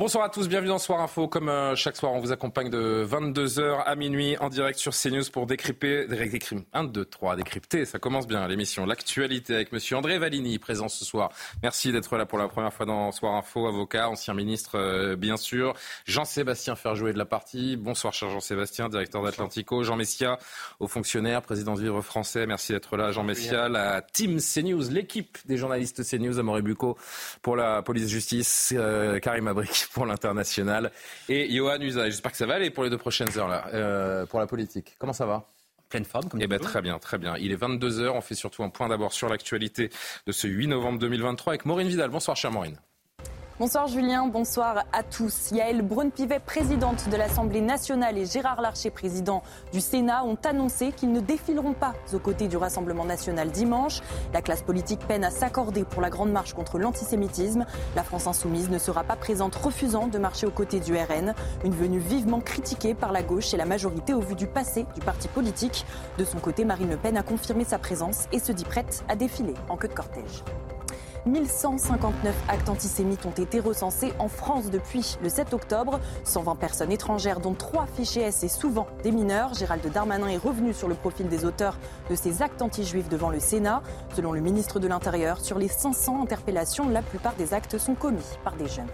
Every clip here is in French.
Bonsoir à tous, bienvenue dans Soir Info. Comme euh, chaque soir, on vous accompagne de 22h à minuit en direct sur CNews pour décrypter, décrypter 1, 2, 3, décrypter, ça commence bien l'émission. L'actualité avec monsieur André Valigny, présent ce soir. Merci d'être là pour la première fois dans Soir Info, avocat, ancien ministre, euh, bien sûr. Jean-Sébastien Ferjouet de la partie. Bonsoir, cher Jean-Sébastien, directeur d'Atlantico. Jean Messia, haut fonctionnaire, président de Vivre Français. Merci d'être là, Jean Messia. La team CNews, l'équipe des journalistes CNews, Amaury Bucco pour la police-justice, euh, Karim Abrik pour l'international et Johan Usaï. J'espère que ça va aller pour les deux prochaines heures là, euh, pour la politique. Comment ça va? Pleine forme. Comme eh ben, très bien, très bien. Il est 22h. On fait surtout un point d'abord sur l'actualité de ce 8 novembre 2023 avec Maureen Vidal. Bonsoir, chère Maureen. Bonsoir Julien, bonsoir à tous. Yael Braun-Pivet, présidente de l'Assemblée nationale, et Gérard Larcher, président du Sénat, ont annoncé qu'ils ne défileront pas aux côtés du Rassemblement national dimanche. La classe politique peine à s'accorder pour la grande marche contre l'antisémitisme. La France insoumise ne sera pas présente, refusant de marcher aux côtés du RN. Une venue vivement critiquée par la gauche et la majorité au vu du passé du parti politique. De son côté, Marine Le Pen a confirmé sa présence et se dit prête à défiler en queue de cortège. 1159 actes antisémites ont été recensés en France depuis le 7 octobre. 120 personnes étrangères, dont 3 fichés S et souvent des mineurs. Gérald Darmanin est revenu sur le profil des auteurs de ces actes anti-juifs devant le Sénat. Selon le ministre de l'Intérieur, sur les 500 interpellations, la plupart des actes sont commis par des jeunes.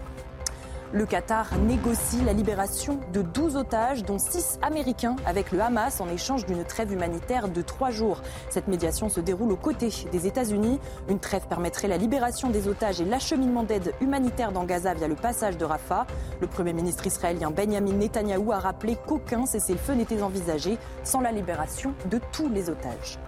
Le Qatar négocie la libération de 12 otages, dont 6 Américains, avec le Hamas en échange d'une trêve humanitaire de 3 jours. Cette médiation se déroule aux côtés des États-Unis. Une trêve permettrait la libération des otages et l'acheminement d'aide humanitaire dans Gaza via le passage de Rafah. Le Premier ministre israélien Benjamin Netanyahou a rappelé qu'aucun cessez-le-feu n'était envisagé sans la libération de tous les otages.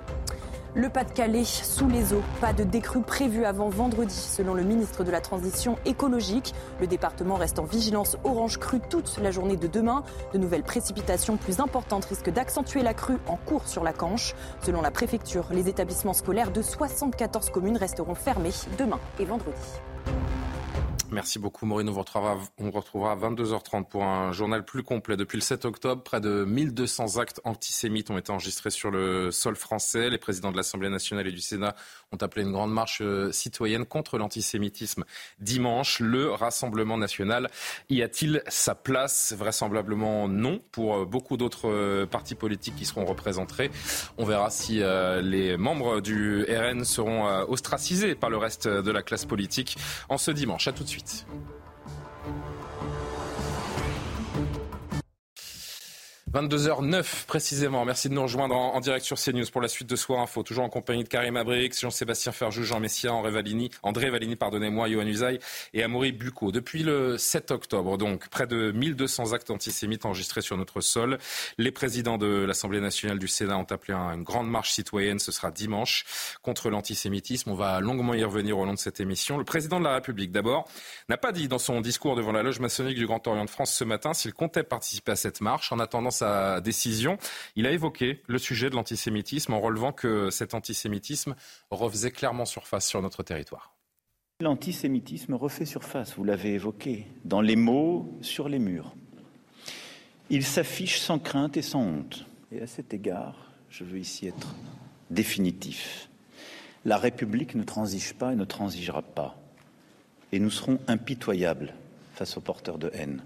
Le Pas-de-Calais sous les eaux. Pas de décrue prévue avant vendredi, selon le ministre de la Transition écologique. Le département reste en vigilance orange crue toute la journée de demain. De nouvelles précipitations plus importantes risquent d'accentuer la crue en cours sur la Canche. Selon la préfecture, les établissements scolaires de 74 communes resteront fermés demain et vendredi. Merci beaucoup Maureen. On vous retrouvera, à 22h30 pour un journal plus complet. Depuis le 7 octobre, près de 1200 actes antisémites ont été enregistrés sur le sol français. Les présidents de l'Assemblée nationale et du Sénat ont appelé une grande marche euh, citoyenne contre l'antisémitisme dimanche. Le Rassemblement national y a-t-il sa place? Vraisemblablement non pour euh, beaucoup d'autres euh, partis politiques qui seront représentés. On verra si les membres du RN seront ostracisés par le reste de la classe politique en ce dimanche. À tout de suite. 22h09 précisément. Merci de nous rejoindre en, direct sur CNews pour la suite de Soir Info. Toujours en compagnie de Karim Abrix, Jean-Sébastien Ferjou, Jean Messia, André Valini, André Valini, pardonnez-moi, Johan Usaï et Amaury Bucco. Depuis le 7 octobre, donc, près de 1200 actes antisémites enregistrés sur notre sol. Les présidents de l'Assemblée nationale du Sénat ont appelé à une grande marche citoyenne. Ce sera dimanche contre l'antisémitisme. On va longuement y revenir au long de cette émission. Le président de la République, d'abord, n'a pas dit dans son discours devant la loge maçonnique du Grand Orient de France ce matin s'il comptait participer à cette marche. En attendant sa décision, il a évoqué le sujet de l'antisémitisme en relevant que cet antisémitisme refaisait clairement surface sur notre territoire. L'antisémitisme refait surface, vous l'avez évoqué, dans les mots sur les murs. Il s'affiche sans crainte et sans honte. Et à cet égard, je veux ici être définitif. La République ne transige pas et ne transigera pas. Et nous serons impitoyables face aux porteurs de haine.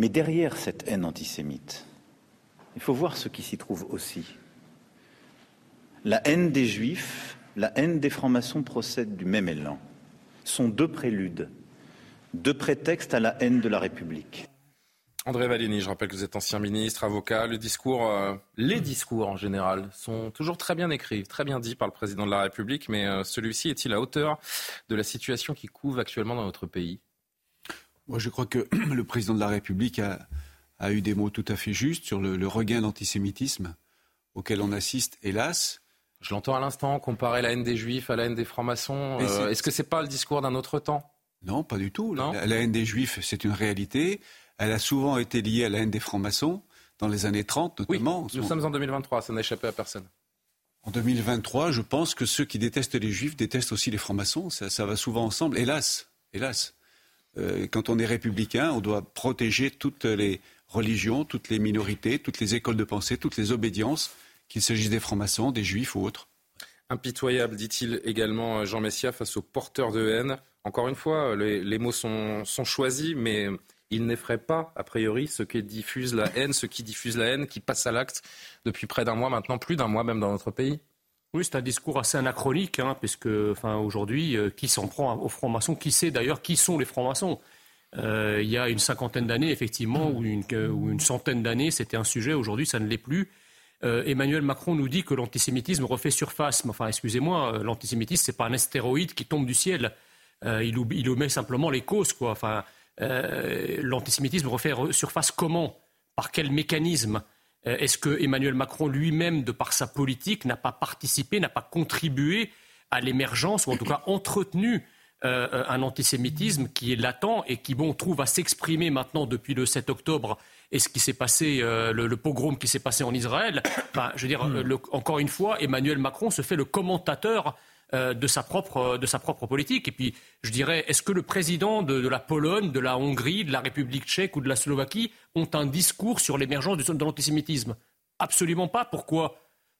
Mais derrière cette haine antisémite, il faut voir ce qui s'y trouve aussi. La haine des juifs, la haine des francs-maçons procèdent du même élan. Sont deux préludes, deux prétextes à la haine de la République. André Valigny, je rappelle que vous êtes ancien ministre, avocat. Euh, les discours en général sont toujours très bien écrits, très bien dits par le président de la République, mais euh, celui-ci est-il à hauteur de la situation qui couve actuellement dans notre pays? Moi, je crois que le président de la République a, eu des mots tout à fait justes sur le, regain d'antisémitisme auquel on assiste, hélas. Je l'entends à l'instant, comparer la haine des juifs à la haine des francs-maçons. Euh, est-ce que c'est pas le discours d'un autre temps? Non, pas du tout. La, haine des juifs, c'est une réalité. Elle a souvent été liée à la haine des francs-maçons dans les années 30 notamment. nous sommes en 2023, ça n'a échappé à personne. En 2023, je pense que ceux qui détestent les juifs détestent aussi les francs-maçons. Ça, va souvent ensemble, hélas. hélas. Euh, quand on est républicain, on doit protéger toutes les religions, toutes les minorités, toutes les écoles de pensée, toutes les obédiences qu'il s'agisse des francs-maçons, des juifs ou autres. Impitoyable, dit-il également Jean Messia, face aux porteurs de haine. Encore une fois, les, mots sont, choisis, mais ils n'effraient pas, a priori, ceux qui diffusent la haine, ceux qui diffusent la haine, qui passent à l'acte depuis près d'un mois maintenant, plus d'un mois même dans notre pays. Oui, c'est un discours assez anachronique, hein, puisque enfin, aujourd'hui, euh, qui s'en prend aux francs-maçons? Qui sait d'ailleurs qui sont les francs-maçons? Euh, Il y a une cinquantaine d'années, effectivement, ou une, centaine d'années, c'était un sujet. Aujourd'hui, ça ne l'est plus. Euh, Emmanuel Macron nous dit que l'antisémitisme refait surface. Mais enfin, excusez-moi, l'antisémitisme, c'est pas un astéroïde qui tombe du ciel. Il, il, omet simplement les causes, quoi. L'antisémitisme refait surface comment? Par quel mécanisme? Est-ce que Emmanuel Macron lui-même, de par sa politique, n'a pas participé, n'a pas contribué à l'émergence, ou en tout cas entretenu un antisémitisme qui est latent et qui, bon, trouve à s'exprimer maintenant depuis le 7 octobre et ce qui s'est passé, euh, le, pogrom qui s'est passé en Israël, je veux dire, encore une fois, Emmanuel Macron se fait le commentateur euh, de, sa propre, de sa propre politique. Et puis, je dirais, est-ce que le président de, la Pologne, de la Hongrie, de la République tchèque ou de la Slovaquie ont un discours sur l'émergence de l'antisémitisme? Absolument pas. Pourquoi?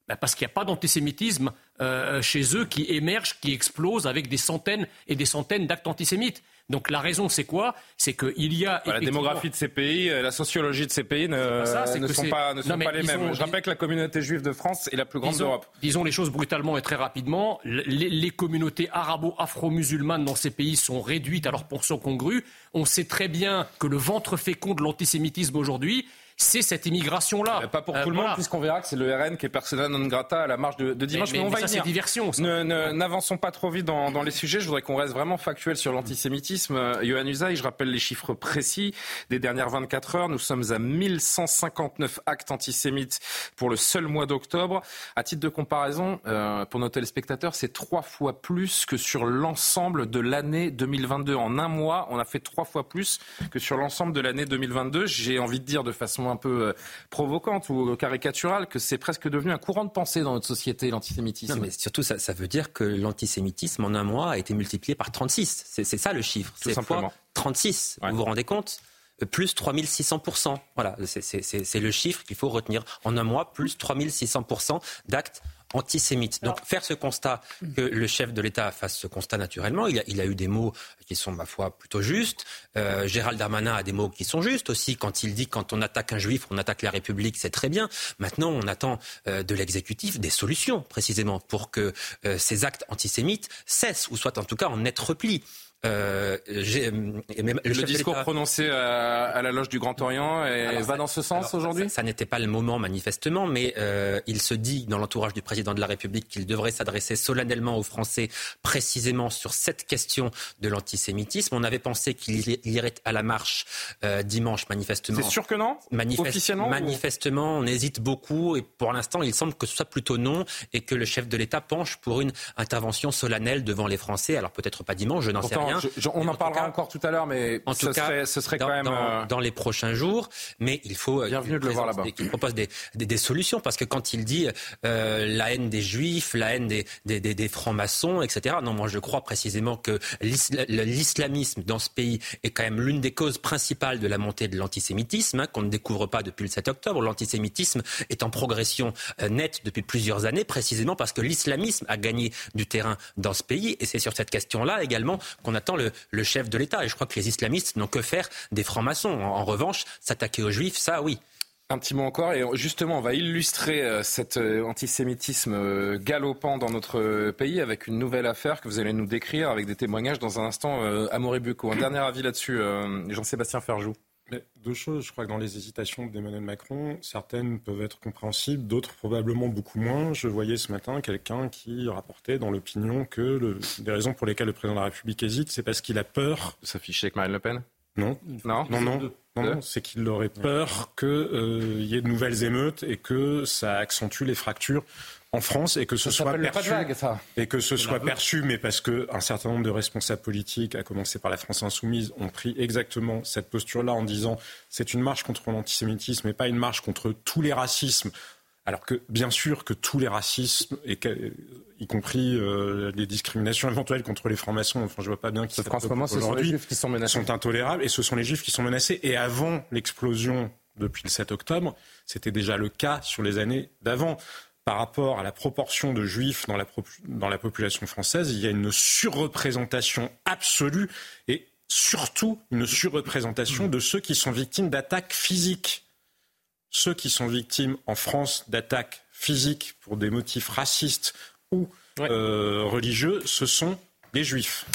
Ben, Parce qu'il n'y a pas d'antisémitisme euh, chez eux qui émerge, qui explose avec des centaines et des centaines d'actes antisémites. Donc la raison, c'est quoi? C'est qu'il y a. La démographie de ces pays, euh, la sociologie de ces pays ne, sont, pas, les mêmes. Je rappelle que la communauté juive de France est la plus grande d'Europe. Disons les choses brutalement et très rapidement. Les, les communautés arabo-afro-musulmanes dans ces pays sont réduites à leur portion congrue. On sait très bien que le ventre fécond de l'antisémitisme aujourd'hui, c'est cette immigration-là. Pas pour euh, tout le monde, puisqu'on verra que c'est le RN qui est persona non grata à la marche de, dimanche. Mais, on va ça, c'est diversion. N'avançons pas trop vite dans, les sujets. Je voudrais qu'on reste vraiment factuel sur l'antisémitisme. Euh, Johan Usaï, je rappelle les chiffres précis des dernières 24 heures. Nous sommes à 1159 actes antisémites pour le seul mois d'octobre. À titre de comparaison, euh, pour nos téléspectateurs, c'est trois fois plus que sur l'ensemble de l'année 2022. En un mois, on a fait trois fois plus que sur l'ensemble de l'année 2022. J'ai envie de dire de façon un peu euh, provocante ou caricaturale que c'est presque devenu un courant de pensée dans notre société, l'antisémitisme. Non, mais surtout, ça, ça veut dire que l'antisémitisme, en un mois, a été multiplié par 36. C'est ça le chiffre. C'est simplement. 36. Vous vous rendez compte? Euh, plus 3600%. Voilà, c'est le chiffre qu'il faut retenir. En un mois, plus 3600% d'actes antisémite. Donc faire ce constat, que le chef de l'État fasse ce constat naturellement, il a, il a, eu des mots qui sont, ma foi, plutôt justes. Euh, Gérald Darmanin a des mots qui sont justes aussi. Quand il dit quand on attaque un juif, on attaque la République, c'est très bien. Maintenant, on attend euh, de l'exécutif des solutions, précisément, pour que euh, ces actes antisémites cessent, ou soient en tout cas en net repli. Euh, le, discours prononcé à, la loge du Grand Orient va dans ce sens aujourd'hui Ça, n'était pas le moment manifestement, mais euh, il se dit dans l'entourage du président de la République qu'il devrait s'adresser solennellement aux Français précisément sur cette question de l'antisémitisme. On avait pensé qu'il irait à la marche euh, dimanche manifestement. C'est sûr que non Officiellement Manifestement, on hésite beaucoup et pour l'instant, il semble que ce soit plutôt non et que le chef de l'État penche pour une intervention solennelle devant les Français. Alors peut-être pas dimanche, je n'en sais rien on en parlera encore tout à l'heure, mais en ce, serait, ce serait quand même euh, dans, les prochains jours. Mais il faut euh, bienvenue de le voir là-bas. Qu'il propose des, des, solutions parce que quand il dit euh, la haine des juifs, la haine des, des, des francs-maçons, etc. Non, moi je crois précisément que l'islamisme dans ce pays est quand même l'une des causes principales de la montée de l'antisémitisme hein, qu'on ne découvre pas depuis le 7 octobre. L'antisémitisme est en progression nette depuis plusieurs années, précisément parce que l'islamisme a gagné du terrain dans ce pays. Et c'est sur cette question-là également qu'on a attend le, chef de l'État. Et je crois que les islamistes n'ont que faire des francs-maçons. En, revanche, s'attaquer aux juifs, ça oui. Un petit mot encore, et justement, on va illustrer euh, cet euh, antisémitisme euh, galopant dans notre pays avec une nouvelle affaire que vous allez nous décrire avec des témoignages dans un instant. Amaury Bucco, un dernier avis là-dessus, Jean-Sébastien Ferjou deux choses. Je crois que dans les hésitations d'Emmanuel Macron, certaines peuvent être compréhensibles, d'autres probablement beaucoup moins. Je voyais ce matin quelqu'un qui rapportait dans l'opinion que le, des raisons pour lesquelles le président de la République hésite, c'est parce qu'il a peur. De s'afficher avec Marine Le Pen? Non, non, non, non. Non, c'est qu'il aurait peur qu'il euh, y ait de nouvelles émeutes et que ça accentue les fractures en France et que ce soit perçu et que ce soit perçu, mais parce que un certain nombre de responsables politiques, à commencer par la France insoumise, ont pris exactement cette posture-là en disant c'est une marche contre l'antisémitisme et pas une marche contre tous les racismes. Alors que bien sûr que tous les racismes, et y compris euh, les discriminations éventuelles contre les francs-maçons, enfin je vois pas bien qui en ce moment, ce sont les juifs qui sont menacés, sont intolérables et ce sont les juifs qui sont menacés. Et avant l'explosion depuis le 7 octobre, c'était déjà le cas sur les années d'avant par rapport à la proportion de juifs dans la, dans la population française, il y a une surreprésentation absolue et surtout une surreprésentation de ceux qui sont victimes d'attaques physiques. Ceux qui sont victimes en France d'attaques physiques pour des motifs racistes ou euh, religieux, ce sont les Juifs.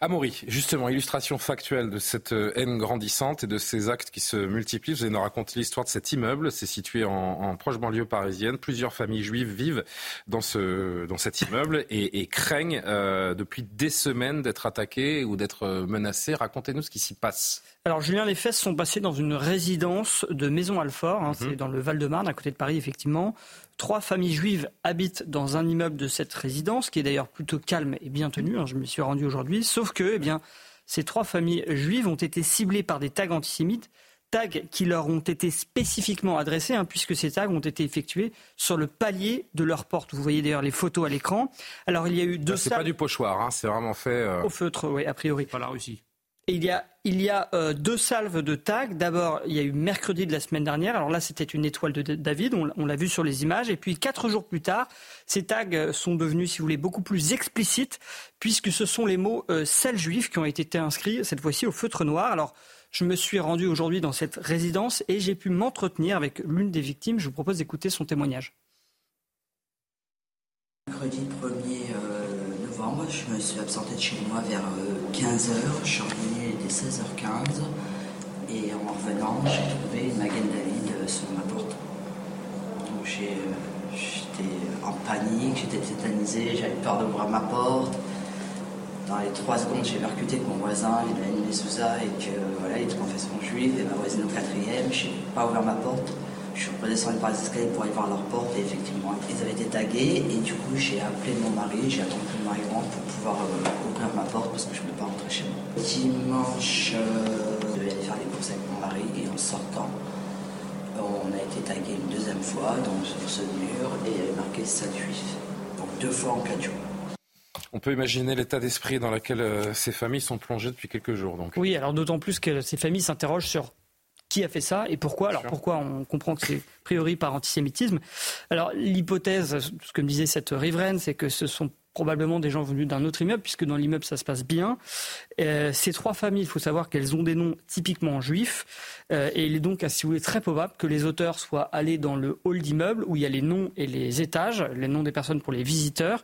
Amaury, justement, illustration factuelle de cette euh, haine grandissante et de ces actes qui se multiplient. Vous allez nous raconter l'histoire de cet immeuble. C'est situé en, proche banlieue parisienne. Plusieurs familles juives vivent dans, ce, dans cet immeuble et, craignent euh, depuis des semaines d'être attaquées ou d'être euh, menacées. Racontez-nous ce qui s'y passe. Alors Julien, les faits sont passés dans une résidence de Maison-Alfort, hein, c'est mhm. dans le Val-de-Marne, à côté de Paris effectivement. Trois familles juives habitent dans un immeuble de cette résidence, qui est d'ailleurs plutôt calme et bien tenu. Hein, je me suis rendu aujourd'hui, sauf que, eh bien, ces trois familles juives ont été ciblées par des tags antisémites, tags qui leur ont été spécifiquement adressés, hein, puisque ces tags ont été effectués sur le palier de leur porte. Vous voyez d'ailleurs les photos à l'écran. Alors il y a eu deux. C'est pas du pochoir, hein, c'est vraiment fait. Euh, Au feutre, oui, a priori. Pas la Russie il y a, euh, deux salves de tags. D'abord, il y a eu mercredi de la semaine dernière. Alors là, c'était une étoile de David, on, l'a vu sur les images. Et puis, quatre jours plus tard, ces tags sont devenus, si vous voulez, beaucoup plus explicites, puisque ce sont les mots euh, sel juif qui ont été inscrits, cette fois-ci au feutre noir. Alors, je me suis rendu aujourd'hui dans cette résidence et j'ai pu m'entretenir avec l'une des victimes. Je vous propose d'écouter son témoignage. Mercredi 1er euh, je me suis absenté de chez moi vers 15h. Je suis revenu dès 16h15 et en revenant, j'ai trouvé Magen David euh, sur ma porte. Donc euh, j'étais en panique, j'étais tétanisé, j'avais peur d'ouvrir ma porte. Dans les trois secondes, j'ai percuté que mon voisin, il avait sous ça et que voilà, il était confession juive et ma voisine au quatrième. Je n'ai pas ouvert ma porte. Je suis redescendu par les escaliers pour aller voir leur porte et effectivement, ils avaient été tagués. Et du coup, j'ai appelé mon mari, j'ai attendu que mon mari rentre pour pouvoir euh, ouvrir ma porte parce que je ne voulais pas rentrer chez moi. Dimanche, euh, je devais aller faire les courses avec mon mari et en sortant, on a été tagué une deuxième fois dans, sur ce mur et il y avait marqué salle juif. Donc deux fois en quatre jours. On peut imaginer l'état d'esprit dans lequel euh, ces familles sont plongées depuis quelques jours. Donc. Oui, alors d'autant plus que ces familles s'interrogent sur qui a fait ça et pourquoi. Alors pourquoi on comprend que c'est a priori par antisémitisme. Alors l'hypothèse, ce que me disait cette riveraine, c'est que ce sont probablement des gens venus d'un autre immeuble, puisque dans l'immeuble ça se passe bien. Euh, ces trois familles, il faut savoir qu'elles ont des noms typiquement juifs, euh, et il est donc, si vous voulez, très probable que les auteurs soient allés dans le hall d'immeuble où il y a les noms et les étages, les noms des personnes pour les visiteurs,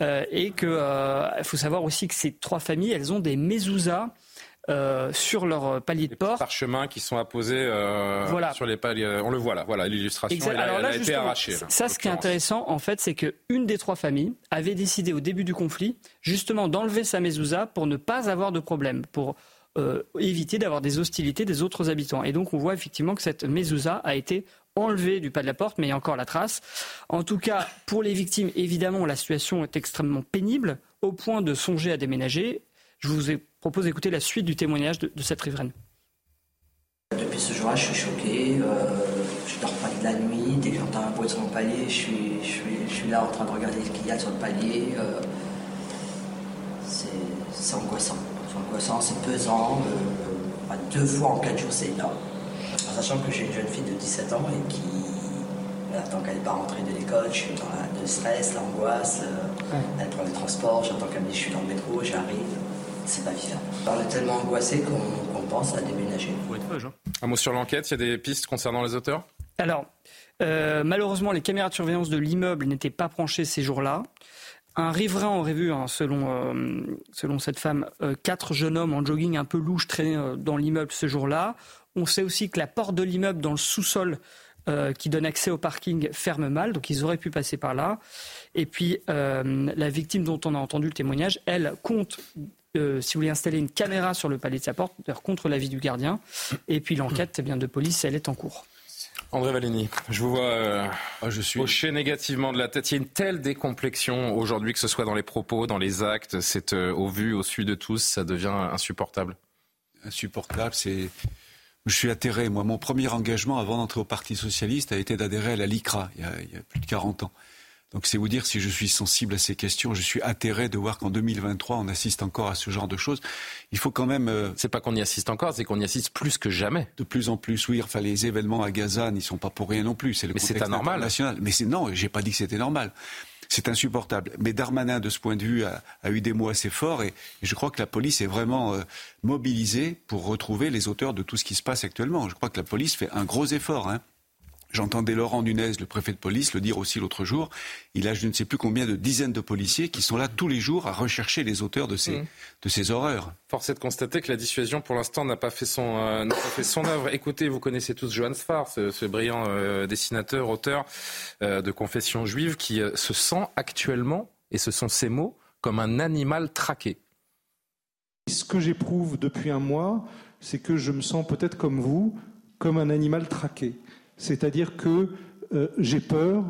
euh, et qu'il faut savoir aussi que ces trois familles, elles ont des mezuzahs euh, sur leur palier de porte. parchemins qui sont apposés euh, sur les paliers. On le voit là, voilà l'illustration. Elle, a été arrachée. ça, ce qui est intéressant, en fait, c'est qu'une des trois familles avait décidé au début du conflit, justement, d'enlever sa mezouza pour ne pas avoir de problème, pour euh, éviter d'avoir des hostilités des autres habitants. Et donc, on voit effectivement que cette mezouza a été enlevée du pas de la porte, mais il y a encore la trace. En tout cas, pour les victimes, évidemment, la situation est extrêmement pénible, au point de songer à déménager. Je vous propose d'écouter la suite du témoignage de, cette riveraine. Depuis ce jour-là, je suis choqué. Euh, je ne dors pas de la nuit. Dès que j'entends un bruit sur mon palier, je suis, je, suis, là en train de regarder ce qu'il y a sur le palier. Euh, c'est angoissant. C'est angoissant, c'est pesant. Euh, deux fois en quatre jours, c'est énorme. En sachant que j'ai une jeune fille de 17 ans et qui, tant qu'elle n'est pas rentrée de l'école, je suis dans le stress, l'angoisse. Elle prend les transports, j'entends qu'elle me dit je suis dans le métro, j'arrive c'est pas vivable. On est tellement angoissé qu'on pense à déménager. Un mot sur l'enquête, il y a des pistes concernant les auteurs? Alors, euh, malheureusement, les caméras de surveillance de l'immeuble n'étaient pas branchées ces jours-là. Un riverain aurait vu, hein, selon, euh, selon cette femme, euh, quatre jeunes hommes en jogging un peu louche traîner dans l'immeuble ce jour-là. On sait aussi que la porte de l'immeuble dans le sous-sol qui donne accès au parking ferme mal, donc ils auraient pu passer par là. Et puis la victime dont on a entendu le témoignage, elle compte euh, si vous voulez, installer une caméra sur le palais de sa porte, contre l'avis du gardien. Et puis l'enquête eh bien, de police, elle est en cours. André Valigny, je vous vois euh, ah, je suis... hocher négativement de la tête. Il y a une telle décomplexion aujourd'hui, que ce soit dans les propos, dans les actes, c'est euh, au vu, au su de tous, ça devient insupportable. Insupportable, c'est. Je suis atterré. Moi, mon premier engagement avant d'entrer au Parti socialiste a été d'adhérer à la LICRA il y, a, il y a plus de 40 ans. Donc c'est vous dire si je suis sensible à ces questions. Je suis atterré de voir qu'en 2023, on assiste encore à ce genre de choses. Il faut quand même. Euh, c'est pas qu'on y assiste encore, c'est qu'on y assiste plus que jamais. De plus en plus, oui. Enfin, les événements à Gaza n'y sont pas pour rien non plus. C'est le Mais c'est anormal. National. Mais c'est non, j'ai pas dit que c'était normal. C'est insupportable. Mais Darmanin, de ce point de vue, a, eu des mots assez forts et, je crois que la police est vraiment euh, mobilisée pour retrouver les auteurs de tout ce qui se passe actuellement. Je crois que la police fait un gros effort. Hein. J'entendais Laurent Nunez, le préfet de police, le dire aussi l'autre jour. Il a je ne sais plus combien de dizaines de policiers qui sont là tous les jours à rechercher les auteurs de ces, mmh. de ces horreurs. Force est de constater que la dissuasion, pour l'instant, n'a pas fait son, euh, n'a pas fait son œuvre. Écoutez, vous connaissez tous Johann Sfar, ce, brillant euh, dessinateur, auteur euh, de Confession juive, qui se sent actuellement, et ce sont ses mots, comme un animal traqué. Ce que j'éprouve depuis un mois, c'est que je me sens peut-être comme vous, comme un animal traqué. C'est-à-dire que euh, j'ai peur.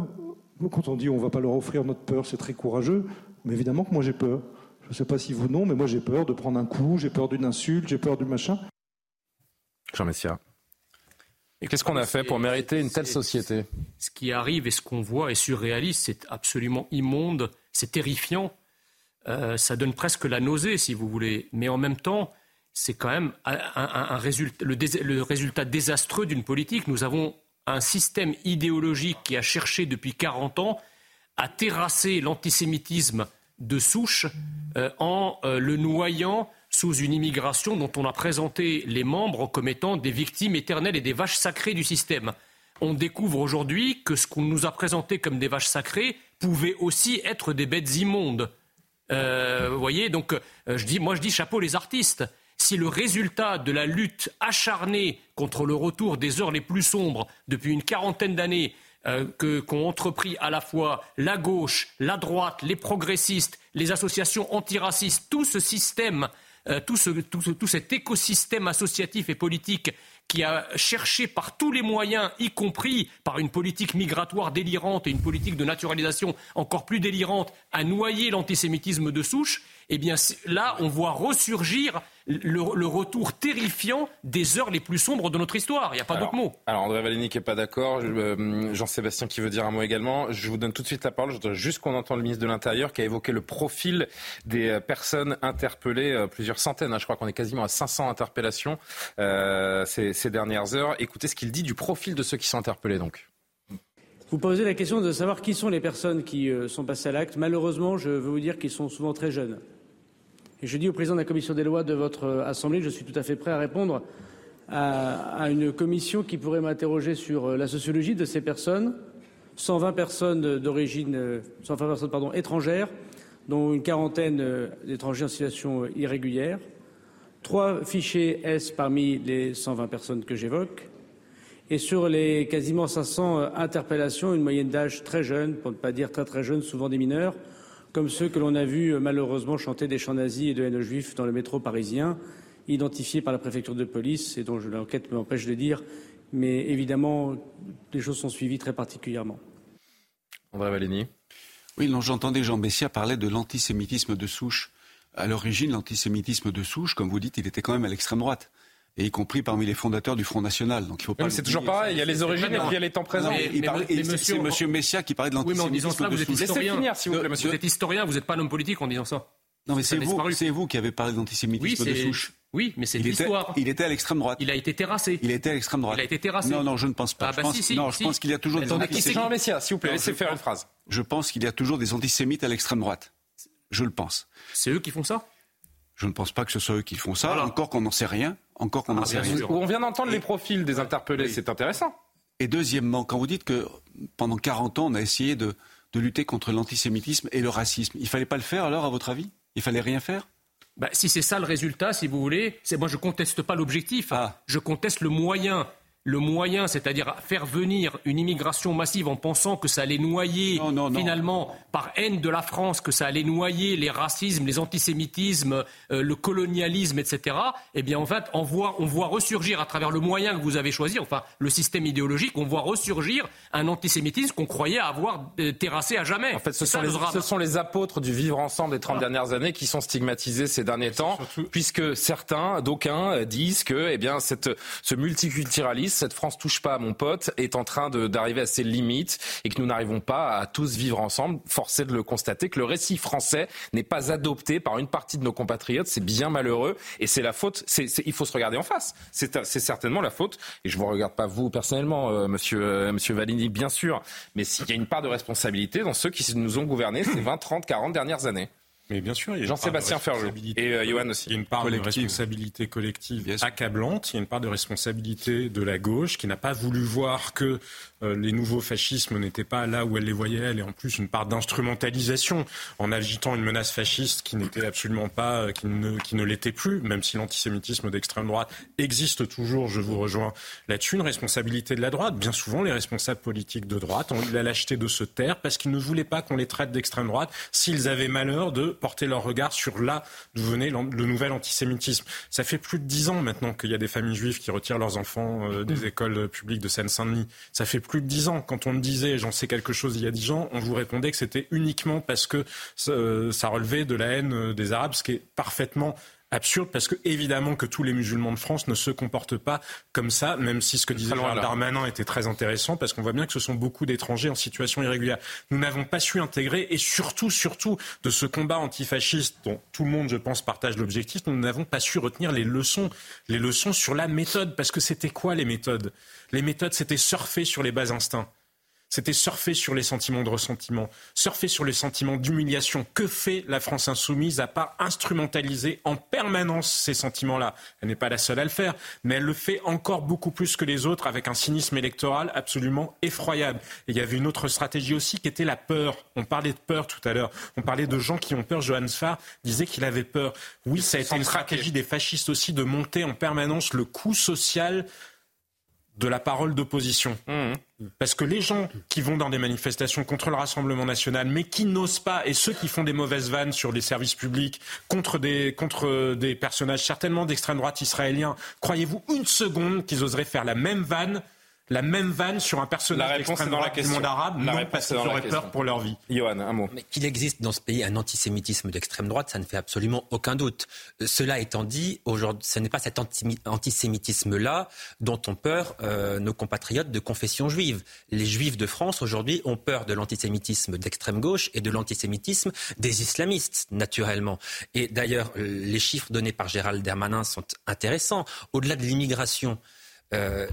Quand on dit on ne va pas leur offrir notre peur, c'est très courageux. Mais évidemment que moi j'ai peur. Je ne sais pas si vous non, mais moi j'ai peur de prendre un coup, j'ai peur d'une insulte, j'ai peur du machin. Jean Messia. Et qu'est-ce qu'on a fait pour mériter une telle société Ce qui arrive et ce qu'on voit est surréaliste, c'est absolument immonde, c'est terrifiant. Euh, ça donne presque la nausée, si vous voulez. Mais en même temps, c'est quand même un, résultat, le, résultat désastreux d'une politique. Nous avons un système idéologique qui a cherché depuis 40 ans à terrasser l'antisémitisme de souche euh, en euh, le noyant sous une immigration dont on a présenté les membres comme étant des victimes éternelles et des vaches sacrées du système. On découvre aujourd'hui que ce qu'on nous a présenté comme des vaches sacrées pouvait aussi être des bêtes immondes. Euh, vous voyez, donc je dis, moi je dis chapeau les artistes si le résultat de la lutte acharnée contre le retour des heures les plus sombres depuis une quarantaine d'années euh, qu'ont entrepris à la fois la gauche, la droite, les progressistes, les associations antiracistes, tout ce système, euh, tout, tout cet écosystème associatif et politique qui a cherché par tous les moyens, y compris par une politique migratoire délirante et une politique de naturalisation encore plus délirante, à noyer l'antisémitisme de souche, eh bien là, on voit ressurgir le, retour terrifiant des heures les plus sombres de notre histoire. Il n'y a pas d'autre mot. Alors, André Valény qui n'est pas d'accord, euh, Jean-Sébastien qui veut dire un mot également. Je vous donne tout de suite la parole. Je voudrais juste qu'on entende le ministre de l'Intérieur qui a évoqué le profil des euh, personnes interpellées, euh, plusieurs centaines. Hein. je crois qu'on est quasiment à 500 interpellations ces, ces dernières heures. Écoutez ce qu'il dit du profil de ceux qui sont interpellés donc. Vous posez la question de savoir qui sont les personnes qui sont passées à l'acte. Malheureusement, je veux vous dire qu'ils sont souvent très jeunes. Je dis au président de la commission des lois de votre euh, Assemblée je suis tout à fait prêt à répondre à, une commission qui pourrait m'interroger sur euh, la sociologie de ces personnes. 120 personnes d'origine, 120 euh, personnes étrangères, dont une quarantaine d'étrangers en situation irrégulière. Trois fichiers S parmi les 120 personnes que j'évoque. Et sur les quasiment 500 interpellations, une moyenne d'âge très jeune, pour ne pas dire très très jeune, souvent des mineurs, comme ceux que l'on a vus euh, malheureusement chanter des chants nazis et de haine aux juifs dans le métro parisien, identifiés par la préfecture de police et dont l'enquête m'empêche de dire, mais évidemment, les choses sont suivies très particulièrement. André Valény. Oui, j'entendais Jean Bessia parler de l'antisémitisme de souche. À l'origine, l'antisémitisme de souche, comme vous dites, il était quand même à l'extrême droite et y compris parmi les fondateurs du Front National. Donc il faut pas. c'est toujours pareil. Il y a les origines et puis il y a les temps présents. C'est Monsieur Messia qui parlait de l'antisémitisme. Oui, mais en disant cela, vous êtes historien. Finir, s'il vous plaît, monsieur. Vous êtes historien, vous n'êtes pas un homme politique en disant ça. Non, mais c'est vous, c'est vous qui avez parlé d'antisémitisme de souche. Oui, mais c'est l'histoire. Il était à l'extrême droite. Il a été terrassé. Il était à l'extrême droite. Il a été terrassé. Non, non, je ne pense pas. Ah, bah, je pense, si, si, non, je pense qu'il y a toujours des antisémites. Jean Messia, s'il vous plaît, laissez faire une phrase. Je pense qu'il y a toujours des antisémites à l'extrême droite. Je le pense. C'est eux qui font ça? Je ne pense pas que ce soit eux qui font ça. Encore qu'on n'en sait rien. Encore qu'on ah, sait rien. On vient d'entendre les profils des interpellés, c'est intéressant. Et deuxièmement, quand vous dites que pendant 40 ans, on a essayé de, lutter contre l'antisémitisme et le racisme, il fallait pas le faire alors, à votre avis? Il fallait rien faire? Bah, si c'est ça le résultat, si vous voulez, c'est moi je conteste pas l'objectif, ah. je conteste le moyen. Le moyen, c'est-à-dire faire venir une immigration massive en pensant que ça allait noyer finalement par haine de la France, que ça allait noyer les racismes, les antisémitismes, euh, le colonialisme, etc. Eh bien, en fait, on voit, on voit ressurgir à travers le moyen que vous avez choisi, enfin le système idéologique, on voit ressurgir un antisémitisme qu'on croyait avoir euh, terrassé à jamais. En fait, ce, sont, les, ce sont les apôtres du vivre ensemble des 30 dernières années qui sont stigmatisés ces derniers temps, puisque certains, d'aucuns, disent que eh bien, cette, ce multiculturalisme, cette France touche pas à mon pote, est en train d'arriver à ses limites et que nous n'arrivons pas à tous vivre ensemble. Forcé de le constater que le récit français n'est pas adopté par une partie de nos compatriotes. C'est bien malheureux et c'est la faute. il faut se regarder en face. C'est certainement la faute. Et je vous regarde pas vous personnellement, euh, monsieur, euh, bien sûr, mais s'il y a une part de responsabilité dans ceux qui nous ont gouvernés ces 20, 30, 40 dernières années. Mais bien sûr, il y a Jean-Sébastien Ferjou et euh, Johan aussi. Il y a une part de responsabilité collective accablante. Il y a une part de responsabilité de la gauche qui n'a pas voulu voir que euh, les nouveaux fascismes n'étaient pas là où elle les voyait, elle, et en plus une part d'instrumentalisation en agitant une menace fasciste qui n'était absolument pas, euh, qui ne, qui ne l'était plus, même si l'antisémitisme d'extrême droite existe toujours, je vous rejoins là-dessus, une responsabilité de la droite. Bien souvent, les responsables politiques de droite ont eu la lâcheté de se taire parce qu'ils ne voulaient pas qu'on les traite d'extrême droite s'ils avaient malheur de porter leur regard sur là d'où venait le nouvel antisémitisme. Ça fait plus de dix ans maintenant qu'il y a des familles juives qui retirent leurs enfants euh, des mmh. écoles publiques de Seine-Saint-Denis. Ça fait plus de dix ans. Quand on me disait j'en sais quelque chose il y a dix ans, on vous répondait que c'était uniquement parce que ça relevait de la haine euh, des Arabes, ce qui est parfaitement absurde parce que évidemment que tous les musulmans de France ne se comportent pas comme ça, même si ce que disait Gérald Darmanin était très intéressant parce qu'on voit bien que ce sont beaucoup d'étrangers en situation irrégulière. Nous n'avons pas su intégrer et surtout, surtout de ce combat antifasciste dont tout le monde, je pense, partage l'objectif, nous n'avons pas su retenir les leçons, les leçons sur la méthode parce que c'était quoi les méthodes? Les méthodes, c'était surfer sur les bas instincts. C'était surfer sur les sentiments de ressentiment, surfer sur les sentiments d'humiliation. Que fait la France insoumise à part instrumentaliser en permanence ces sentiments-là? Elle n'est pas la seule à le faire, mais elle le fait encore beaucoup plus que les autres avec un cynisme électoral absolument effroyable. Et il y avait une autre stratégie aussi qui était la peur. On parlait de peur tout à l'heure. On parlait de gens qui ont peur. Johannes Farr disait qu'il avait peur. Oui, ça a été une stratégie des fascistes aussi de monter en permanence le coût social de la parole d'opposition. Mmh. Parce que les gens qui vont dans des manifestations contre le Rassemblement national, mais qui n'osent pas, et ceux qui font des mauvaises vannes sur les services publics contre des, contre des personnages certainement d'extrême droite israéliens, croyez-vous une seconde qu'ils oseraient faire la même vanne la même vanne sur un personnage extrême dans la du monde arabe, non parce qu'ils auraient peur pour leur vie. Johan, un mot. Mais qu'il existe dans ce pays un antisémitisme d'extrême droite, ça ne fait absolument aucun doute. Euh, cela étant dit, aujourd'hui, ce n'est pas cet antisémitisme-là dont ont peur euh, nos compatriotes de confession juive. Les juifs de France aujourd'hui ont peur de l'antisémitisme d'extrême gauche et de l'antisémitisme des islamistes, naturellement. Et d'ailleurs, les chiffres donnés par Gérald Darmanin sont intéressants. Au-delà de l'immigration, euh,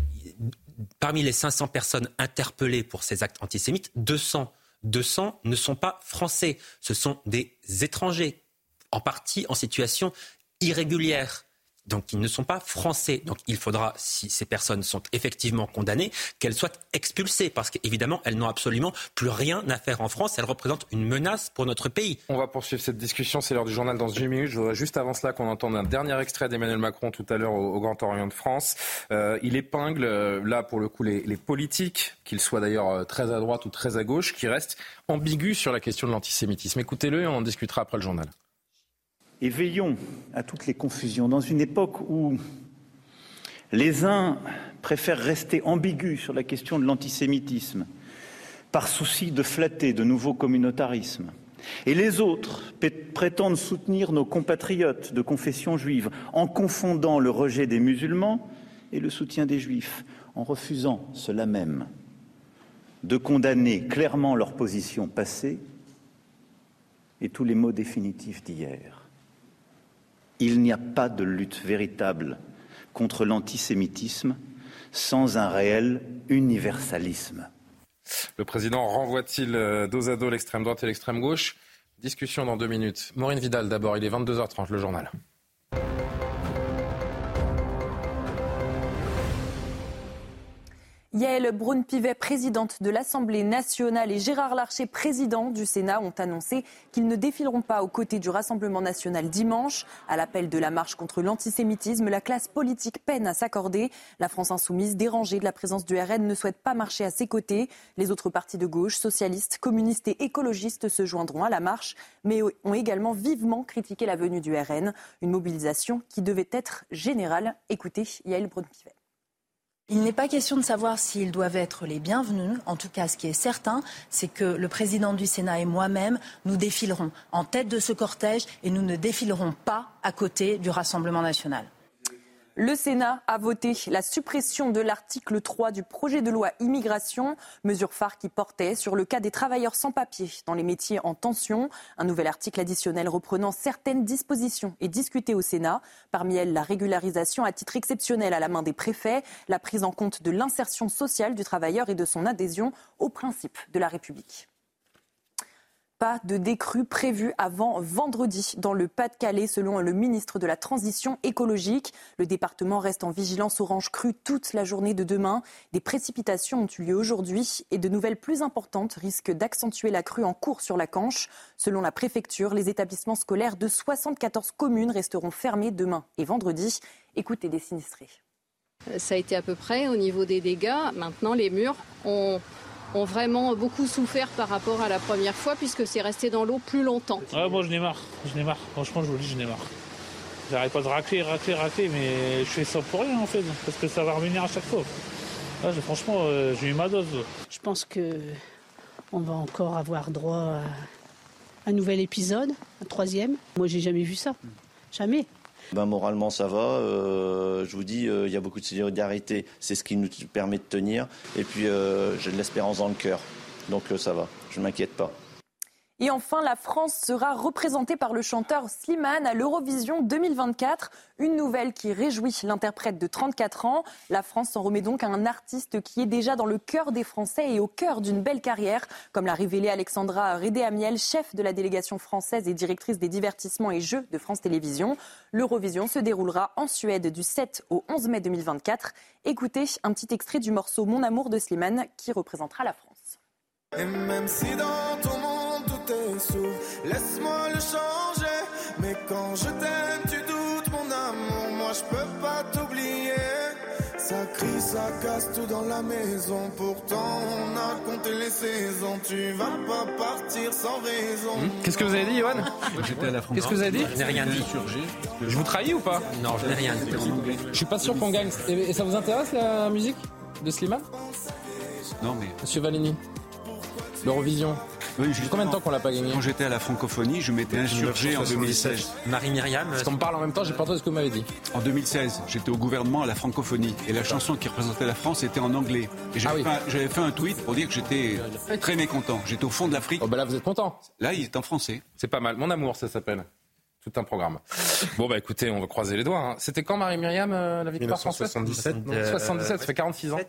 parmi les 500 personnes interpellées pour ces actes antisémites, 200, 200 ne sont pas français. Ce sont des étrangers, en partie en situation irrégulière donc ils ne sont pas français. Donc il faudra, si ces personnes sont effectivement condamnées, qu'elles soient expulsées, parce qu'évidemment, elles n'ont absolument plus rien à faire en France. Elles représentent une menace pour notre pays. On va poursuivre cette discussion, c'est l'heure du journal dans 10 minutes. Je voudrais juste avant cela qu'on entende un dernier extrait d'Emmanuel Macron tout à l'heure au, Grand Orient de France. Euh, il épingle, euh, là pour le coup, les, les politiques, qu'ils soient d'ailleurs euh, très à droite ou très à gauche, qui restent ambigus sur la question de l'antisémitisme. Écoutez-le et on en discutera après le journal et veillons à toutes les confusions. Dans une époque où les uns préfèrent rester ambigus sur la question de l'antisémitisme par souci de flatter de nouveaux communautarismes, et les autres prétendent soutenir nos compatriotes de confession juive en confondant le rejet des musulmans et le soutien des juifs, en refusant cela même de condamner clairement leur position passée et tous les mots définitifs d'hier. Il n'y a pas de lutte véritable contre l'antisémitisme sans un réel universalisme. Le président renvoie-t-il euh, dos à dos l'extrême droite et l'extrême gauche? Discussion dans deux minutes. Maureen Vidal d'abord, il est 22h30, le journal. Yael Braun-Pivet, présidente de l'Assemblée nationale, et Gérard Larcher, président du Sénat, ont annoncé qu'ils ne défileront pas aux côtés du Rassemblement national dimanche. À l'appel de la marche contre l'antisémitisme, la classe politique peine à s'accorder. La France insoumise, dérangée de la présence du RN, ne souhaite pas marcher à ses côtés. Les autres partis de gauche, socialistes, communistes et écologistes se joindront à la marche, mais ont également vivement critiqué la venue du RN. Une mobilisation qui devait être générale. Écoutez Yael Braun-Pivet. Il n'est pas question de savoir s'ils doivent être les bienvenus. En tout cas, ce qui est certain, c'est que le président du Sénat et moi-même, nous défilerons en tête de ce cortège et nous ne défilerons pas à côté du Rassemblement national. Le Sénat a voté la suppression de l'article 3 du projet de loi immigration, mesure phare qui portait sur le cas des travailleurs sans papier dans les métiers en tension. Un nouvel article additionnel reprenant certaines dispositions est discuté au Sénat. Parmi elles, la régularisation à titre exceptionnel à la main des préfets, la prise en compte de l'insertion sociale du travailleur et de son adhésion aux principes de la République. Pas de décrue prévue avant vendredi dans le Pas-de-Calais, selon le ministre de la Transition écologique. Le département reste en vigilance orange crue toute la journée de demain. Des précipitations ont eu lieu aujourd'hui et de nouvelles plus importantes risquent d'accentuer la crue en cours sur la Canche. Selon la préfecture, les établissements scolaires de 74 communes resteront fermés demain et vendredi. Écoutez des sinistrés. Ça a été à peu près au niveau des dégâts. Maintenant, les murs ont ont vraiment beaucoup souffert par rapport à la première fois puisque c'est resté dans l'eau plus longtemps. moi je n'ai marre, je n'ai marre. Franchement je vous le dis, je n'ai marre. J'arrête pas de racler, racler, racler, mais je fais ça pour rien en fait, parce que ça va revenir à chaque fois. franchement, euh, j'ai eu ma dose. Je pense que on va encore avoir droit à un nouvel épisode, un troisième. Moi j'ai jamais vu ça. Jamais. Ben, moralement, ça va. Euh, je vous dis, euh, il y a beaucoup de solidarité. C'est ce qui nous permet de tenir. Et puis, euh, j'ai de l'espérance dans le cœur. Donc, ça va. Je ne m'inquiète pas. Et enfin, la France sera représentée par le chanteur Slimane à l'Eurovision 2024. Une nouvelle qui réjouit l'interprète de 34 ans. La France s'en remet donc à un artiste qui est déjà dans le cœur des Français et au cœur d'une belle carrière, comme l'a révélé Alexandra Rédé-Amiel, chef de la délégation française et directrice des divertissements et jeux de France Télévisions. L'Eurovision se déroulera en Suède du 7 au 11 mai 2024. Écoutez un petit extrait du morceau Mon amour de Slimane qui représentera la France. Même Laisse-moi le changer. Mais quand je t'aime, tu doutes mon amour. Moi, je peux pas t'oublier. Ça crie, ça casse tout dans la maison. Pourtant, on a compté les saisons. Tu vas pas partir sans raison. Hmm. Qu'est-ce que vous avez dit, Johan Qu'est-ce que vous avez dit Je n'ai rien dit. Je vous trahis ou pas Non, je n'ai rien dit. Je suis pas sûr qu'on gagne. Et ça vous intéresse la musique de Slimane? Non, mais. Monsieur Valini L'Eurovision oui, Combien de temps qu'on l'a pas gagné Quand j'étais à la francophonie, je m'étais insurgé en 2016. Marie-Myriam Parce qu'on me parle en même temps, j'ai pas entendu ce que vous m'avez dit. En 2016, j'étais au gouvernement à la francophonie. Et la chanson qui représentait la France était en anglais. Et j'avais ah fait, un tweet pour dire que j'étais très mécontent. J'étais au fond de l'Afrique. Oh bah là, vous êtes content Là, il est en français. C'est pas mal. Mon amour, ça s'appelle. Tout un programme. Bon, bah écoutez, on va croiser les doigts. Hein. C'était quand Marie-Myriam, euh, la victoire française 77. 77, ça fait 46 ans.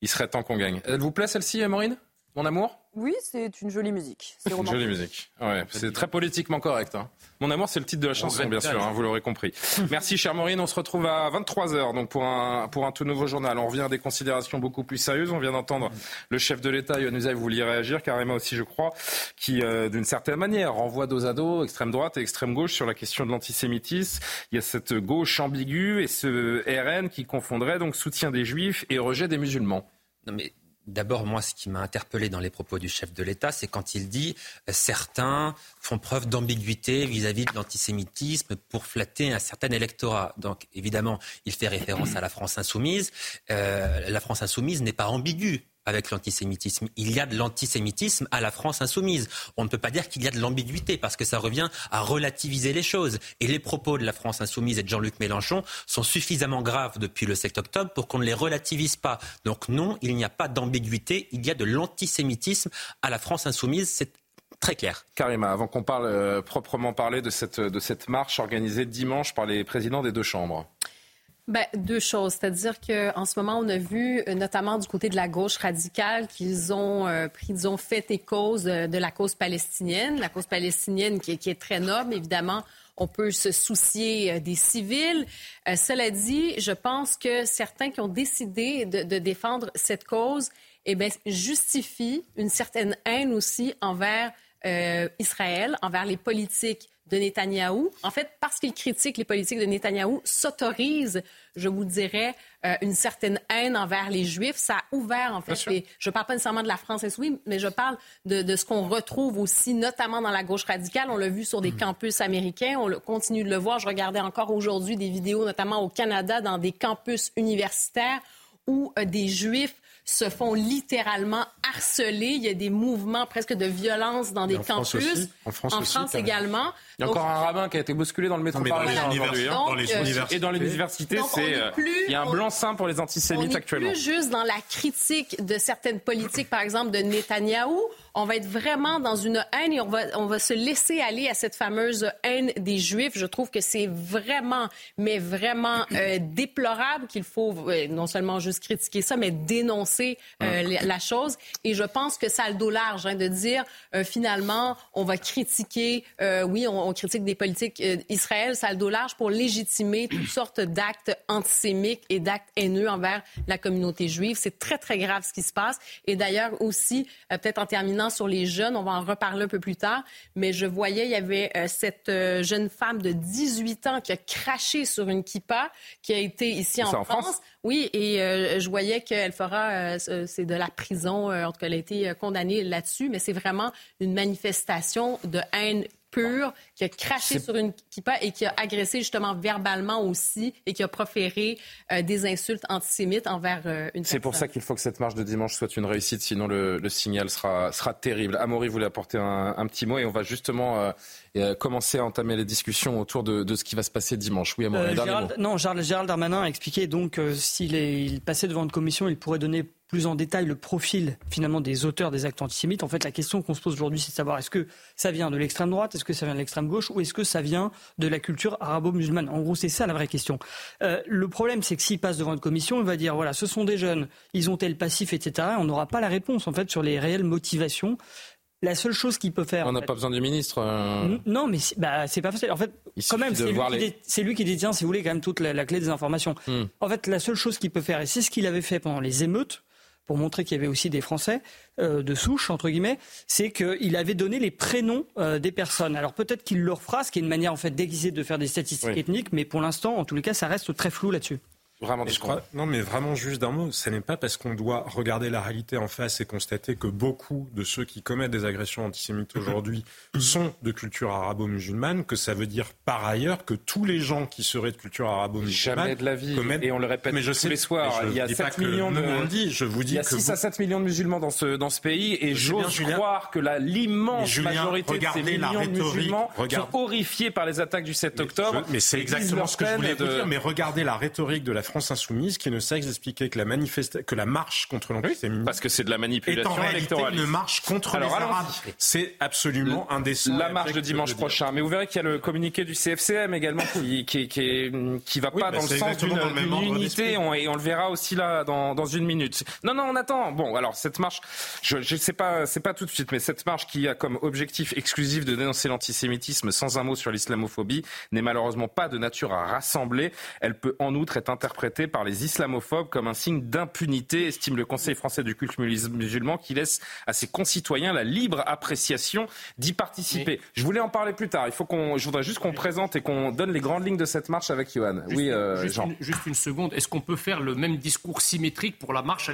Il serait temps qu'on gagne. Elle vous plaît celle-ci, Maureen? Mon amour? Oui, c'est une jolie musique. C'est une jolie musique. Ouais, c'est très politiquement correct. Hein. Mon amour, c'est le titre de la chanson, bien sûr, hein, vous l'aurez compris. Merci, cher Maureen. On se retrouve à 23h donc pour un, pour un tout nouveau journal. On revient à des considérations beaucoup plus sérieuses. On vient d'entendre le chef de l'État, Yohann vous vouliez réagir, carrément aussi, je crois, qui, euh, d'une certaine manière, renvoie dos à dos extrême droite et extrême gauche sur la question de l'antisémitisme. Il y a cette gauche ambiguë et ce RN qui confondrait donc soutien des juifs et rejet des musulmans. Non mais D'abord, moi, ce qui m'a interpellé dans les propos du chef de l'État, c'est quand il dit euh, certains font preuve d'ambiguïté vis-à-vis de l'antisémitisme pour flatter un certain électorat. Donc, évidemment, il fait référence à la France insoumise. Euh, la France insoumise n'est pas ambiguë avec l'antisémitisme. Il y a de l'antisémitisme à la France insoumise. On ne peut pas dire qu'il y a de l'ambiguïté parce que ça revient à relativiser les choses. Et les propos de la France insoumise et de Jean-Luc Mélenchon sont suffisamment graves depuis le 7 octobre pour qu'on ne les relativise pas. Donc non, il n'y a pas d'ambiguïté. Il y a de l'antisémitisme à la France insoumise. C'est très clair. Karima, avant qu'on parle euh, proprement parler de cette, de cette marche organisée dimanche par les présidents des deux chambres. Ben, deux choses. C'est-à-dire qu'en ce moment, on a vu, euh, notamment du côté de la gauche radicale, qu'ils ont euh, pris, ils ont fait et cause de, la cause palestinienne. La cause palestinienne qui, est très noble, évidemment on peut se soucier des civils. cela dit, je pense que certains qui ont décidé de, de défendre cette cause eh bien, justifient une certaine haine aussi envers Israël, envers les politiques de Netanyahou. En fait, parce qu'il critique les politiques de Netanyahou, s'autorise, je vous dirais, euh, une certaine haine envers les Juifs. Ça a ouvert, en fait. je ne parle pas nécessairement de la France oui, mais je parle de, ce qu'on retrouve aussi, notamment dans la gauche radicale. On l'a vu sur des mm. campus américains. On continue de le voir. Je regardais encore aujourd'hui des vidéos, notamment au Canada, dans des campus universitaires où euh, des Juifs se font littéralement harceler. Il y a des mouvements presque de violence dans des campus. En France, en France également. Il y a encore un rabbin qui a été bousculé dans le métro parisien aujourd'hui. Hein. Dans les universités. Et dans les universités, c'est euh, il y a un blanc-seing pour les antisémites actuellement. Plus juste dans la critique de certaines politiques, par exemple de Netanyahou on va être vraiment dans une haine et on va, on va se laisser aller à cette fameuse haine des Juifs. Je trouve que c'est vraiment, mais vraiment euh, déplorable qu'il faut euh, non seulement juste critiquer ça, mais dénoncer euh, la chose. Et je pense que ça a le dos large hein, de dire finalement, on va critiquer, oui, on, critique des politiques Israël, ça a le dos large pour légitimer toutes sortes d'actes antisémites et d'actes haineux envers la communauté juive. C'est très, très grave ce qui se passe. Et d'ailleurs aussi, peut-être en terminant, sur les jeunes. On va en reparler un peu plus tard. Mais je voyais, il y avait euh, cette euh, jeune femme de 18 ans qui a craché sur une kippa, qui a été ici en, France? Oui, et euh, je voyais qu'elle fera, c'est de la prison, en tout cas, elle a été condamnée là-dessus, mais c'est vraiment une manifestation de haine pur, qui a craché sur une kippa et qui a agressé justement verbalement aussi et qui a proféré euh, des insultes antisémites envers euh, une C'est pour ça qu'il faut que cette marche de dimanche soit une réussite, sinon le, signal sera, sera terrible. Amaury voulait apporter un, un, petit mot et on va justement euh, commencer à entamer les discussions autour de, de, ce qui va se passer dimanche. Oui, Amaury, Gérald, Non, Gérald, Darmanin a expliqué donc s'il il passait devant une commission, il pourrait donner plus en détail le profil finalement des auteurs des actes antisémites. En fait, la question qu'on se pose aujourd'hui, c'est de savoir est-ce que ça vient de l'extrême droite, est-ce que ça vient de l'extrême gauche, ou est-ce que ça vient de la culture arabo-musulmane? En gros, c'est ça la vraie question. Euh, le problème, c'est que s'il passe devant une commission, il va dire voilà, ce sont des jeunes, ils ont tel passif, etc. On n'aura pas la réponse en fait sur les réelles motivations. La seule chose qu'il peut faire. On n'a pas besoin du ministre. Euh. Non, mais bah, c'est pas facile. En fait, quand même, c'est lui, lui, qui détient, si vous voulez, quand même toute la, clé des informations. Hmm. En fait, la seule chose qu'il peut faire, et c'est ce qu'il avait fait pendant les émeutes, pour montrer qu'il y avait aussi des Français euh, de souche, entre guillemets, c'est qu'il avait donné les prénoms euh, des personnes. Alors peut-être qu'il le refera, ce qui est une manière en fait déguisée de faire des statistiques ethniques, mais pour l'instant, en tous les cas, ça reste très flou là-dessus. Vraiment je crois, non, mais vraiment juste d'un mot, ce n'est pas parce qu'on doit regarder la réalité en face et constater que beaucoup de ceux qui commettent des agressions antisémites aujourd'hui sont de culture arabo-musulmane que ça veut dire par ailleurs que tous les gens qui seraient de culture arabo-musulmane jamais de la vie et on le répète mais je tous sais, les soirs. Il y a 7 millions de dit, je vous dis il y a 6 à 7 millions de musulmans dans ce dans ce pays et j'ose croire que l'immense majorité de ces millions de musulmans sont horrifiés par les attaques du 7 octobre. mais c'est exactement ce que je voulais vous dire. Mais regardez la rhétorique de la France insoumise qui ne sait expliquer que la, que la marche contre l'antisémitisme. parce que c'est de la manipulation est en électorale. une marche contre les Arabes. C'est absolument indécent. La marche de dimanche prochain. Mais vous verrez qu'il y a le communiqué du CFCM également qui, qui, qui, qui va pas bah, dans le sens d'une unité. On, et on le verra aussi là dans, dans une minute. Non, non, on attend. Bon, alors cette marche, je ne sais pas, c'est pas tout de suite, mais cette marche qui a comme objectif exclusif de dénoncer l'antisémitisme sans un mot sur l'islamophobie n'est malheureusement pas de nature à rassembler. Elle peut en outre être interprétée par les islamophobes comme un signe d'impunité, estime le Conseil français du culte musulman, qui laisse à ses concitoyens la libre appréciation d'y participer. Je voulais en parler plus tard. Il faut qu'on, je voudrais juste qu'on présente et qu'on donne les grandes lignes de cette marche avec Johan. oui, euh, juste, Une, juste une seconde. Est-ce qu'on peut faire le même discours symétrique pour la marche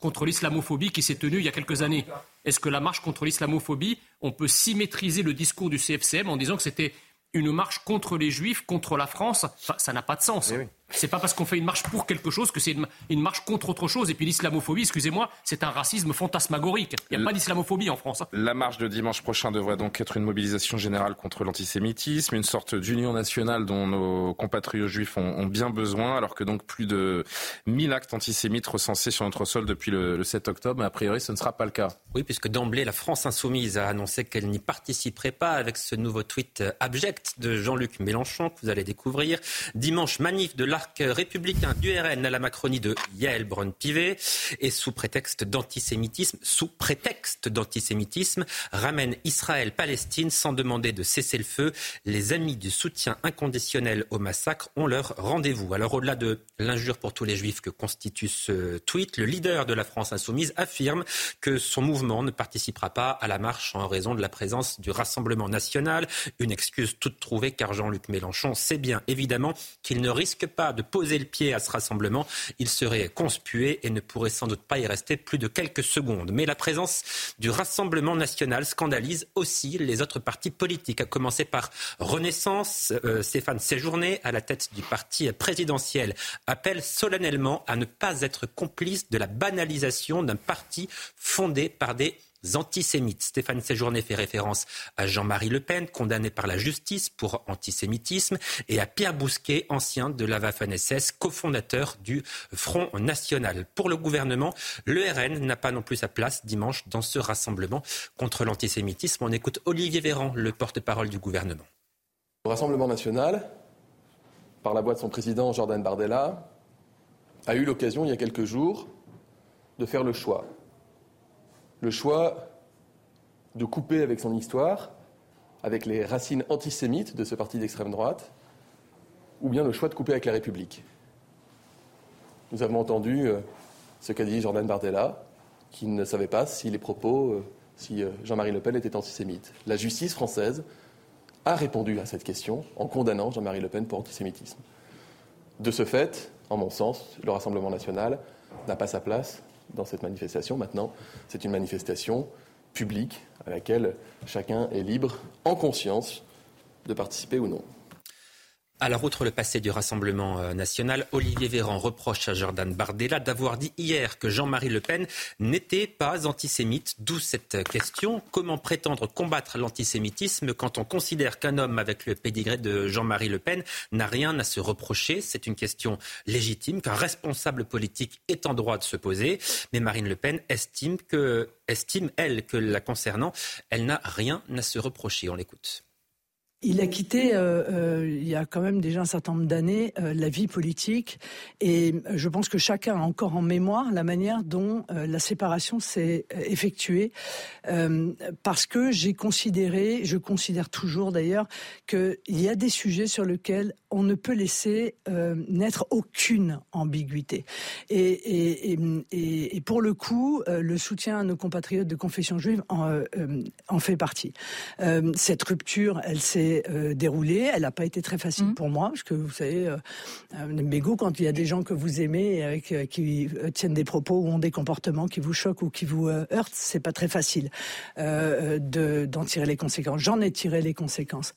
contre l'islamophobie qui s'est tenue il y a quelques années? Est-ce que la marche contre l'islamophobie, on peut symétriser le discours du CFCM en disant que c'était une marche contre les juifs, contre la France? Ça n'a pas de sens. Eh c'est pas parce qu'on fait une marche pour quelque chose que c'est une, marche contre autre chose. Et puis l'islamophobie, excusez-moi, c'est un racisme fantasmagorique. Il n'y a pas d'islamophobie en France. Hein. La marche de dimanche prochain devrait donc être une mobilisation générale contre l'antisémitisme, une sorte d'union nationale dont nos compatriotes juifs ont, bien besoin, alors que donc plus de 1000 actes antisémites recensés sur notre sol depuis le, 7 octobre. Mais a priori, ce ne sera pas le cas. Oui, puisque d'emblée, la France insoumise a annoncé qu'elle n'y participerait pas avec ce nouveau tweet abject de Jean-Luc Mélenchon que vous allez découvrir. Dimanche, manif de l'arc républicain du RN à la Macronie de Yael Braun-Pivet et sous prétexte d'antisémitisme, sous prétexte d'antisémitisme, ramène Israël-Palestine sans demander de cesser le feu. Les amis du soutien inconditionnel au massacre ont leur rendez-vous. Alors au-delà de l'injure pour tous les juifs que constitue ce tweet, le leader de la France insoumise affirme que son mouvement ne participera pas à la marche en raison de la présence du Rassemblement national. Une excuse toute trouvée car Jean-Luc Mélenchon sait bien évidemment qu'il ne risque pas de poser le pied à ce rassemblement. Il serait conspué et ne pourrait sans doute pas y rester plus de quelques secondes. Mais la présence du Rassemblement national scandalise aussi les autres partis politiques, à commencer par Renaissance. Euh, Stéphane Séjourné, à la tête du parti présidentiel, appelle solennellement à ne pas être complice de la banalisation d'un parti fondé par des antisémites. Stéphane Séjourné fait référence à Jean-Marie Le Pen, condamné par la justice pour antisémitisme, et à Pierre Bousquet, ancien de la Waffen-SS, cofondateur du Front National. Pour le gouvernement, le RN n'a pas non plus sa place dimanche dans ce rassemblement contre l'antisémitisme. On écoute Olivier Véran, le porte-parole du gouvernement. Le Rassemblement national, par la voix de son président Jordan Bardella, a eu l'occasion il y a quelques jours de faire le choix le choix de couper avec son histoire, avec les racines antisémites de ce parti d'extrême droite, ou bien le choix de couper avec la République. Nous avons entendu euh, ce qu'a dit Jordan Bardella, qui ne savait pas si les propos, euh, si euh, Jean-Marie Le Pen était antisémite. La justice française a répondu à cette question en condamnant Jean-Marie Le Pen pour antisémitisme. De ce fait, en mon sens, le Rassemblement national n'a pas sa place dans cette manifestation. Maintenant, c'est une manifestation publique à laquelle chacun est libre, en conscience, de participer ou non. Alors, outre le passé du Rassemblement euh, national, Olivier Véran reproche à Jordan Bardella d'avoir dit hier que Jean-Marie Le Pen n'était pas antisémite. D'où cette question. Comment prétendre combattre l'antisémitisme quand on considère qu'un homme avec le pédigré de Jean-Marie Le Pen n'a rien à se reprocher? C'est une question légitime qu'un responsable politique est en droit de se poser. Mais Marine Le Pen estime que, estime, elle, que la concernant, elle n'a rien à se reprocher. On l'écoute. Il a quitté, euh, euh, il y a quand même déjà un certain nombre d'années, euh, la vie politique. Et je pense que chacun a encore en mémoire la manière dont la séparation s'est effectuée. parce que j'ai considéré, je considère toujours d'ailleurs, qu'il y a des sujets sur lesquels on ne peut laisser naître aucune ambiguïté. Et, pour le coup, le soutien à nos compatriotes de confession juive en, en fait partie. cette rupture, elle s'est euh, déroulée. Elle n'a pas été très facile mm. pour moi, parce que vous savez, euh, euh quand il y a des gens que vous aimez et avec, qui tiennent des propos ou ont des comportements qui vous choquent ou qui vous heurtent, c'est pas très facile d'en tirer les conséquences. J'en ai tiré les conséquences.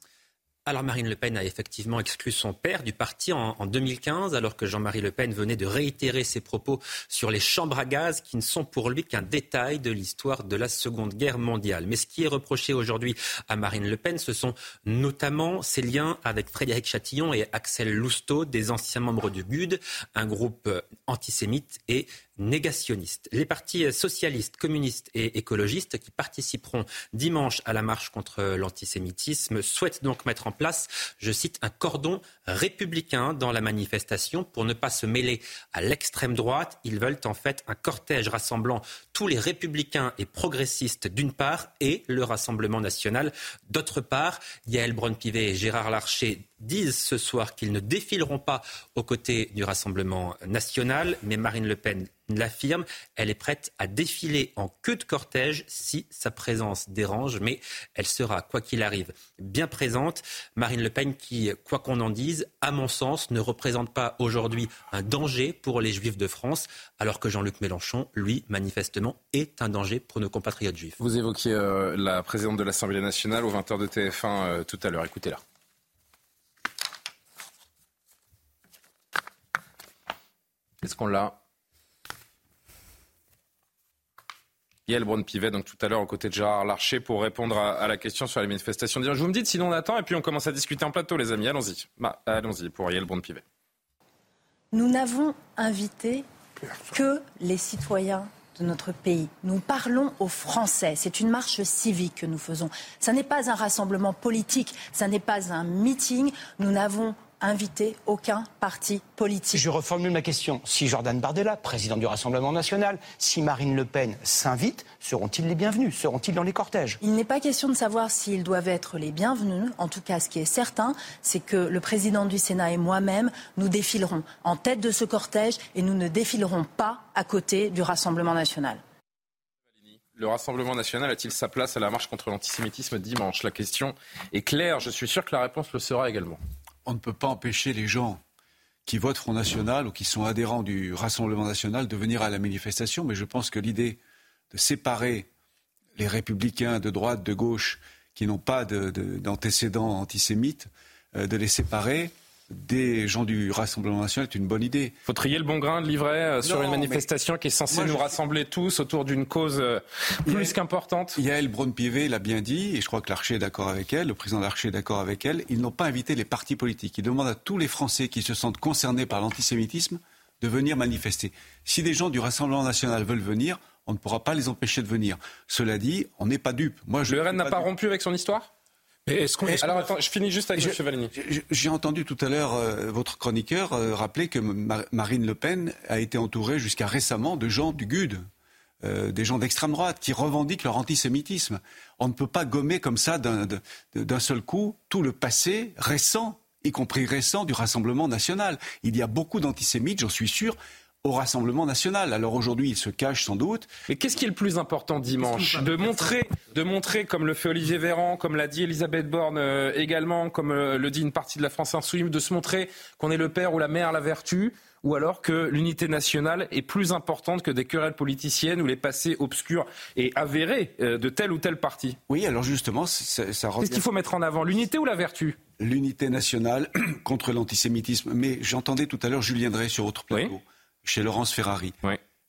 Alors Marine Le Pen a effectivement exclu son père du parti en, 2015, alors que Jean-Marie Le Pen venait de réitérer ses propos sur les chambres à gaz, qui ne sont pour lui qu'un détail de l'histoire de la Seconde Guerre mondiale. Mais ce qui est reproché aujourd'hui à Marine Le Pen, ce sont notamment ses liens avec Frédéric Chatillon et Axel Lousteau, des anciens membres du GUD, un groupe antisémite et négationnistes. Les partis socialistes, communistes et écologistes qui participeront dimanche à la marche contre l'antisémitisme souhaitent donc mettre en place, je cite, un cordon républicain dans la manifestation pour ne pas se mêler à l'extrême droite. Ils veulent en fait un cortège rassemblant tous les républicains et progressistes d'une part et le Rassemblement national d'autre part. Yael Braun-Pivet et Gérard Larcher disent ce soir qu'ils ne défileront pas aux côtés du Rassemblement national, mais Marine Le Pen l'affirme, elle est prête à défiler en queue de cortège si sa présence dérange, mais elle sera, quoi qu'il arrive, bien présente. Marine Le Pen qui, quoi qu'on en dise, à mon sens, ne représente pas aujourd'hui un danger pour les Juifs de France, alors que Jean-Luc Mélenchon, lui, manifestement, est un danger pour nos compatriotes juifs. Vous évoquiez euh, la présidente de l'Assemblée nationale au 20h de TF1 euh, tout à l'heure. Écoutez-la. Est-ce qu'on l'a Yael Braun-Pivet, donc tout à l'heure aux côtés de Gérard Larcher pour répondre à, la question sur les manifestations. Je vous me dites sinon on attend et puis on commence à discuter en plateau les amis. Allons-y. Bah, allons-y pour Yael Braun-Pivet. Nous n'avons invité que les citoyens de notre pays. Nous parlons aux Français. C'est une marche civique que nous faisons. Ce n'est pas un rassemblement politique, ce n'est pas un meeting. Nous n'avons invité aucun parti politique. Je reformule ma question. Si Jordan Bardella, président du Rassemblement national, si Marine Le Pen s'invite, seront-ils les bienvenus? Seront-ils dans les cortèges? Il n'est pas question de savoir s'ils doivent être les bienvenus. En tout cas, ce qui est certain, c'est que le président du Sénat et moi-même, nous défilerons en tête de ce cortège et nous ne défilerons pas à côté du Rassemblement national. Le Rassemblement national a-t-il sa place à la marche contre l'antisémitisme dimanche? La question est claire. Je suis sûr que la réponse le sera également. On ne peut pas empêcher les gens qui votent Front National ou qui sont adhérents du Rassemblement national de venir à la manifestation, mais je pense que l'idée de séparer les républicains de droite, de gauche, qui n'ont pas d'antécédents antisémites, euh, de les séparer, des gens du Rassemblement national est une bonne idée. Il faut trier le bon grain de livret euh, sur une manifestation qui est censée nous rassembler tous autour d'une cause euh, plus qu'importante. Yael Braun-Pivet l'a bien dit, et je crois que l'Archer est d'accord avec elle, le président Larcher est d'accord avec elle, ils n'ont pas invité les partis politiques. Ils demandent à tous les Français qui se sentent concernés par l'antisémitisme de venir manifester. Si des gens du Rassemblement national veulent venir, on ne pourra pas les empêcher de venir. Cela dit, on n'est pas dupe. Moi, je le RN n'a pas rompu avec son histoire? Alors attends, je finis juste avec M. J'ai entendu tout à l'heure euh, votre chroniqueur euh, rappeler que Marine Le Pen a été entourée jusqu'à récemment de gens du GUD, euh, des gens d'extrême droite qui revendiquent leur antisémitisme. On ne peut pas gommer comme ça d'un seul coup tout le passé récent, y compris récent, du Rassemblement national. Il y a beaucoup d'antisémites, j'en suis sûr au Rassemblement national. Alors aujourd'hui, il se cache sans doute. Mais qu'est-ce qui est le plus important dimanche De montrer, de montrer, comme le fait Olivier Véran, comme l'a dit Elisabeth Borne euh, également, comme euh, le dit une partie de la France insoumise, de se montrer qu'on est le père ou la mère, la vertu ou alors que l'unité nationale est plus importante que des querelles politiciennes ou les passés obscurs et avérés euh, de tel ou tel parti Oui, alors justement, ça, ça Qu'est-ce qu'il faut mettre en avant? L'unité ou la vertu? L'unité nationale contre l'antisémitisme. Mais j'entendais tout à l'heure Julien Drey sur votre plateau chez Laurence Ferrari.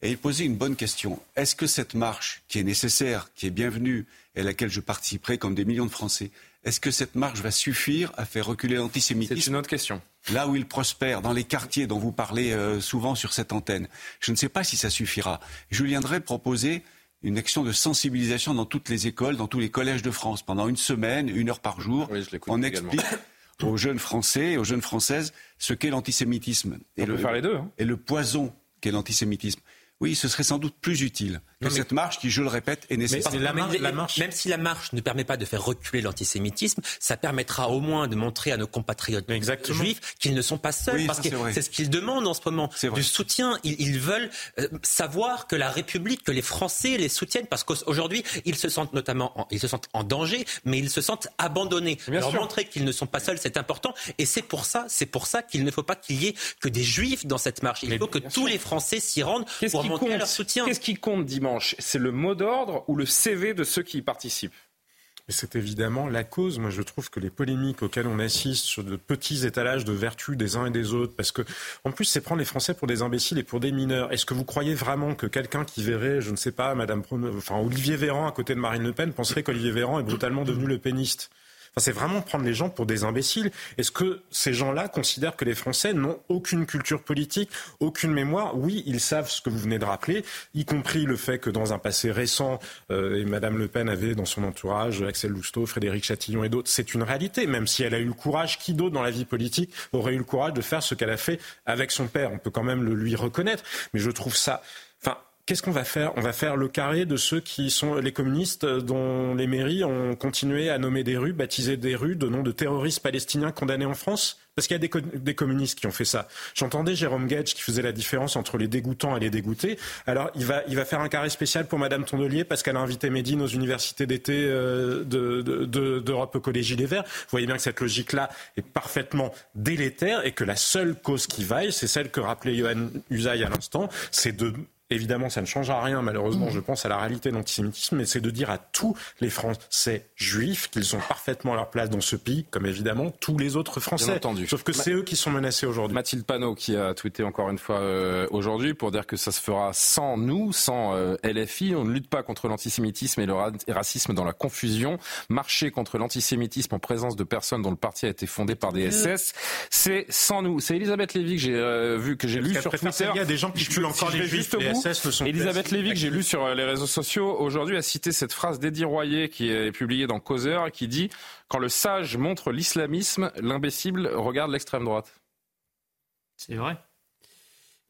Et il posait une bonne question. Est-ce que cette marche, qui est nécessaire, qui est bienvenue, et à laquelle je participerai comme des millions de Français, est-ce que cette marche va suffire à faire reculer l'antisémitisme? C'est une autre question. Là où il prospère, dans les quartiers dont vous parlez euh, souvent sur cette antenne, je ne sais pas si ça suffira. Je viendrai proposer une action de sensibilisation dans toutes les écoles, dans tous les collèges de France, pendant une semaine, une heure par jour. on explique aux jeunes Français, aux jeunes Françaises, ce qu'est l'antisémitisme. Et, le, faire les deux. Hein. Et le poison qu'est l'antisémitisme. Oui, ce serait sans doute plus utile que cette marche qui, je le répète, est nécessaire. Mais la, marche, Même si la marche ne permet pas de faire reculer l'antisémitisme, ça permettra au moins de montrer à nos compatriotes juifs qu'ils ne sont pas seuls, parce que c'est ce qu'ils demandent en ce moment, du soutien. Ils, veulent euh, savoir que la République, que les Français les soutiennent, parce qu'aujourd'hui, ils se sentent notamment, en, ils se sentent en danger, mais ils se sentent abandonnés. Leur montrer qu'ils ne sont pas seuls, c'est important, et c'est pour ça, c'est pour ça qu'il ne faut pas qu'il y ait que des juifs dans cette marche. Il faut que tous les Français s'y rendent pour Qu'est-ce qui compte dimanche C'est le mot d'ordre ou le CV de ceux qui y participent c'est évidemment la cause. Moi, je trouve que les polémiques auxquelles on assiste sur de petits étalages de vertus des uns et des autres, parce que, en plus, c'est prendre les Français pour des imbéciles et pour des mineurs. Est-ce que vous croyez vraiment que quelqu'un qui verrait, je ne sais pas, Madame, enfin, Olivier Véran à côté de Marine Le Pen penserait qu'Olivier Véran est brutalement devenu le péniste? C'est vraiment prendre les gens pour des imbéciles. Est-ce que ces gens-là considèrent que les Français n'ont aucune culture politique, aucune mémoire? Oui, ils savent ce que vous venez de rappeler, y compris le fait que dans un passé récent, euh, Madame Le Pen avait dans son entourage Axel Lousteau, Frédéric Chatillon et d'autres, c'est une réalité. Même si elle a eu le courage, qui d'autre dans la vie politique aurait eu le courage de faire ce qu'elle a fait avec son père? On peut quand même le lui reconnaître. Mais je trouve ça Qu'est-ce qu'on va faire? On va faire le carré de ceux qui sont les communistes dont les mairies ont continué à nommer des rues, baptiser des rues de noms de terroristes palestiniens condamnés en France? Parce qu'il y a des, communistes qui ont fait ça. J'entendais Jérôme Gage qui faisait la différence entre les dégoûtants et les dégoûtés. Alors, il va, il va faire un carré spécial pour Madame Tondelier parce qu'elle a invité Médine aux universités d'été euh, d'Europe de, Collège des Verts. Vous voyez bien que cette logique-là est parfaitement délétère et que la seule cause qui vaille, c'est celle que rappelait Johan Usaï à l'instant, c'est de Évidemment, ça ne changera rien, malheureusement, je pense à la réalité de l'antisémitisme, mais c'est de dire à tous les Français juifs qu'ils sont parfaitement à leur place dans ce pays, comme évidemment tous les autres Français. Entendu. Sauf que c'est eux qui sont menacés aujourd'hui. Mathilde Panot qui a tweeté encore une fois euh, aujourd'hui pour dire que ça se fera sans nous, sans euh, LFI. On ne lutte pas contre l'antisémitisme et le racisme dans la confusion. Marcher contre l'antisémitisme en présence de personnes dont le parti a été fondé par des SS, c'est sans nous. C'est Elisabeth Lévy que j'ai euh, vu, que j'ai lu sur Twitter. Il y a des gens qui tuent encore les juifs Elisabeth Lévy, que j'ai lu sur les réseaux sociaux aujourd'hui, a cité cette phrase d'Eddie Royer qui est publiée dans Causeur qui dit Quand le sage montre l'islamisme, l'imbécile regarde l'extrême droite. C'est vrai.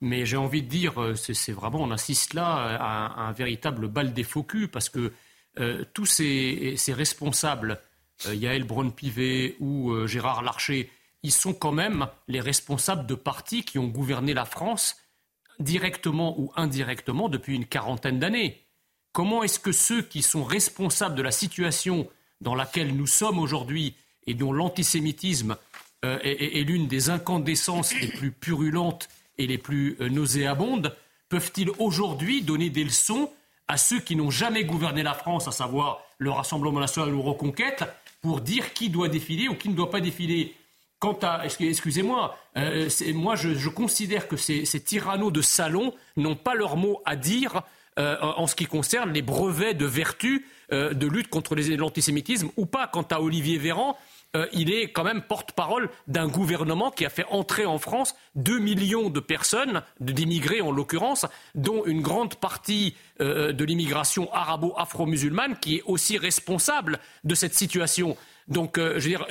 Mais j'ai envie de dire, euh, c'est vraiment, on assiste là à, un véritable bal des faux culs, parce que euh, tous ces, responsables, euh, Yael Braun-Pivet ou Gérard Larcher, ils sont quand même les responsables de partis qui ont gouverné la France directement ou indirectement depuis une quarantaine d'années. Comment est-ce que ceux qui sont responsables de la situation dans laquelle nous sommes aujourd'hui et dont l'antisémitisme est l'une des incandescences les plus purulentes et les plus euh, nauséabondes peuvent-ils aujourd'hui donner des leçons à ceux qui n'ont jamais gouverné la France, à savoir le Rassemblement national ou Reconquête, pour dire qui doit défiler ou qui ne doit pas défiler Quant à, excusez-moi, euh, moi je, considère que ces, tyrannos de salon n'ont pas leur mot à dire euh, en ce qui concerne les brevets de vertu de lutte contre l'antisémitisme ou pas. Quant à Olivier Véran, euh, il est quand même porte-parole d'un gouvernement qui a fait entrer en France 2 millions de personnes, d'immigrés en l'occurrence, dont une grande partie euh, de l'immigration arabo-afro-musulmane, qui est aussi responsable de cette situation. Donc, euh, je veux dire,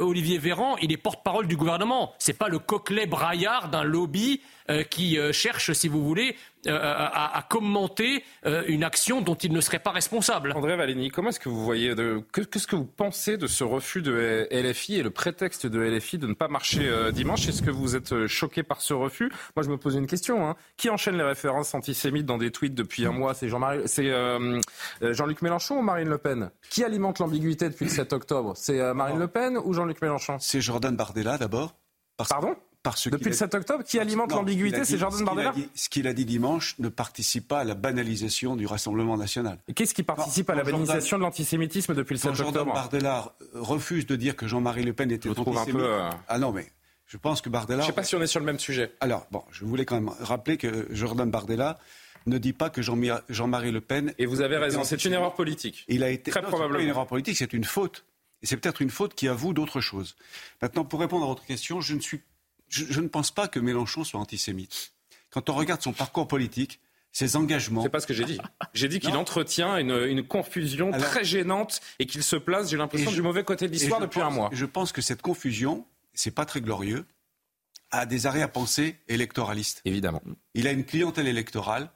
Olivier Véran, il est porte-parole du gouvernement. Ce n'est pas le coquelet braillard d'un lobby qui cherche, si vous voulez, euh, à, commenter euh, une action dont il ne serait pas responsable. André Valény, comment est-ce que vous voyez, qu'est-ce que vous pensez de ce refus de LFI et le prétexte de LFI de ne pas marcher euh, dimanche? Est-ce que vous êtes choqué par ce refus? Moi, je me pose une question. Hein. Qui enchaîne les références antisémites dans des tweets depuis un mois? C'est Jean-Luc Mélenchon ou Marine Le Pen? Qui alimente l'ambiguïté depuis le 7 octobre? C'est Marine Le Pen ou Jean-Luc Mélenchon? C'est Jordan Bardella d'abord. Pardon? Depuis le 7 octobre, qui alimente l'ambiguïté, c'est Jordan Bardella Ce qu'il a dit dimanche ne participe pas à la banalisation du Rassemblement national. Qu'est-ce qui participe à la banalisation de l'antisémitisme depuis le 7 octobre Jordan Bardella refuse de dire que Jean-Marie Le Pen était antisémite. Euh, ah non, mais je pense que Bardella... Je ne sais pas si on est sur le même sujet. Alors, bon, je voulais quand même rappeler que Jordan Bardella ne dit pas que Jean-Marie Le Pen... Et vous avez raison, c'est une erreur politique. Il a été... Très probablement. Pas une erreur politique, c'est une faute. Et c'est peut-être une faute qui avoue d'autres choses. Maintenant, pour répondre à votre question, je ne suis je, ne pense pas que Mélenchon soit antisémite. Quand on regarde son parcours politique, ses engagements. C'est pas ce que j'ai dit. J'ai dit qu'il entretient une, confusion très gênante et qu'il se place, j'ai l'impression, du mauvais côté de l'histoire depuis un mois. Je pense que cette confusion, c'est pas très glorieux, a des arrêts à penser électoralistes. Évidemment. Il a une clientèle électorale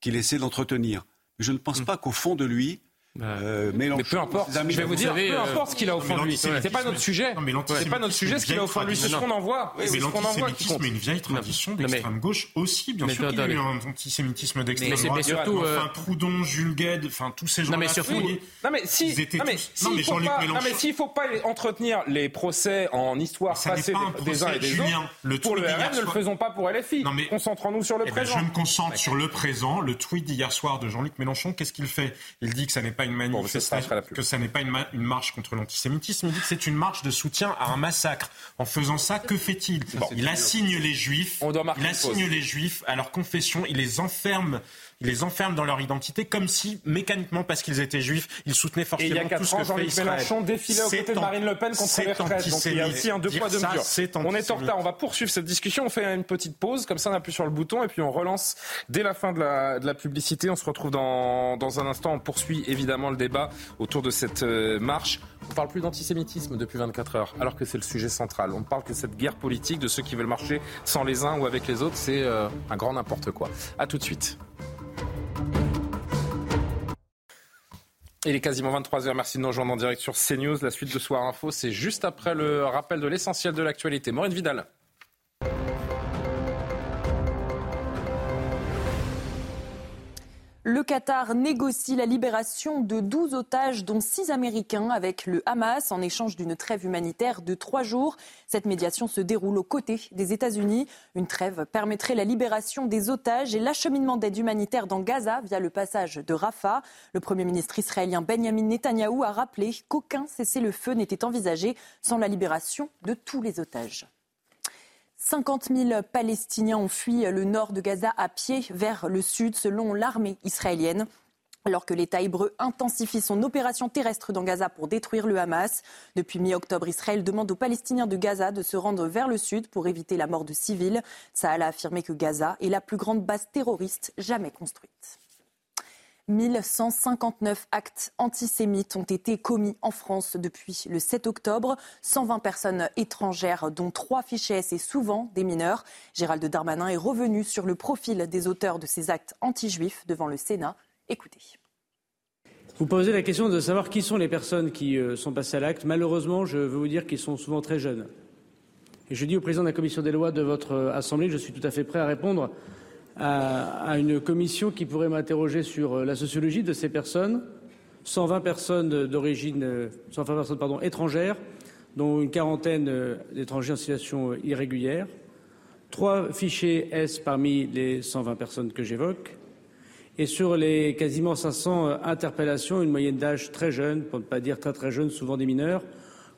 qu'il essaie d'entretenir. Je ne pense mm. pas qu'au fond de lui, euh, mais peu importe, je vais vous dire, peu importe ce qu'il a au fond de lui. C'est pas notre sujet. C'est pas notre sujet ce qu'il a au fond de lui. C'est ce qu'on envoie. mais l'antisémitisme est une vieille tradition d'extrême gauche aussi, bien sûr. Il y a eu un antisémitisme d'extrême droite. Mais surtout, enfin Proudhon, Jules Gued, enfin tous ces gens-là. Non mais surtout, non mais si, non mais s'il faut pas entretenir les procès en histoire passée des uns et des autres, pour le RN, ne le faisons pas pour LFI. Concentrons-nous sur le présent. Je me concentre sur le présent. Le tweet d'hier soir de Jean-Luc Mélenchon, qu'est-ce qu'il fait Il dit que ça n'est pas une manifestation, que ça n'est pas une, marche contre l'antisémitisme. Il dit que c'est une marche de soutien à un massacre. En faisant ça, que fait-il? Il assigne les juifs. il assigne les juifs à leur confession. Il les enferme il les enferme dans leur identité comme si, mécaniquement, parce qu'ils étaient juifs, ils soutenaient forcément et il y a tout ce que Jean-Luc Mélenchon défilait aux côtés de Marine Le Pen contre les retraites. Donc il y a aussi un deux poids deux mesures. On est en retard, on va poursuivre cette discussion, on fait une petite pause, comme ça on appuie sur le bouton et puis on relance dès la fin de la, de la publicité. On se retrouve dans, dans un instant, on poursuit évidemment le débat autour de cette euh, marche. On ne parle plus d'antisémitisme depuis 24 heures, alors que c'est le sujet central. On parle que cette guerre politique de ceux qui veulent marcher sans les uns ou avec les autres, c'est euh, un grand n'importe quoi. A tout de suite. Il est quasiment 23h. Merci de nous rejoindre en direct sur CNews. La suite de Soir Info, c'est juste après le rappel de l'essentiel de l'actualité. Maureen Vidal. Le Qatar négocie la libération de 12 otages, dont 6 Américains, avec le Hamas en échange d'une trêve humanitaire de 3 jours. Cette médiation se déroule aux côtés des États-Unis. Une trêve permettrait la libération des otages et l'acheminement d'aide humanitaire dans Gaza via le passage de Rafah. Le Premier ministre israélien Benjamin Netanyahou a rappelé qu'aucun cessez-le-feu n'était envisagé sans la libération de tous les otages. 50 000 Palestiniens ont fui le nord de Gaza à pied vers le sud, selon l'armée israélienne. alors que l'État hébreu intensifie son opération terrestre dans Gaza pour détruire le Hamas. Depuis mi-octobre, Israël demande aux Palestiniens de Gaza de se rendre vers le sud pour éviter la mort de civils. Tsahal a affirmé que Gaza est la plus grande base terroriste jamais construite. 1159 actes antisémites ont été commis en France depuis le 7 octobre. 120 personnes étrangères, dont trois fichés et souvent des mineurs. Gérald Darmanin est revenu sur le profil des auteurs de ces actes anti-juifs devant le Sénat. Écoutez. Vous posez la question de savoir qui sont les personnes qui euh, sont passées à l'acte. Malheureusement, je veux vous dire qu'ils sont souvent très jeunes. Je dis au président de la commission des lois de votre euh, Assemblée, je suis tout à fait prêt à répondre à, une commission qui pourrait m'interroger sur euh, la sociologie de ces personnes. 120 personnes d'origine, 120 personnes pardon, étrangères, dont une quarantaine d'étrangers en situation irrégulière. Trois fichiers S parmi les 120 personnes que j'évoque. Et sur les quasiment 500 euh, interpellations, une moyenne d'âge très jeune, pour ne pas dire très très jeune, souvent des mineurs,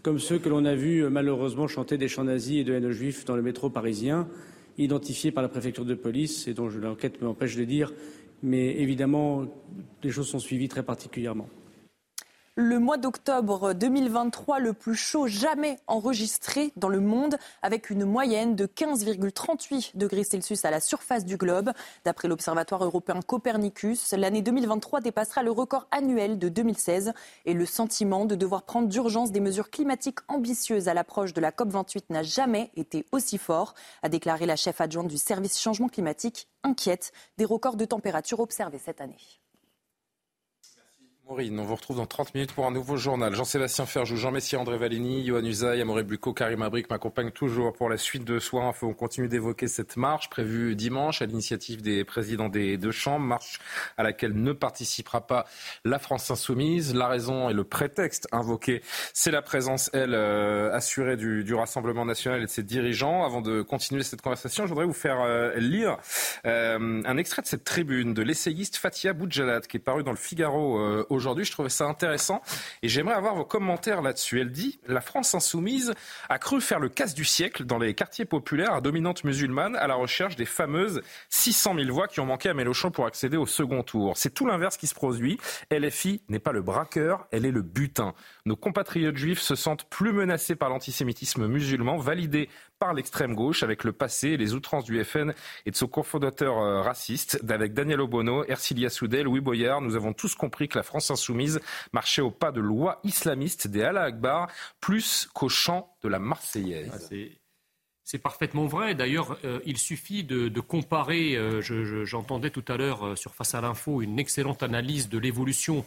comme ceux que l'on a vus euh, malheureusement chanter des chants nazis et de haine aux juifs dans le métro parisien identifié par la préfecture de police et dont l'enquête m'empêche de dire, mais évidemment, les choses sont suivies très particulièrement le mois d'octobre 2023 le plus chaud jamais enregistré dans le monde, avec une moyenne de 15,38 degrés Celsius à la surface du globe. D'après l'Observatoire européen Copernicus, l'année 2023 dépassera le record annuel de 2016 et le sentiment de devoir prendre d'urgence des mesures climatiques ambitieuses à l'approche de la COP28 n'a jamais été aussi fort, a déclaré la chef adjointe du service changement climatique, inquiète des records de température observés cette année. Maureen, on vous retrouve dans 30 minutes pour un nouveau journal. Jean-Sébastien Ferjou, Jean Messier, André Valigny, Yohann Usaï, Amoré Bucco, Karim Abric m'accompagnent toujours pour la suite de Soir. On continue d'évoquer cette marche prévue dimanche à l'initiative des présidents des deux chambres, marche à laquelle ne participera pas la France insoumise. La raison et le prétexte invoqué, c'est la présence, elle, euh, assurée du, Rassemblement national et de ses dirigeants. Avant de continuer cette conversation, je voudrais vous faire euh, lire euh, un extrait de cette tribune de l'essayiste Fatia Boudjalat qui est paru dans le Figaro aujourd'hui. Je trouvais ça intéressant et j'aimerais avoir vos commentaires là-dessus. Elle dit La France insoumise a cru faire le casse du siècle dans les quartiers populaires à dominante musulmane à la recherche des fameuses 600 000 voix qui ont manqué à Mélenchon pour accéder au second tour. C'est tout l'inverse qui se produit. LFI n'est pas le braqueur, elle est le butin. Nos compatriotes juifs se sentent plus menacés par l'antisémitisme musulman, validé par l'extrême gauche avec le passé et les outrances du FN et de son cofondateur euh, raciste. Avec Daniel Obono, Ercilia Soudel, Louis Boyard, nous avons tous compris que la France insoumise marchait au pas de loi islamiste des Allah Akbar plus qu'au chant de la Marseillaise. Ah, c'est parfaitement vrai. D'ailleurs, euh, il suffit de, comparer, euh, j'entendais tout à l'heure sur Face à l'info une excellente analyse de l'évolution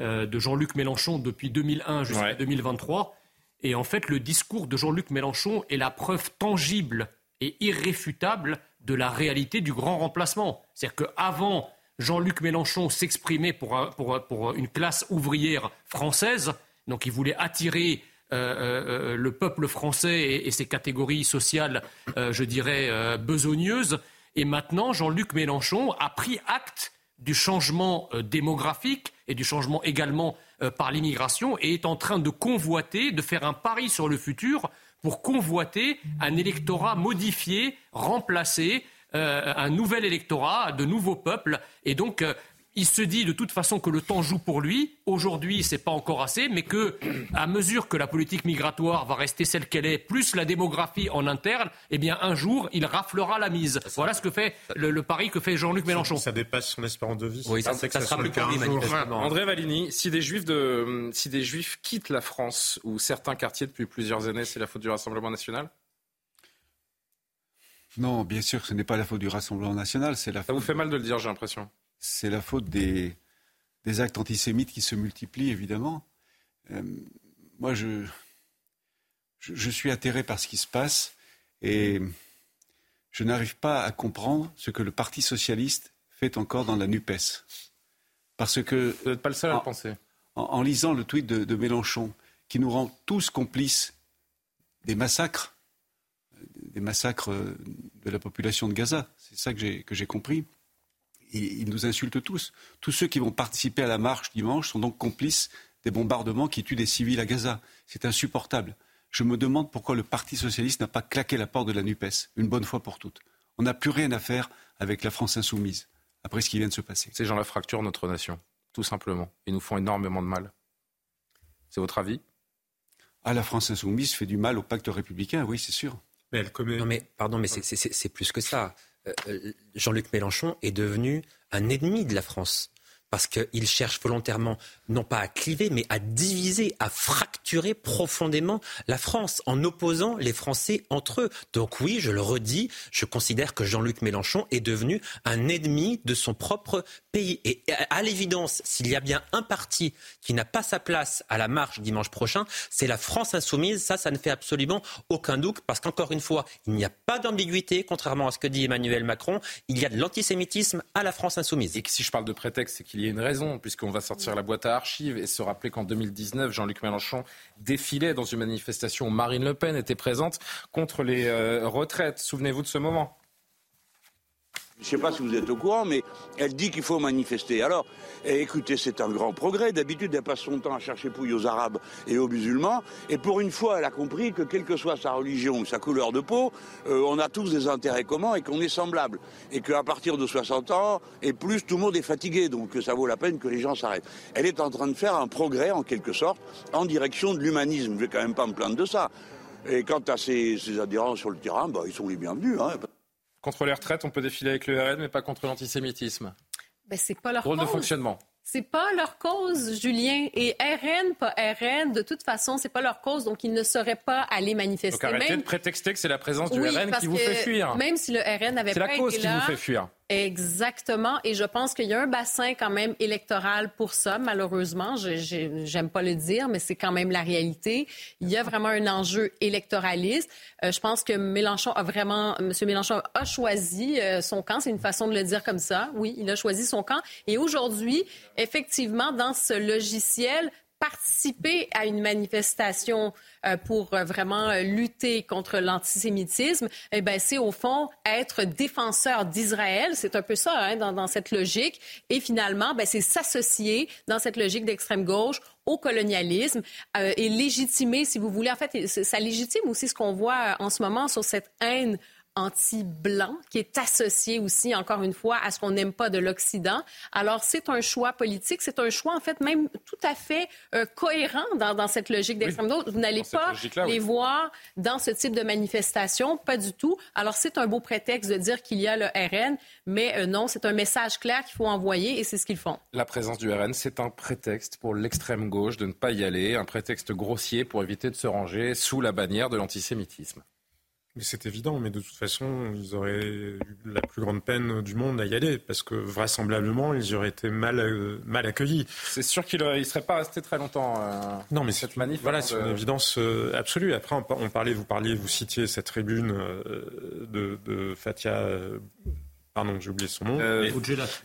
de Jean-Luc Mélenchon depuis 2001 jusqu'à 2023. Et en fait, le discours de Jean-Luc Mélenchon est la preuve tangible et irréfutable de la réalité du grand remplacement. C'est-à-dire qu'avant, Jean-Luc Mélenchon s'exprimait pour, pour, une classe ouvrière française, donc il voulait attirer euh, euh, le peuple français et, ses catégories sociales, euh, je dirais, besogneuses. Et maintenant, Jean-Luc Mélenchon a pris acte du changement démographique et du changement également euh, par l'immigration et est en train de convoiter, de faire un pari sur le futur pour convoiter un électorat modifié, remplacé, euh, un nouvel électorat, de nouveaux peuples. Et donc, euh, il se dit de toute façon que le temps joue pour lui. Aujourd'hui, c'est pas encore assez, mais que, à mesure que la politique migratoire va rester celle qu'elle est, plus la démographie en interne, eh bien, un jour, il raflera la mise. Voilà ce que fait le, pari que fait Jean-Luc Mélenchon. Ça, dépasse son espérance de vie. Oui, ça, sera plus manifestement. André Valigny, si des juifs de, si des juifs quittent la France ou certains quartiers depuis plusieurs années, c'est la faute du Rassemblement national? Non, bien sûr, ce n'est pas la faute du Rassemblement national. C'est la. Ça vous fait mal de le dire, j'ai l'impression c'est la faute des, actes antisémites qui se multiplient, évidemment. Euh, moi, je, je, suis atterré par ce qui se passe et je n'arrive pas à comprendre ce que le Parti socialiste fait encore dans la NUPES. Parce que. Vous n'êtes pas le seul à le penser. En, lisant le tweet de, Mélenchon, qui nous rend tous complices des massacres, des massacres de la population de Gaza, c'est ça que j'ai compris il nous insulte tous. Tous ceux qui vont participer à la marche dimanche sont donc complices des bombardements qui tuent des civils à Gaza. C'est insupportable. Je me demande pourquoi le Parti socialiste n'a pas claqué la porte de la NUPES, une bonne fois pour toutes. On n'a plus rien à faire avec la France insoumise, après ce qui vient de se passer. Ces gens-là fracturent notre nation. tout simplement. Ils nous font énormément de mal. C'est votre avis? À ah, la France insoumise fait du mal au pacte républicain, oui, c'est sûr. Mais elle commet... Non mais pardon, mais c'est plus que ça. Euh, euh, Jean-Luc Mélenchon est devenu un ennemi de la France parce qu'il cherche volontairement, non pas à cliver, mais à diviser, à fracturer profondément la France, en opposant les Français entre eux. Donc oui, je le redis, je considère que Jean-Luc Mélenchon est devenu un ennemi de son propre pays. Et à l'évidence, s'il y a bien un parti qui n'a pas sa place à la marche dimanche prochain, c'est la France insoumise. Ça, ça ne fait absolument aucun doute, parce qu'encore une fois, il n'y a pas d'ambiguïté, contrairement à ce que dit Emmanuel Macron. Il y a de l'antisémitisme à la France insoumise. Et si je parle de prétexte, c'est qu'il il y a une raison, puisqu'on va sortir la boîte à archives et se rappeler qu'en 2019, Jean-Luc Mélenchon défilait dans une manifestation où Marine Le Pen était présente contre les euh, retraites. Souvenez-vous de ce moment. Je ne sais pas si vous êtes au courant, mais elle dit qu'il faut manifester. Alors, eh, écoutez, c'est un grand progrès. D'habitude, elle passe son temps à chercher pouille aux Arabes et aux musulmans. Et pour une fois, elle a compris que, quelle que soit sa religion ou sa couleur de peau, euh, on a tous des intérêts communs et qu'on est semblables. Et qu'à partir de 60 ans et plus, tout le monde est fatigué. Donc, ça vaut la peine que les gens s'arrêtent. Elle est en train de faire un progrès, en quelque sorte, en direction de l'humanisme. Je vais quand même pas me plaindre de ça. Et quant à ses, adhérents sur le terrain, bah, ils sont les bienvenus. Hein. Contre les retraites, on peut défiler avec le RN, mais pas contre l'antisémitisme. Ben, c'est pas leur Rôle de fonctionnement. C'est pas leur cause, Julien. Et RN, pas RN, de toute façon, c'est pas leur cause, donc ils ne seraient pas allés manifester. Donc arrêtez de prétexter que c'est la présence du RN qui vous fait fuir. Même si le RN n'avait pas été là... C'est la cause qui vous fait fuir. Exactement. Et je pense qu'il y a un bassin quand même électoral pour ça, malheureusement. J'aime pas le dire, mais c'est quand même la réalité. Il y a vraiment un enjeu électoraliste. Euh, je pense que Mélenchon a vraiment, M. Mélenchon a choisi euh, son camp. C'est une façon de le dire comme ça. Oui, il a choisi son camp. Et aujourd'hui, effectivement, dans ce logiciel, participer à une manifestation euh, pour euh, vraiment euh, lutter contre l'antisémitisme, eh ben c'est au fond être défenseur d'Israël. C'est un peu ça hein, dans, dans, cette logique. Et finalement, ben, c'est s'associer dans cette logique d'extrême gauche au colonialisme et légitimer, si vous voulez, en fait, ça légitime aussi ce qu'on voit en ce moment sur cette haine anti-blanc qui est associé aussi, encore une fois, à ce qu'on n'aime pas de l'Occident. Alors, c'est un choix politique, c'est un choix, en fait, même tout à fait euh, cohérent dans, dans, cette logique d'extrême droite. Vous n'allez pas les voir dans ce type de manifestation, pas du tout. Alors, c'est un beau prétexte de dire qu'il y a le RN, mais euh, non, c'est un message clair qu'il faut envoyer et c'est ce qu'ils font. La présence du RN, c'est un prétexte pour l'extrême gauche de ne pas y aller, un prétexte grossier pour éviter de se ranger sous la bannière de l'antisémitisme. C'est évident, mais de toute façon, ils auraient eu la plus grande peine du monde à y aller, parce que vraisemblablement, ils y auraient été mal, euh, mal accueillis. C'est sûr qu'ils ne seraient pas restés très longtemps. Euh, non, mais cette manif. Voilà, c'est une évidence euh, absolue. Après, on, parlait, vous parliez, vous citiez cette tribune de, de Fatia Pardon, j'ai oublié son nom. Euh,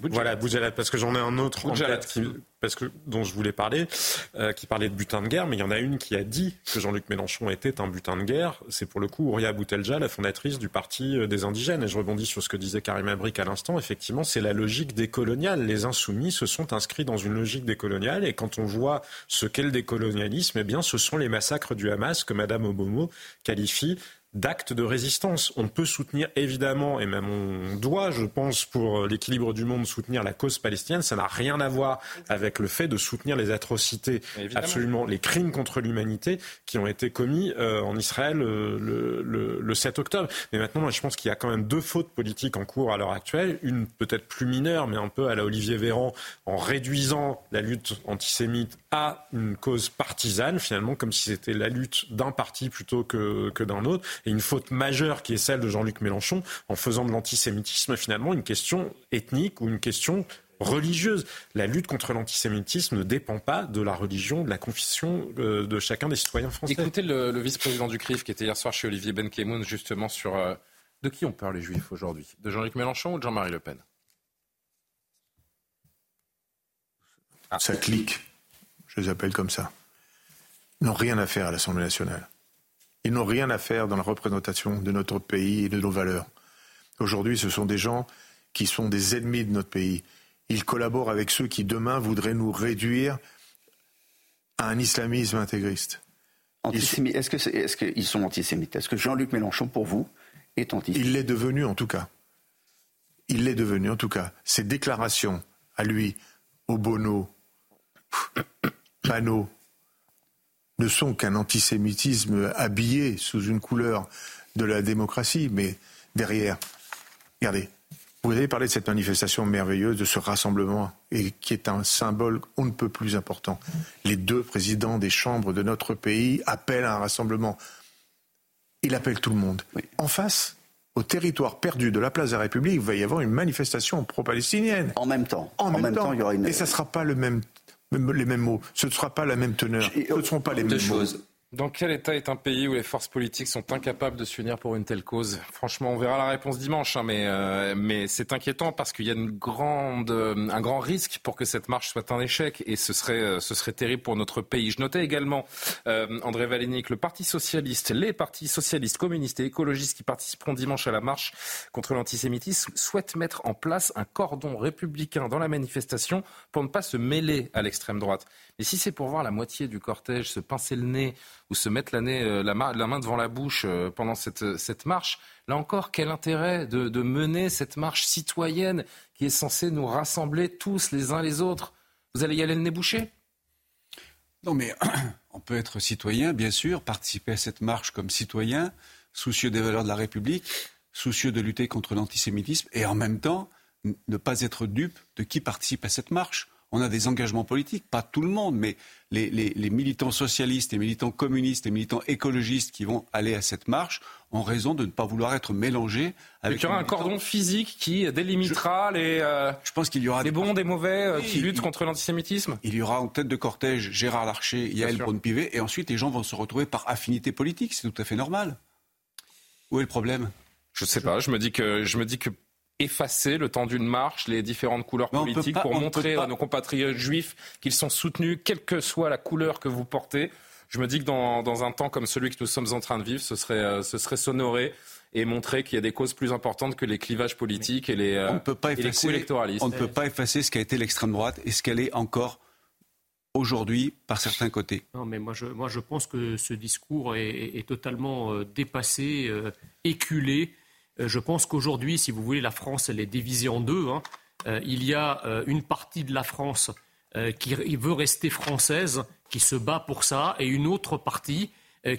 Voilà, Boudjelat, parce que j'en ai un autre en tête qui, parce que, dont je voulais parler, euh, qui parlait de butin de guerre, mais il y en a une qui a dit que Jean-Luc Mélenchon était un butin de guerre. C'est pour le coup Ouria Boutelja, la fondatrice du Parti euh, des indigènes. Et je rebondis sur ce que disait Karim Abrik à l'instant. Effectivement, c'est la logique décoloniale. Les insoumis se sont inscrits dans une logique décoloniale. Et quand on voit ce qu'est le décolonialisme, eh bien, ce sont les massacres du Hamas que Madame Obomo qualifie d'actes de résistance. On peut soutenir évidemment, et même on doit, je pense, pour l'équilibre du monde, soutenir la cause palestinienne. Ça n'a rien à voir avec le fait de soutenir les atrocités, absolument les crimes contre l'humanité qui ont été commis euh, en Israël euh, le, le, le, 7 octobre. Mais maintenant, moi, je pense qu'il y a quand même deux fautes politiques en cours à l'heure actuelle. Une peut-être plus mineure, mais un peu à la Olivier Véran, en réduisant la lutte antisémite à une cause partisane, finalement, comme si c'était la lutte d'un parti plutôt que, que d'un autre et une faute majeure qui est celle de Jean-Luc Mélenchon en faisant de l'antisémitisme finalement une question ethnique ou une question religieuse. La lutte contre l'antisémitisme ne dépend pas de la religion, de la confession euh, de chacun des citoyens français. Écoutez le, vice-président du CRIF qui était hier soir chez Olivier Benkemoun justement sur euh, de qui ont peur les juifs aujourd'hui? De Jean-Luc Mélenchon ou de Jean-Marie Le Pen? Ça clique, je les appelle comme ça. Ils n'ont rien à faire à l'Assemblée nationale. Ils n'ont rien à faire dans la représentation de notre pays et de nos valeurs. Aujourd'hui, ce sont des gens qui sont des ennemis de notre pays. Ils collaborent avec ceux qui demain voudraient nous réduire à un islamisme intégriste. Est-ce qu'ils sont antisémites? Est-ce que Jean-Luc Mélenchon, pour vous, est antisémite? Il l'est devenu en tout cas. Il l'est devenu en tout cas. Ses déclarations à lui, au Bono, panneaux ne sont qu'un antisémitisme habillé sous une couleur de la démocratie, mais derrière, regardez, vous avez parlé de cette manifestation merveilleuse, de ce rassemblement, et qui est un symbole on ne peut plus important. Les deux présidents des chambres de notre pays appellent à un rassemblement. Il appelle tout le monde. En face, au territoire perdu de la place de la République, il va y avoir une manifestation pro-palestinienne. En même temps. En, même, temps. il y aura une... Et ça ne sera pas le même, les mêmes mots. Ce ne sera pas la même teneur. Ce ne seront pas les mêmes choses. mots. Dans quel état est un pays où les forces politiques sont incapables de s'unir pour une telle cause? Franchement, on verra la réponse dimanche, hein, mais, euh, mais c'est inquiétant parce qu'il y a une grande, euh, un grand risque pour que cette marche soit un échec et ce serait, euh, ce serait terrible pour notre pays. Je notais également, André Valény, que le Parti socialiste, les partis socialistes, communistes et écologistes qui participeront dimanche à la marche contre l'antisémitisme souhaitent mettre en place un cordon républicain dans la manifestation pour ne pas se mêler à l'extrême droite. Mais si c'est pour voir la moitié du cortège se pincer le nez ou se mettre euh, la, main devant la bouche euh, pendant cette, marche, là encore, quel intérêt de, mener cette marche citoyenne qui est censée nous rassembler tous les uns les autres? Vous allez y aller le nez bouché? Non, mais on peut être citoyen, bien sûr, participer à cette marche comme citoyen, soucieux des valeurs de la République, soucieux de lutter contre l'antisémitisme, et en même temps ne pas être dupe de qui participe à cette marche on a des engagements politiques, pas tout le monde, mais les, militants socialistes, les militants communistes, les militants écologistes qui vont aller à cette marche ont raison de ne pas vouloir être mélangés avec. il y aura un cordon physique qui délimitera les, euh, je pense qu'il y aura les bons des mauvais euh, qui luttent contre l'antisémitisme. Il y aura en tête de cortège Gérard Larcher, Yael Braun-Pivet, et ensuite les gens vont se retrouver par affinité politique. C'est tout à fait normal. Où est le problème? Je ne sais pas. Je me dis que je me dis que effacer le temps d'une marche les différentes couleurs politiques pour montrer à nos compatriotes juifs qu'ils sont soutenus, quelle que soit la couleur que vous portez. Je me dis que dans, un temps comme celui que nous sommes en train de vivre, ce serait, euh, ce serait s'honorer et montrer qu'il y a des causes plus importantes que les clivages politiques et les, on ne peut pas effacer, électoralistes. On ne peut pas effacer ce qu'a été l'extrême droite et ce qu'elle est encore aujourd'hui par certains côtés. Non, mais moi je, moi je pense que ce discours est, totalement euh, dépassé, euh, éculé. Euh, je pense qu'aujourd'hui, si vous voulez, la France, elle est divisée en deux. Hein. Euh, il y a euh, une partie de la France qui veut rester française, qui se bat pour ça, et une autre partie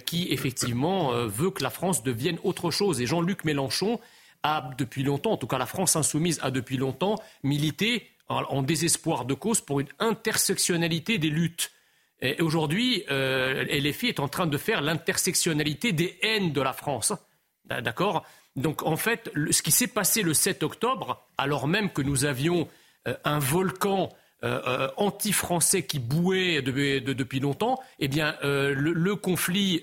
qui, effectivement, veut que la France devienne autre chose. Et Jean-Luc Mélenchon a, depuis longtemps, en tout cas la France insoumise a depuis longtemps milité en, désespoir de cause pour une intersectionnalité des luttes. Et aujourd'hui, LFI est en train de faire l'intersectionnalité des haines de la France. D'accord? Donc en fait, ce qui s'est passé le 7 octobre, alors même que nous avions euh, un volcan euh, euh, anti-français qui bouait depuis longtemps, eh bien, le, conflit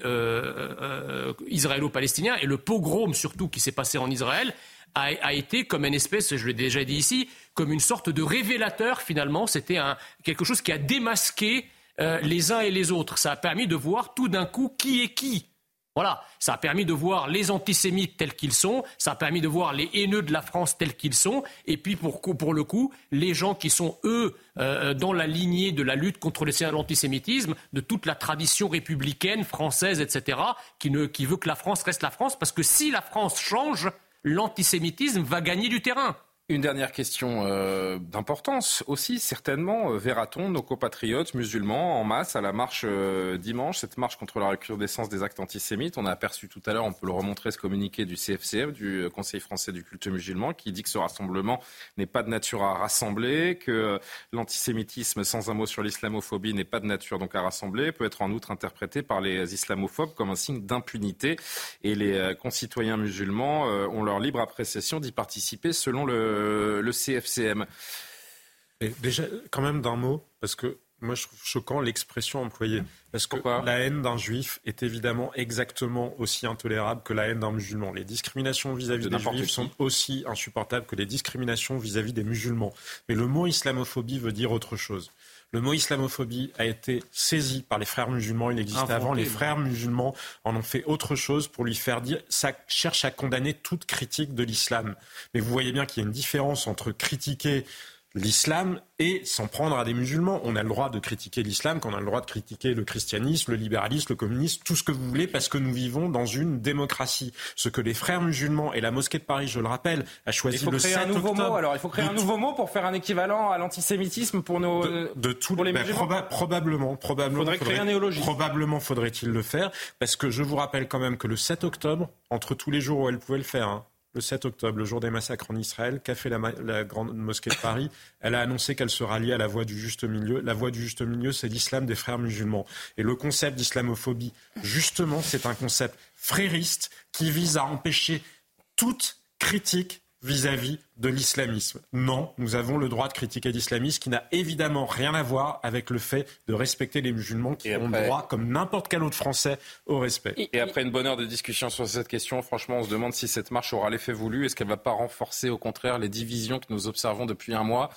israélo-palestinien et le pogrom surtout qui s'est passé en Israël a, été comme une espèce, je l'ai déjà dit ici, comme une sorte de révélateur finalement. C'était quelque chose qui a démasqué les uns et les autres. Ça a permis de voir tout d'un coup qui est qui. Voilà, ça a permis de voir les antisémites tels qu'ils sont, ça a permis de voir les haineux de la France tels qu'ils sont, et puis pour, le coup, les gens qui sont, eux, euh, dans la lignée de la lutte contre l'antisémitisme, de toute la tradition républicaine, française, etc., qui veut que la France reste la France, parce que si la France change, l'antisémitisme va gagner du terrain. Une dernière question euh, d'importance aussi, certainement, euh, verra-t-on nos compatriotes musulmans en masse à la marche euh, dimanche, cette marche contre la recrudescence des actes antisémites? On a aperçu tout à l'heure, on peut le remontrer, ce communiqué du CFCM, du Conseil français du culte musulman, qui dit que ce rassemblement n'est pas de nature à rassembler, que l'antisémitisme, sans un mot sur l'islamophobie, n'est pas de nature donc à rassembler, peut être en outre interprété par les islamophobes comme un signe d'impunité. Et les concitoyens musulmans ont leur libre appréciation d'y participer selon le le CFCM. déjà, quand même d'un mot, parce que moi je trouve choquant l'expression employée. Parce que la haine d'un juif est évidemment exactement aussi intolérable que la haine d'un musulman. Les discriminations vis-à-vis des juifs sont aussi insupportables que les discriminations vis-à-vis des musulmans. Mais le mot islamophobie veut dire autre chose. Le mot islamophobie a été saisi par les frères musulmans. Il existait avant. Les frères musulmans en ont fait autre chose pour lui faire dire. Ça cherche à condamner toute critique de l'islam. Mais vous voyez bien qu'il y a une différence entre critiquer l'islam et s'en prendre à des musulmans. On a le droit de critiquer l'islam, qu'on a le droit de critiquer le christianisme, le libéralisme, le communisme, tout ce que vous voulez, parce que nous vivons dans une démocratie. Ce que les frères musulmans et la mosquée de Paris, je le rappelle, a choisi il faut le créer 7 un nouveau octobre mot. Alors, il faut créer un nouveau mot pour faire un équivalent à l'antisémitisme pour nos de, de tout, pour les ben, musulmans. proba- probablement, probablement. Faudrait créer un néologisme. Probablement faudrait-il le faire, parce que je vous rappelle quand même que le 7 octobre, entre tous les jours où elle pouvait le faire, hein, le 7 octobre, le jour des massacres en Israël, qu'a fait la, grande mosquée de Paris Elle a annoncé qu'elle se ralliait à la voie du juste milieu. La voie du juste milieu, c'est l'islam des frères musulmans. Et le concept d'islamophobie, justement, c'est un concept frériste qui vise à empêcher toute critique vis-à-vis de l'islamisme. Non, nous avons le droit de critiquer l'islamisme qui n'a évidemment rien à voir avec le fait de respecter les musulmans qui ont après- droit, comme n'importe quel autre Français, au respect. Et après une bonne heure de discussion sur cette question, franchement, on se demande si cette marche aura l'effet voulu. Est-ce qu'elle ne va pas renforcer, au contraire, les divisions que nous observons depuis un mois?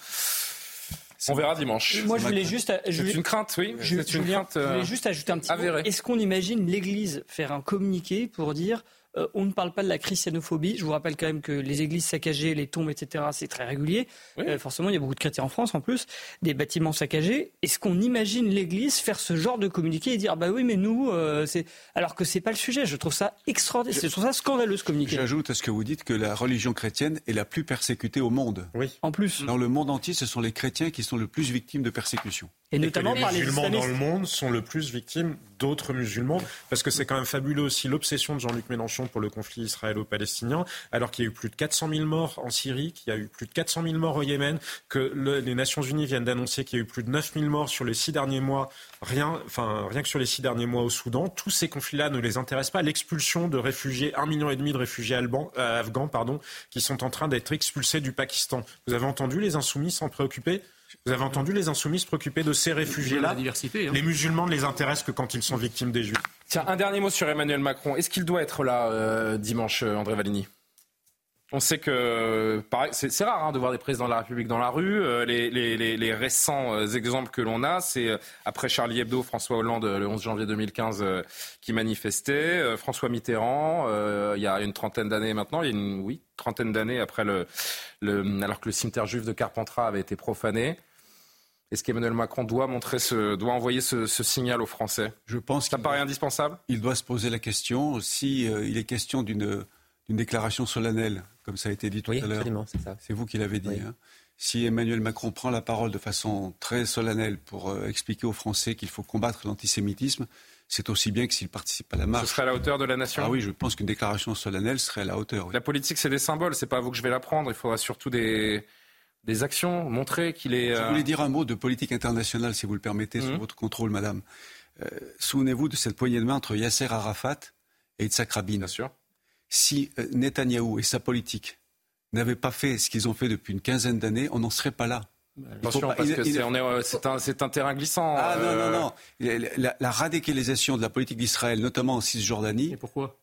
On verra dimanche. Moi, je voulais juste. je C'est voulais- une crainte, oui. Je, C'est une crainte. je euh, voulais juste ajouter un petit. Est-ce qu'on imagine l'Église faire un communiqué pour dire euh, on ne parle pas de la christianophobie Je vous rappelle quand même que les églises saccagées, les tombes, etc., c'est très régulier. Euh, forcément, il y a beaucoup de chrétiens en France en plus, des bâtiments saccagés. Est-ce qu'on imagine l'Église faire ce genre de communiqué et dire bah oui, mais nous, euh, c'est alors que c'est pas le sujet. Je trouve ça extraordinaire. Je trouve ça scandaleux ce communiqué. J'ajoute à ce que vous dites que la religion chrétienne est la plus persécutée au monde. Oui. En plus. Dans le monde entier, ce sont les chrétiens qui sont le plus victimes de persécution. Et que les musulmans dans le monde sont le plus victimes d'autres musulmans, parce que c'est quand même fabuleux aussi l'obsession de Jean-Luc Mélenchon pour le conflit israélo-palestinien, alors qu'il y a eu plus de 400 000 morts en Syrie, qu'il y a eu plus de 400 000 morts au Yémen, que le- les Nations Unies viennent d'annoncer qu'il y a eu plus de 9 000 morts sur les six derniers mois, rien, enfin rien que sur les six derniers mois au Soudan. Tous ces conflits-là ne les intéressent pas. L'expulsion de réfugiés, un million et demi de réfugiés euh, afghans, pardon, qui sont en train d'être expulsés du Pakistan. Vous avez entendu les insoumis s'en préoccuper? Vous avez entendu les insoumis se préoccuper de ces réfugiés-là hein. Les musulmans ne les intéressent que quand ils sont victimes des juifs. Tiens, un dernier mot sur Emmanuel Macron. Est-ce qu'il doit être là euh, dimanche, euh, André Valigny on sait que c'est rare hein, de voir des présidents de la République dans la rue. Euh, les, les- les- les récents euh, exemples que l'on a, c'est euh, après Charlie Hebdo, François Hollande le 11 janvier 2015 euh, qui manifestait, François Mitterrand il y a une trentaine d'années maintenant, il y a une oui trentaine d'années après le, le alors que le cimetière juif de Carpentras avait été profané. Est-ce qu'Emmanuel Macron doit montrer ce, doit envoyer ce, ce signal aux Français? Je pense Ça paraît indispensable? Il doit se poser la question si il est question d'une déclaration solennelle, comme ça a été dit tout Oui, à l'heure. absolument, c'est ça. C'est vous qui l'avez dit. Oui. hein. Si Emmanuel Macron prend la parole de façon très solennelle pour euh, expliquer aux Français qu'il faut combattre l'antisémitisme, c'est aussi bien que s'il participe à la marche. Ce serait à la hauteur de la nation? Ah oui, je pense qu'une déclaration solennelle serait à la hauteur. oui. La politique, c'est des symboles. C'est pas à vous que je vais l'apprendre. Il faudra surtout des, des actions, montrer qu'il est. Je euh, voulais dire un mot de politique internationale, si vous le permettez, sous votre contrôle, madame. Euh, Souvenez-vous de cette poignée de main entre Yasser Arafat et Yitzhak Rabin. Bien sûr. Si euh, Netanyahou et sa politique n'avaient pas fait ce qu'ils ont fait depuis une quinzaine d'années, on n'en serait pas là. Attention, pas- parce il- que c'est, est, un, terrain glissant. Ah non, euh, non, non. La, la- la radicalisation de la politique d'Israël, notamment en Cisjordanie. Et pourquoi?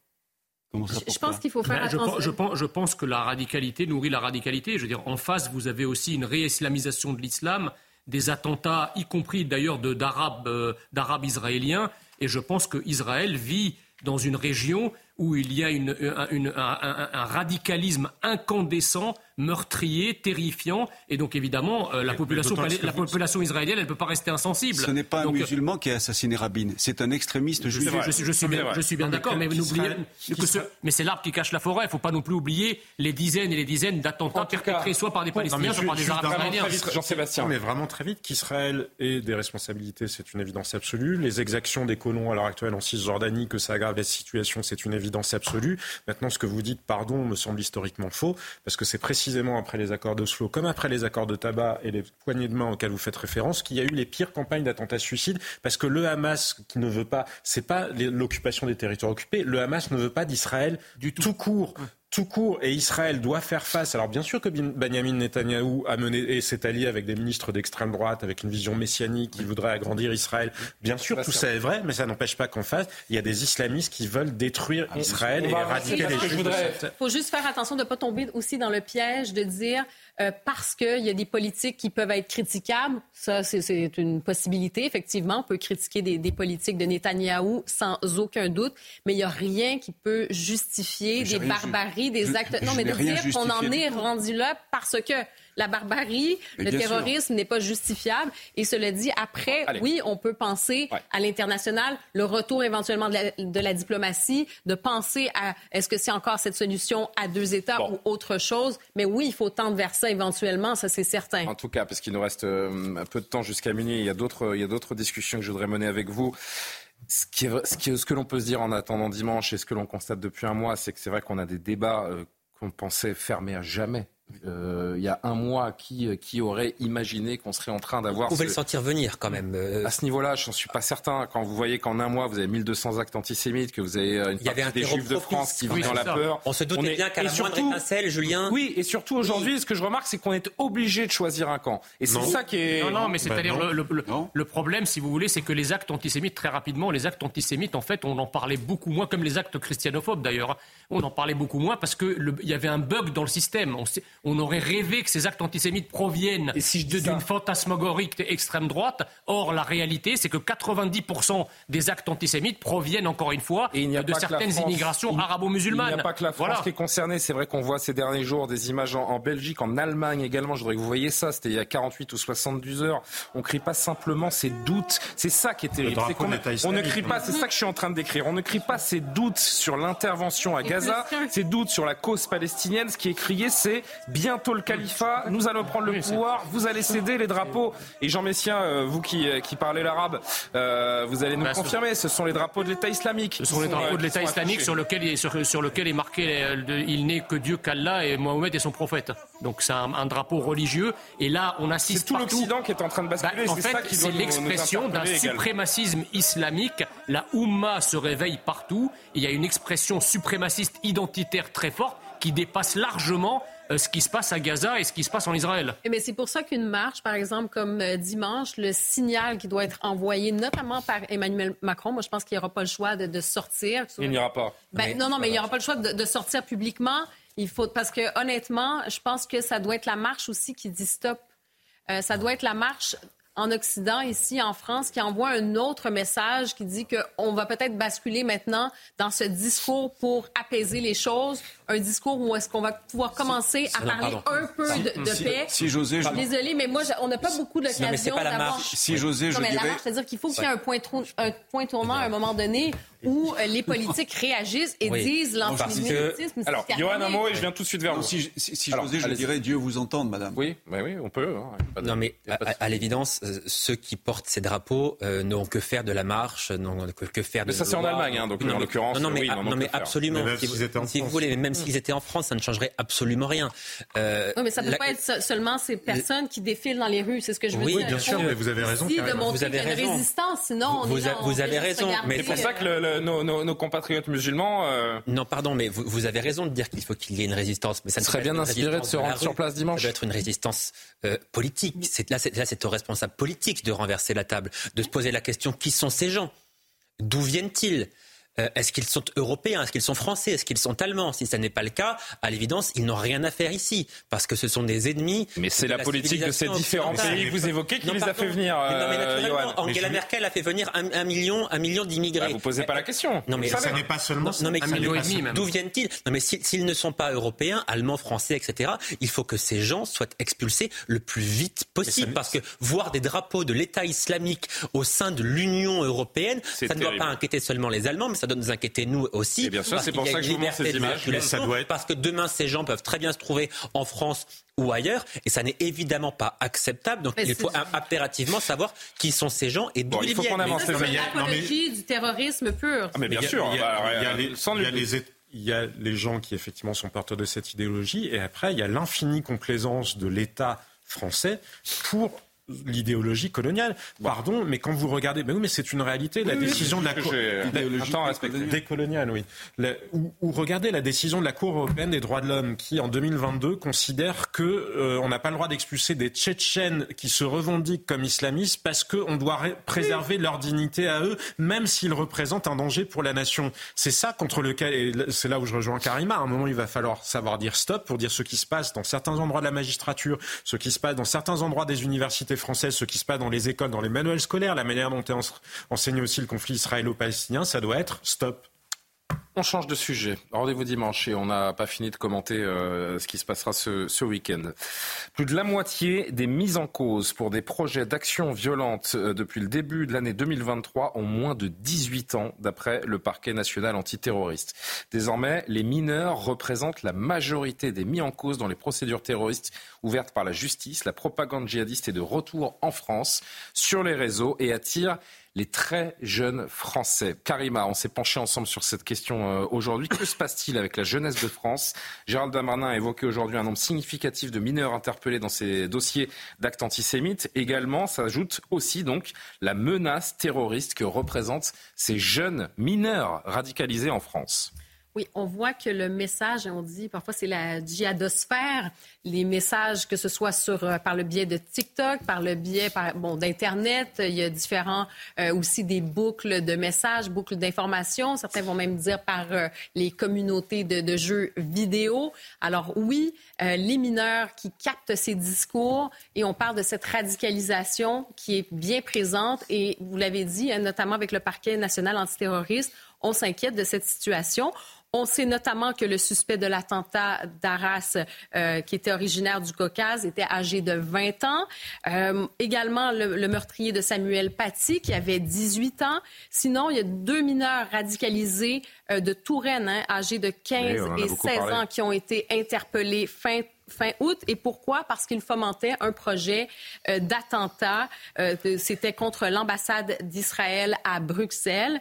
Ça, Je pense qu'il faut faire Ben, attention. je, pense, je pense que la radicalité nourrit la radicalité. Je veux dire, en face, vous avez aussi une réislamisation de l'islam, des attentats, y compris d'ailleurs d'Arabes euh, d'Arabes israéliens. Et je pense que Israël vit dans une région où il y a un radicalisme incandescent, meurtrier, terrifiant. Et donc, évidemment, euh, la, population, palais- la vous- population israélienne, elle ne peut pas rester insensible. Ce n'est pas un Donc, euh, musulman qui a assassiné Rabin, c'est un extrémiste Je juif. je suis- je suis bien, je suis bien d'accord, mais, qu'Israël- n'oubliez- que ce- mais c'est l'arbre qui cache la forêt. Il ne faut pas non plus oublier les dizaines et les dizaines d'attentats perpétrés soit par des Palestiniens, soit par des Arabes israéliens. Non, mais vraiment très vite, qu'Israël ait des responsabilités, c'est une évidence absolue. Les exactions des colons à l'heure actuelle en Cisjordanie, que ça aggrave la situation, c'est une évidence absolue. Maintenant, ce que vous dites, pardon, me semble historiquement faux, parce que c'est précisément après les accords d'Oslo, comme après les accords de tabac et les poignées de main auxquelles vous faites référence, qu'il y a eu les pires campagnes d'attentats suicides, parce que le Hamas, qui ne veut pas, c'est pas l'occupation des territoires occupés, le Hamas ne veut pas d'Israël du tout court. Tout court, et Israël doit faire face. Alors bien sûr que Benjamin Netanyahou a mené et s'est allié avec des ministres d'extrême droite, avec une vision messianique qui voudrait agrandir Israël. Bien sûr, tout ça est vrai, mais ça n'empêche pas qu'en face, il y a des islamistes qui veulent détruire Israël on et éradiquer les juifs. de voudrais- cette- Il faut juste faire attention de ne pas tomber aussi dans le piège de dire euh, parce qu'il y a des politiques qui peuvent être critiquables. Ça, c'est- une possibilité, effectivement. On peut critiquer des, des politiques de Netanyahou sans aucun doute, mais il n'y a rien qui peut justifier des ju- barbaries barbarie, des actes. non, mais de dire qu'on en est rendu là parce que la barbarie, le terrorisme n'est pas justifiable. Et cela dit, après, oui, on peut penser à l'international, le retour éventuellement de la, diplomatie, de penser à est-ce que c'est encore cette solution à deux États ou autre chose. Mais oui, il faut tendre vers ça éventuellement, ça c'est certain. En tout cas, parce qu'il nous reste euh, un peu de temps jusqu'à minuit, il y a d'autres discussions que je voudrais mener avec vous. Ce, qui est, ce, que l'on peut se dire en attendant dimanche et ce que l'on constate depuis un mois, c'est que c'est vrai qu'on a des débats euh, qu'on pensait fermés à jamais euh, il y a un mois, qui, euh, qui aurait imaginé qu'on serait en train d'avoir... Vous pouvez le sentir venir quand même. Euh. À ce niveau-là, je n'en suis pas certain. Quand vous voyez qu'en un mois, vous avez 1200 actes antisémites, que vous avez une il y avait un des juifs de France qui vit dans la peur... On se doutait bien qu'à la moindre étincelle, Julien... Oui, et surtout aujourd'hui, ce que je remarque, c'est qu'on est obligé de choisir un camp. Et c'est ça qui est... Non, non, mais c'est-à-dire bah le, le, problème, si vous voulez, c'est que les actes antisémites, très rapidement, les actes antisémites, en fait, on en parlait beaucoup moins, comme les actes christianophobes d'ailleurs. On en parlait beaucoup moins parce qu'il y avait un bug dans le système. On, on aurait rêvé que ces actes antisémites proviennent d'une fantasmagorique extrême droite. Or, la réalité, c'est que 90% des actes antisémites proviennent, encore une fois, de certaines immigrations arabo-musulmanes. Il n'y a pas que la France qui est concernée. C'est vrai qu'on voit ces derniers jours des images en, Belgique, en Allemagne également. Je voudrais que vous voyez ça. C'était il y a 48 ou 72 heures. On ne crie pas simplement ses doutes. C'est ça qui est terrible. on, ne crie pas, c'est ça que je suis en train de décrire. On ne crie pas ses doutes sur l'intervention à Gaza, ses doutes sur la cause palestinienne. Ce qui est crié, c'est bientôt le calife nous allons prendre le pouvoir, vous allez céder les drapeaux. Et Jean Messien, euh, vous qui, euh, qui parlez l'arabe, euh, vous allez nous confirmer, ce sont les drapeaux de l'État islamique. Ce sont les drapeaux de l'État islamique sur lequel, sur, sur lequel est marqué il n'est que Dieu qu'Allah et Mohamed est son prophète. Donc c'est un, drapeau religieux. Et là, on assiste C'est tout l'Occident qui est en train de basculer. Bah, en fait, c'est l'expression d'un suprémacisme islamique. La Oumma se réveille partout. Il y a une expression suprémaciste identitaire très forte qui dépasse largement ce qui se passe à Gaza et ce qui se passe en Israël. Mais c'est pour ça qu'une marche, par exemple, comme euh, dimanche, le signal qui doit être envoyé, notamment par Emmanuel Macron, moi je pense qu'il n'y aura pas le choix de, sortir. Il n'y aura pas. Ben, non, non, mais il n'y aura pas le choix de, sortir publiquement. Il faut parce que honnêtement, je pense que ça doit être la marche aussi qui dit stop. Euh, ça doit être la marche en Occident, ici en France, qui envoie un autre message qui dit qu'on va peut-être basculer maintenant dans ce discours pour apaiser les choses, un discours où est-ce qu'on va pouvoir commencer à parler un peu de, paix. Si José, je... Désolée, mais moi, on n'a pas beaucoup d'occasion d'avoir... Si José, je dirais... C'est-à-dire qu'il faut qu'il y ait un point, un point tournant à un moment donné où euh, les politiques réagissent et disent l'antisémitisme. Alors, Johan, un mot et je viens tout de suite vers vous. Si, si, José, je dirais Dieu vous entende, madame. Oui, oui, on peut. Hein, non, mais à, l'évidence, euh, ceux qui portent ces drapeaux euh, n'ont que faire de la marche, n'ont que, faire de. Mais ça, c'est en Allemagne, hein, donc en l'occurrence. Non, mais, non, mais absolument. si, vous voulez, même s'ils étaient en France, ça ne changerait absolument rien. Euh, oui, mais ça ne peut pas être seulement ces personnes qui défilent dans les rues, c'est ce que je veux dire. Oui, bien sûr, mais vous avez raison. vous avez raison. résistance, sinon vous, vous avez raison. Mais c'est pour ça que nos compatriotes musulmans. Euh, non, pardon, mais vous, vous, avez raison de dire qu'il faut qu'il y ait une résistance. Mais ça serait bien inspiré de se rendre sur place dimanche. Ça doit être une résistance euh, politique. C'est là, c'est aux responsables politiques de renverser la table, de se poser la question qui sont ces gens? D'où viennent-ils? Euh, est-ce qu'ils sont européens? Est-ce qu'ils sont français? Est-ce qu'ils sont allemands? Si ce n'est pas le cas, à l'évidence, ils n'ont rien à faire ici, parce que ce sont des ennemis. Mais c'est la, politique de ces différents pays que vous évoquez qui les a fait venir. Euh, Angela Merkel a fait venir un, million, un million d'immigrés. Bah, vous posez pas la question. Non mais ça n'est pas seulement non, mais un million et demi. D'où viennent-ils? Non mais s'ils ne sont pas européens, allemands, français, etc. Il faut que ces gens soient expulsés le plus vite possible, parce que voir des drapeaux de l'État islamique au sein de l'Union européenne, ça ne doit pas inquiéter seulement les Allemands, mais ça doit nous inquiéter nous aussi. Et bien sûr, c'est pour ça que je vous montre ces images. Ça doit être... Parce que demain, ces gens peuvent très bien se trouver en France ou ailleurs, et ça n'est évidemment pas acceptable. Donc il faut impérativement savoir qui sont ces gens et d'où ils viennent. Il faut qu'on avance. C'est l'apologie du terrorisme pur. Ah, mais bien sûr. Il y a les gens qui effectivement sont porteurs de cette idéologie, et après il y a l'infinie complaisance de l'État français pour l'idéologie coloniale. Pardon, mais quand vous regardez, ben oui, mais c'est une réalité. La décision de la Cour décoloniale, oui. ou, regardez la décision de la Cour européenne des droits de l'homme qui, en 2022, considère que euh, on n'a pas le droit d'expulser des Tchétchènes qui se revendiquent comme islamistes parce qu'on doit préserver leur dignité à eux, même s'ils représentent un danger pour la nation. C'est ça contre lequel, et c'est là où je rejoins Karima. À un moment, il va falloir savoir dire stop pour dire ce qui se passe dans certains endroits de la magistrature, ce qui se passe dans certains endroits des universités française, ce qui se passe dans les écoles, dans les manuels scolaires, la manière dont est enseigné aussi le conflit israélo-palestinien, ça doit être stop. On change de sujet. Rendez-vous dimanche et on n'a pas fini de commenter euh, ce qui se passera ce, ce week-end. Plus de la moitié des mises en cause pour des projets d'action violente euh, depuis le début de l'année 2023 ont moins de 18 ans, d'après le parquet national antiterroriste. Désormais, les mineurs représentent la majorité des mis en cause dans les procédures terroristes ouvertes par la justice. La propagande djihadiste est de retour en France sur les réseaux et attire les très jeunes Français. Karima, on s'est penché ensemble sur cette question euh, aujourd'hui. Que se passe-t-il avec la jeunesse de France? Gérald Darmanin a évoqué aujourd'hui un nombre significatif de mineurs interpellés dans ces dossiers d'actes antisémites. Également, s'ajoute aussi donc la menace terroriste que représentent ces jeunes mineurs radicalisés en France. Oui, on voit que le message, on dit parfois c'est la djihadosphère, les messages que ce soit sur euh, par le biais de TikTok, par le biais bon d'internet, il y a différents euh, aussi des boucles de messages, boucles d'informations. Certains vont même dire par euh, les communautés de, de, jeux vidéo. Alors oui, les mineurs qui captent ces discours et on parle de cette radicalisation qui est bien présente et vous l'avez dit, hein, notamment avec le parquet national antiterroriste, on s'inquiète de cette situation. On sait notamment que le suspect de l'attentat d'Arras, euh, qui était originaire du Caucase, était âgé de 20 ans. Euh, également, le, meurtrier de Samuel Paty, qui avait 18 ans. Sinon, il y a deux mineurs radicalisés euh, de Touraine, hein, âgés de 15 et 16 ans, qui ont été interpellés fin fin août. Et pourquoi? Parce qu'il fomentait un projet euh, d'attentat. Euh, c'était contre l'ambassade d'Israël à Bruxelles.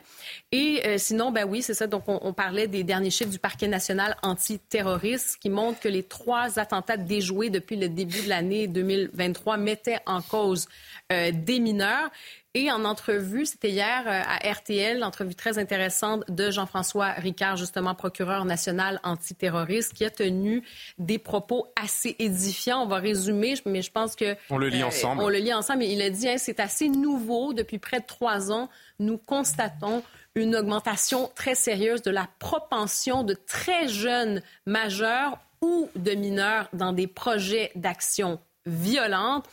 Et euh, sinon, ben oui, c'est ça. Donc, on, parlait des derniers chiffres du parquet national antiterroriste qui montrent que les trois attentats déjoués depuis le début de l'année 2023 mettaient en cause des mineurs. Et en entrevue, c'était hier euh, à RTL, entrevue très intéressante de Jean-François Ricard, justement procureur national antiterroriste, qui a tenu des propos assez édifiants. On va résumer, mais je pense que... On le lit euh, ensemble. On le lit ensemble. il a dit, hein, c'est assez nouveau. Depuis près de trois ans, nous constatons une augmentation très sérieuse de la propension de très jeunes majeurs ou de mineurs dans des projets d'action violente.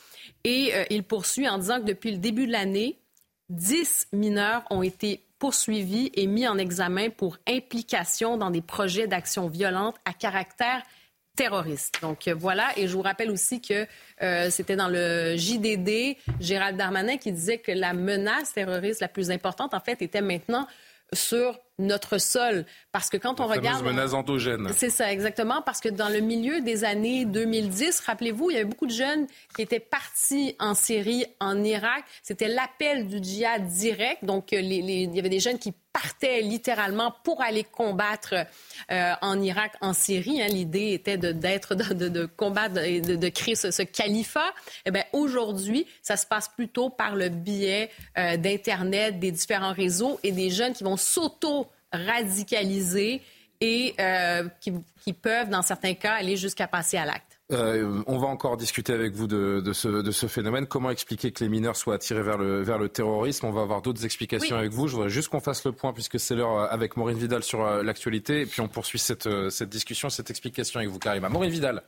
Et euh, il poursuit en disant que depuis le début de l'année, 10 mineurs ont été poursuivis et mis en examen pour implication dans des projets d'action violente à caractère terroriste. Donc euh, voilà, et je vous rappelle aussi que euh, c'était dans le JDD, Gérald Darmanin qui disait que la menace terroriste la plus importante, en fait, était maintenant sur notre sol. Parce que quand on regarde. menace endogène. C'est ça, exactement. Parce que dans le milieu des années 2010, rappelez-vous, il y avait beaucoup de jeunes qui étaient partis en Syrie, en Irak. C'était l'appel du djihad direct. Donc, les, il y avait des jeunes qui partaient littéralement pour aller combattre euh, en Irak, en Syrie. Hein. L'idée était d'être, de, de, combattre et de, créer ce, califat. Eh bien, aujourd'hui, ça se passe plutôt par le biais euh, d'Internet, des différents réseaux et des jeunes qui vont s'auto radicalisés et euh, qui, peuvent, dans certains cas, aller jusqu'à passer à l'acte. Euh, on va encore discuter avec vous de, ce, phénomène. Comment expliquer que les mineurs soient attirés vers le, vers le terrorisme? On va avoir d'autres explications avec vous. Je voudrais juste qu'on fasse le point, puisque c'est l'heure euh, avec Maureen Vidal sur l'actualité. Et puis on poursuit cette, cette discussion, cette explication avec vous, Karima. Maureen Vidal.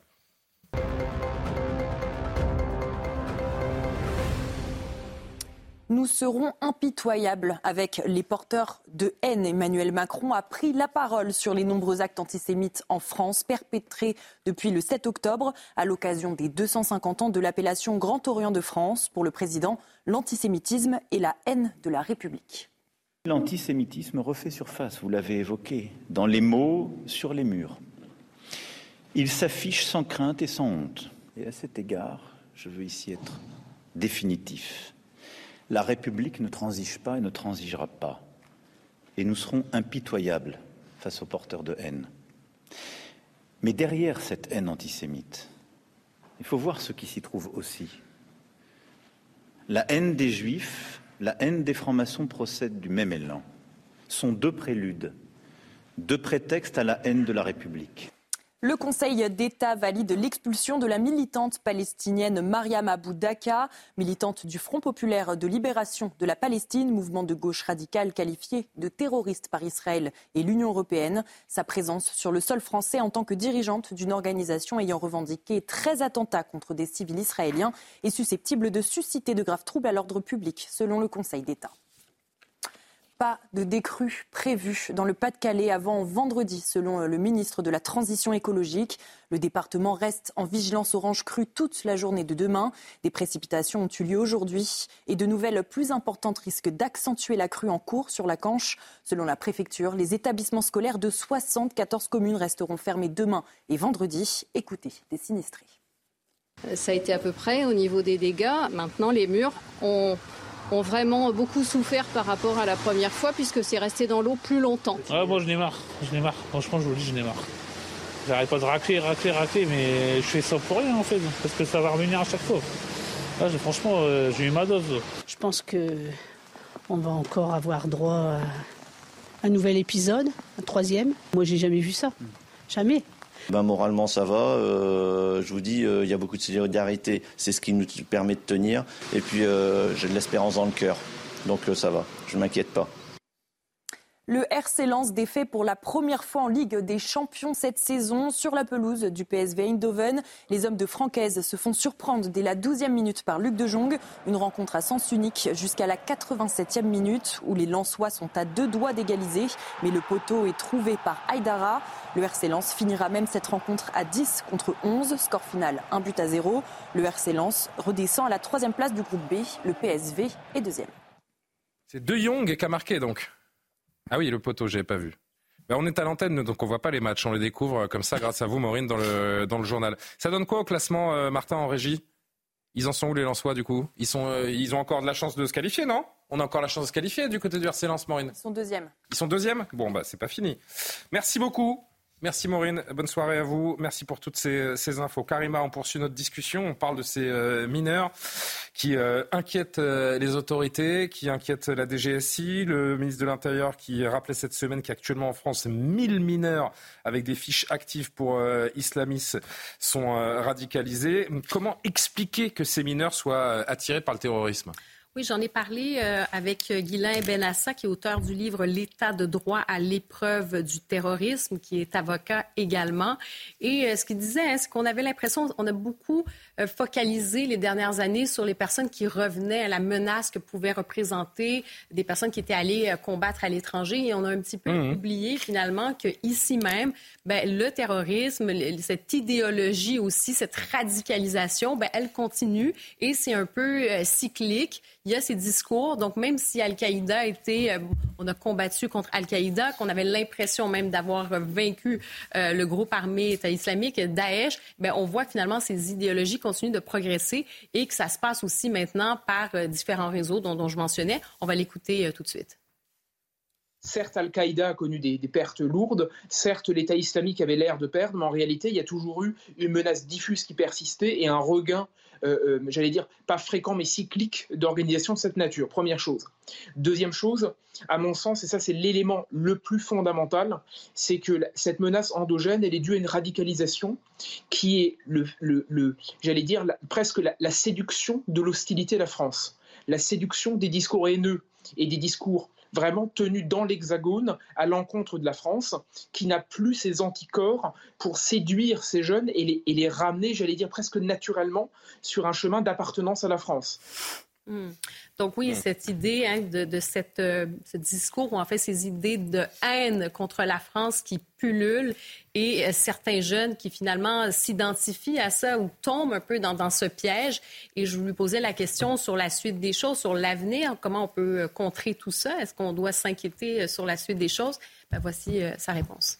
Nous serons impitoyables avec les porteurs de haine. Emmanuel Macron a pris la parole sur les nombreux actes antisémites en France perpétrés depuis le 7 octobre à l'occasion des 250 ans de l'appellation Grand Orient de France. Pour le président, l'antisémitisme et la haine de la République. L'antisémitisme refait surface, vous l'avez évoqué, dans les mots sur les murs. Il s'affiche sans crainte et sans honte. Et à cet égard, je veux ici être définitif. La République ne transige pas et ne transigera pas. Et nous serons impitoyables face aux porteurs de haine. Mais derrière cette haine antisémite, il faut voir ce qui s'y trouve aussi. La haine des juifs, la haine des francs-maçons procèdent du même élan. Sont deux préludes, deux prétextes à la haine de la République. Le Conseil d'État valide l'expulsion de la militante palestinienne Mariam Abou Daka, militante du Front populaire de libération de la Palestine, mouvement de gauche radical qualifié de terroriste par Israël et l'Union européenne. Sa présence sur le sol français en tant que dirigeante d'une organisation ayant revendiqué 13 attentats contre des civils israéliens est susceptible de susciter de graves troubles à l'ordre public, selon le Conseil d'État. Pas de décrue prévue dans le Pas-de-Calais avant vendredi, selon le ministre de la Transition écologique. Le département reste en vigilance orange crue toute la journée de demain. Des précipitations ont eu lieu aujourd'hui et de nouvelles plus importantes risquent d'accentuer la crue en cours sur la Canche. Selon la préfecture, les établissements scolaires de 74 communes resteront fermés demain et vendredi. Écoutez des sinistrés. Ça a été à peu près au niveau des dégâts. Maintenant, les murs ont ont vraiment beaucoup souffert par rapport à la première fois puisque c'est resté dans l'eau plus longtemps. Ouais, moi je n'ai marre, je n'ai marre. Franchement, je vous le dis, je n'ai marre. J'arrête pas de racler, racler, racler, mais je fais ça pour rien en fait, parce que ça va revenir à chaque fois. franchement, euh, j'ai eu ma dose. Je pense que on va encore avoir droit à un nouvel épisode, un troisième. Moi, j'ai jamais vu ça, jamais. Ben, moralement, ça va. Euh, je vous dis, euh, il y a beaucoup de solidarité. C'est ce qui nous permet de tenir. Et puis, euh, j'ai de l'espérance dans le cœur. Donc, ça va. Je ne m'inquiète pas. Le RC Lens défait pour la première fois en Ligue des Champions cette saison sur la pelouse du PSV Eindhoven. Les hommes de Francaise se font surprendre dès la 12e minute par Luc de Jong. Une rencontre à sens unique jusqu'à la 87e minute où les Lensois sont à deux doigts d'égaliser. Mais le poteau est trouvé par Aydara. Le RC Lens finira même cette rencontre à 10 contre 11. Score final, un but à zéro. Le RC Lens redescend à la troisième place du groupe B. Le PSV est deuxième. C'est De Jong qui a marqué donc. Ah oui, le poteau, j'ai pas vu. Ben, on est à l'antenne, donc on voit pas les matchs, on les découvre comme ça grâce à vous, Maureen, dans le, dans le journal. Ça donne quoi au classement, euh, Martin, en régie? Ils en sont où les Lensois, du coup? Ils, sont, euh, ils ont encore de la chance de se qualifier, non? On a encore la chance de se qualifier du côté du RC Lens, Maureen? Ils sont deuxièmes. Ils sont deuxièmes? Bon, bah c'est pas fini. Merci beaucoup. Merci Maureen, bonne soirée à vous. Merci pour toutes ces, infos. Karima, on poursuit notre discussion. On parle de ces euh, mineurs qui euh, inquiètent euh, les autorités, qui inquiètent la DGSI. Le ministre de l'Intérieur qui rappelait cette semaine qu'actuellement en France, 1000 mineurs avec des fiches actives pour islamistes sont radicalisés. Comment expliquer que ces mineurs soient attirés par le terrorisme? Oui, j'en ai parlé euh, avec Guylain Benassa, qui est auteur du livre L'état de droit à l'épreuve du terrorisme, qui est avocat également. Et euh, ce qu'il disait, hein, c'est qu'on avait l'impression, on a beaucoup focalisé les dernières années sur les personnes qui revenaient à la menace que pouvaient représenter des personnes qui étaient allées combattre à l'étranger. Et on a un petit peu mmh. oublié finalement que ici même, ben, le terrorisme, cette idéologie aussi, cette radicalisation, ben, elle continue et c'est un peu cyclique il y a ces discours. Donc, même si Al-Qaïda était, euh, on a combattu contre Al-Qaïda, qu'on avait l'impression même d'avoir vaincu euh, le groupe armé État islamique, Daesh, ben, on voit finalement ces idéologies continuent de progresser et que ça se passe aussi maintenant par euh, différents réseaux dont, je mentionnais. On va l'écouter tout de suite. Certes, Al-Qaïda a connu des, pertes lourdes, certes, l'État islamique avait l'air de perdre, mais en réalité, il y a toujours eu une menace diffuse qui persistait et un regain euh, euh, j'allais dire, pas fréquent, mais cyclique d'organisation de cette nature. Première chose. Deuxième chose, à mon sens, et ça c'est l'élément le plus fondamental, c'est que cette menace endogène, elle est due à une radicalisation qui est, le, j'allais dire, presque la séduction de l'hostilité à la France, la séduction des discours haineux et des discours vraiment tenu dans l'Hexagone à l'encontre de la France, qui n'a plus ses anticorps pour séduire ces jeunes et les, et les ramener, j'allais dire presque naturellement, sur un chemin d'appartenance à la France. Hmm. Donc oui, cette idée hein, de, cette, euh, ce discours, ou en fait ces idées de haine contre la France qui pullulent et euh, certains jeunes qui finalement s'identifient à ça ou tombent un peu dans, ce piège. Et je lui posais la question sur la suite des choses, sur l'avenir, comment on peut euh, contrer tout ça? Est-ce qu'on doit s'inquiéter sur la suite des choses? Ben, voici sa réponse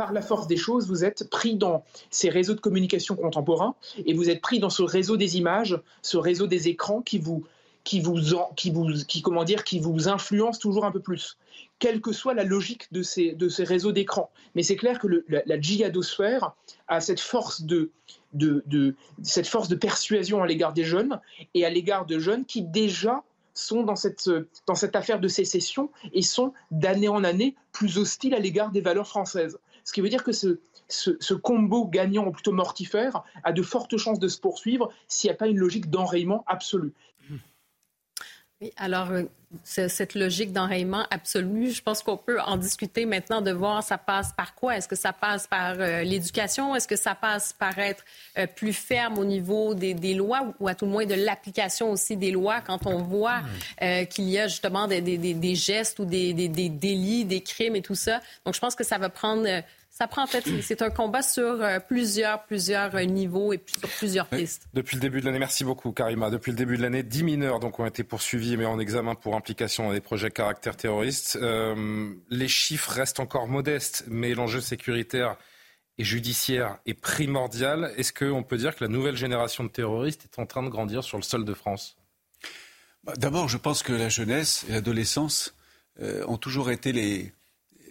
par la force des choses, vous êtes pris dans ces réseaux de communication contemporains et vous êtes pris dans ce réseau des images, ce réseau des écrans qui vous qui vous, qui vous, qui, comment dire, qui vous influence toujours un peu plus, quelle que soit la logique de ces, de ces réseaux d'écran. Mais c'est clair que la, la, djihadosphère a cette force de, de, de, cette force de persuasion à l'égard des jeunes et à l'égard de jeunes qui déjà sont dans cette, dans cette affaire de sécession et sont d'année en année plus hostiles à l'égard des valeurs françaises. Ce qui veut dire que ce, ce, ce, combo gagnant ou plutôt mortifère a de fortes chances de se poursuivre s'il n'y a pas une logique d'enrayement absolu. Oui, alors, euh, cette logique d'enrayement absolu, je pense qu'on peut en discuter maintenant de voir ça passe par quoi. Est-ce que ça passe par euh, l'éducation? Est-ce que ça passe par être euh, plus ferme au niveau des, lois ou à tout le moins de l'application aussi des lois quand on voit qu'il y a justement des, des, gestes ou des, délits, des crimes et tout ça? Donc, je pense que ça va prendre ça prend en fait, c'est un combat sur euh, plusieurs, plusieurs euh, niveaux et sur plusieurs pistes. Depuis le début de l'année, merci beaucoup Karima. Depuis le début de l'année, 10 mineurs donc, ont été poursuivis mais en examen pour implication dans des projets caractère terroriste. Euh, les chiffres restent encore modestes, mais l'enjeu sécuritaire et judiciaire est primordial. Est-ce qu'on peut dire que la nouvelle génération de terroristes est en train de grandir sur le sol de France? Bah, D'abord, je pense que la jeunesse et l'adolescence ont toujours été les,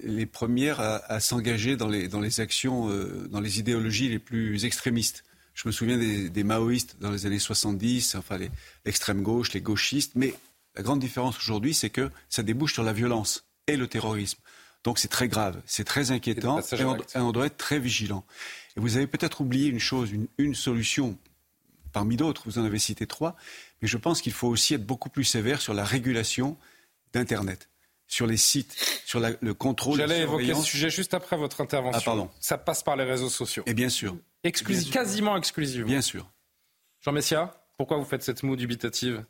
les premières à, s'engager dans les, dans les actions, euh, dans les idéologies les plus extrémistes. Je me souviens des, maoïstes dans les années 70, enfin l'extrême gauche, les gauchistes. Mais la grande différence aujourd'hui, c'est que ça débouche sur la violence et le terrorisme. Donc c'est très grave, c'est très inquiétant et on, doit être très vigilant. Et vous avez peut-être oublié une chose, une, une solution parmi d'autres, vous en avez cité trois, mais je pense qu'il faut aussi être beaucoup plus sévère sur la régulation d'Internet sur les sites, sur le contrôle. J'allais évoquer ce sujet juste après votre intervention. Ah, pardon. Ça passe par les réseaux sociaux. Et bien sûr. Quasiment exclusivement. Bien sûr. Jean Messia, pourquoi vous faites cette moue dubitative?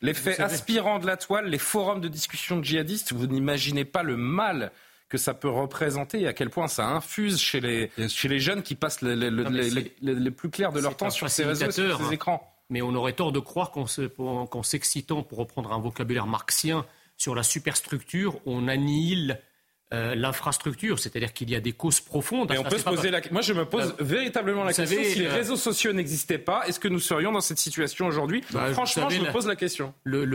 Les faits aspirants de la toile, les forums de discussion de djihadistes, vous n'imaginez pas le mal que ça peut représenter et à quel point ça infuse chez les, chez les jeunes qui passent les, les, plus clairs de leur temps sur ces réseaux, sur ces hein. écrans. Mais on aurait tort de croire qu'en s'excitant, pour reprendre un vocabulaire marxien, sur la superstructure, on annihile euh, l'infrastructure, c'est-à-dire qu'il y a des causes profondes. on peut se poser la... Moi, je me pose euh, véritablement la question. si les euh, réseaux sociaux n'existaient pas, est-ce que nous serions dans cette situation aujourd'hui? Bah, Franchement, je me pose la question. Le,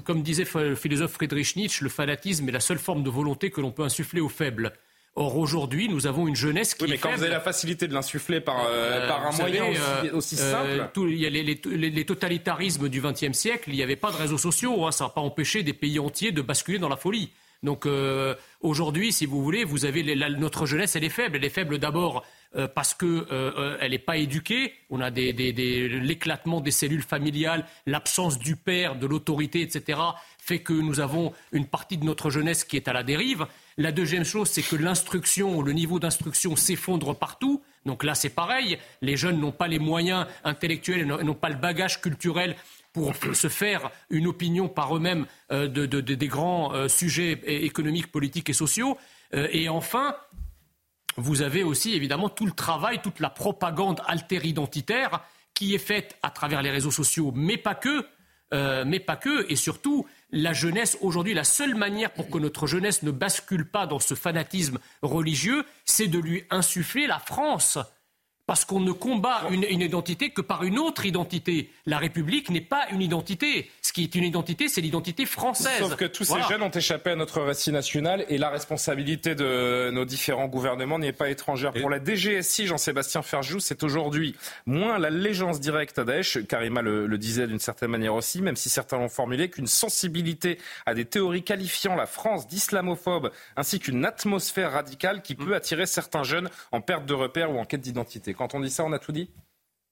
Comme disait le philosophe Friedrich Nietzsche, le fanatisme est la seule forme de volonté que l'on peut insuffler aux faibles. Or, aujourd'hui, nous avons une jeunesse qui oui, mais quand vous avez la facilité de l'insuffler par, par un moyen aussi, simple. il y a les, totalitarismes du XXe siècle, il n'y avait pas de réseaux sociaux. Hein, ça n'a pas empêché des pays entiers de basculer dans la folie. Donc euh, aujourd'hui, si vous voulez, vous avez notre jeunesse, elle est faible. Elle est faible d'abord euh, parce qu'elle euh, n'est pas éduquée. On a l'éclatement des cellules familiales, l'absence du père, de l'autorité, etc., fait que nous avons une partie de notre jeunesse qui est à la dérive. La deuxième chose, c'est que l'instruction, le niveau d'instruction s'effondre partout. Donc là, c'est pareil. Les jeunes n'ont pas les moyens intellectuels, n'ont pas le bagage culturel pour se faire une opinion par eux-mêmes euh, de, des grands euh, sujets économiques, politiques et sociaux. Euh, et enfin, vous avez aussi évidemment tout le travail, toute la propagande alter-identitaire qui est faite à travers les réseaux sociaux, mais pas que, mais pas que, et surtout la jeunesse aujourd'hui, la seule manière pour que notre jeunesse ne bascule pas dans ce fanatisme religieux, c'est de lui insuffler la France parce qu'on ne combat une, identité que par une autre identité. La République n'est pas une identité. Ce qui est une identité, c'est l'identité française. Sauf que tous ces jeunes ont échappé à notre récit national et la responsabilité de nos différents gouvernements n'est pas étrangère. Pour la DGSI, Jean-Sébastien Ferjou, c'est aujourd'hui moins l'allégeance directe à Daesh, Karima le, le disait d'une certaine manière aussi, même si certains l'ont formulé, qu'une sensibilité à des théories qualifiant la France d'islamophobe, ainsi qu'une atmosphère radicale qui peut attirer certains jeunes en perte de repères ou en quête d'identité. Quand on dit ça, on a tout dit?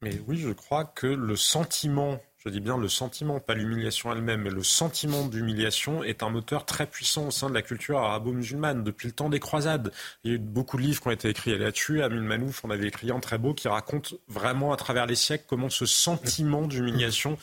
Mais oui, je crois que le sentiment, je dis bien le sentiment, pas l'humiliation elle-même, mais le sentiment d'humiliation est un moteur très puissant au sein de la culture arabo-musulmane depuis le temps des croisades. Il y a eu beaucoup de livres qui ont été écrits là-dessus. Amin Manouf on avait écrit un très beau qui raconte vraiment à travers les siècles comment ce sentiment d'humiliation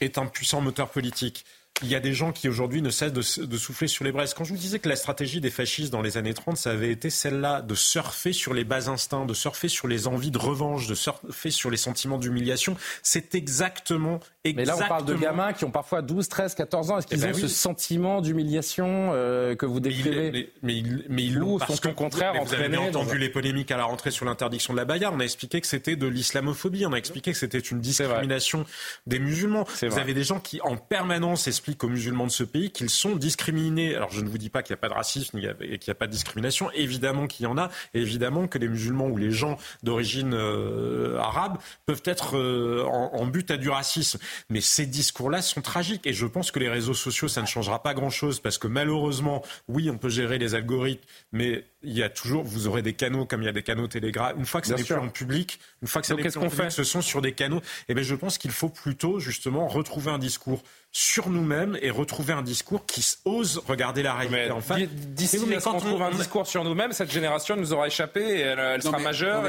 est un puissant moteur politique il y a des gens qui aujourd'hui ne cessent de, souffler sur les braises. Quand je vous disais que la stratégie des fascistes dans les années 30, ça avait été celle-là, de surfer sur les bas instincts, de surfer sur les envies de revanche, de surfer sur les sentiments d'humiliation, c'est exactement, exactement... Mais là, on parle de gamins qui ont parfois 12, 13, 14 ans. Est-ce qu'ils eh ben ont ce sentiment d'humiliation euh, que vous décrivez Mais, ils, l'ont parce qu'au contraire Vous avez entendu les polémiques à la rentrée sur l'interdiction de la bagarre. On a expliqué que c'était de l'islamophobie. On a expliqué que c'était une discrimination des musulmans. Vous avez des gens qui, en permanence, expliquent aux musulmans de ce pays qu'ils sont discriminés. Alors je ne vous dis pas qu'il n'y a pas de racisme et qu'il n'y a pas de discrimination. Évidemment qu'il y en a. Et évidemment que les musulmans ou les gens d'origine euh, arabe peuvent être euh, en, but à du racisme. Mais ces discours-là sont tragiques. Et je pense que les réseaux sociaux, ça ne changera pas grand-chose parce que malheureusement, oui, on peut gérer les algorithmes, mais il y a toujours, vous aurez des canaux comme il y a des canaux télégraphes. Une fois que c'est n'est plus en public, une fois que c'est qu'est-ce qu'on fait Ce sont sur des canaux. Eh bien, je pense qu'il faut plutôt justement retrouver un discours sur nous-mêmes et retrouver un discours qui ose regarder la réalité en face. D'ici à qu'on trouve un discours sur nous-mêmes, cette génération nous aura échappé et elle, sera majeure.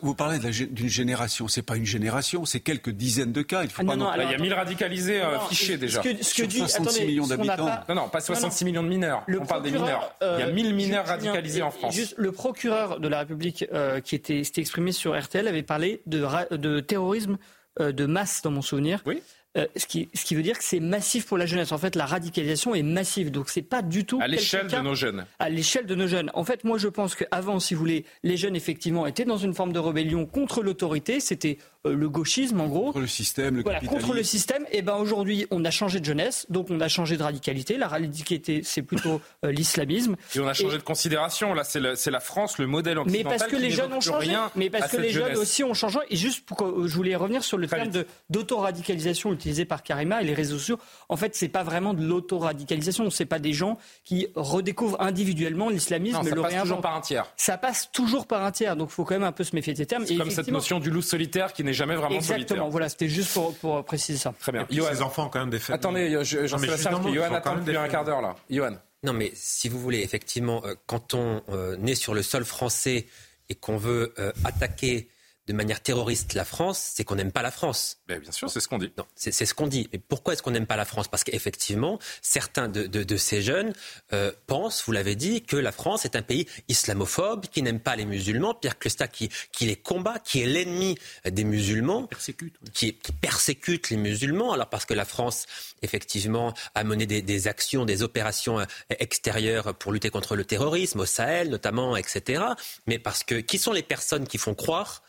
Vous, parlez d'une génération, c'est pas une génération, c'est quelques dizaines de cas. Il faut ah, pas non, il y a 1000 radicalisés euh, fichés déjà. Ce que, ce que dit, 66 millions d'habitants. Non, non, pas 66 millions de mineurs. On parle des mineurs. il y a 1000 euh, mineurs radicalisés en France. Juste, le procureur de la République euh, qui était, s'était exprimé sur RTL avait parlé de, de terrorisme de masse dans mon souvenir. Oui. Euh, ce, qui, ce, qui, veut dire que c'est massif pour la jeunesse. En fait, la radicalisation est massive. Donc, c'est pas du tout. À l'échelle de nos jeunes. À l'échelle de nos jeunes. En fait, moi, je pense qu'avant, si vous voulez, les jeunes, effectivement, étaient dans une forme de rébellion contre l'autorité. C'était euh, le gauchisme, en gros. Contre le système, le voilà, Contre le système. Et ben aujourd'hui, on a changé de jeunesse, donc on a changé de radicalité. La radicalité, c'est plutôt euh, l'islamisme. Et on a changé de considération. Là, c'est la France, le modèle occidental. Mais parce que les jeunes ont changé. Mais parce que les jeunes aussi ont changé. Et juste pour que euh, je voulais revenir sur le terme d'autoradicalisation utilisé par Karima et les réseaux sociaux. En fait, c'est pas vraiment de l'autoradicalisation. C'est pas des gens qui redécouvrent individuellement l'islamisme. Ça le passe toujours par un tiers. Ça passe toujours par un tiers. Donc, il faut quand même un peu se méfier de ces termes. C'est comme cette notion du loup solitaire qui n'est jamais vraiment Exactement, voilà, c'était juste pour, pour, préciser ça. Très bien. Johan, les enfants ont quand même des familles. Attendez, j'en sais pas que Johan attend depuis un quart d'heure là. Johan. Non, mais si vous voulez, effectivement, euh, quand on euh, est sur le sol français et qu'on veut euh, attaquer de manière terroriste la France, c'est qu'on n'aime pas la France. Mais bien sûr, c'est ce qu'on dit. Non, c'est, ce qu'on dit. Mais pourquoi est-ce qu'on n'aime pas la France? Parce qu'effectivement, certains de, ces jeunes euh, pensent, vous l'avez dit, que la France est un pays islamophobe, qui n'aime pas les musulmans, Pierre Clesta qui, qui les combat, qui est l'ennemi des musulmans, persécute, qui, persécute les musulmans. Alors parce que la France, effectivement, a mené des, des actions, des opérations euh, extérieures pour lutter contre le terrorisme, au Sahel notamment, etc. Mais parce que qui sont les personnes qui font croire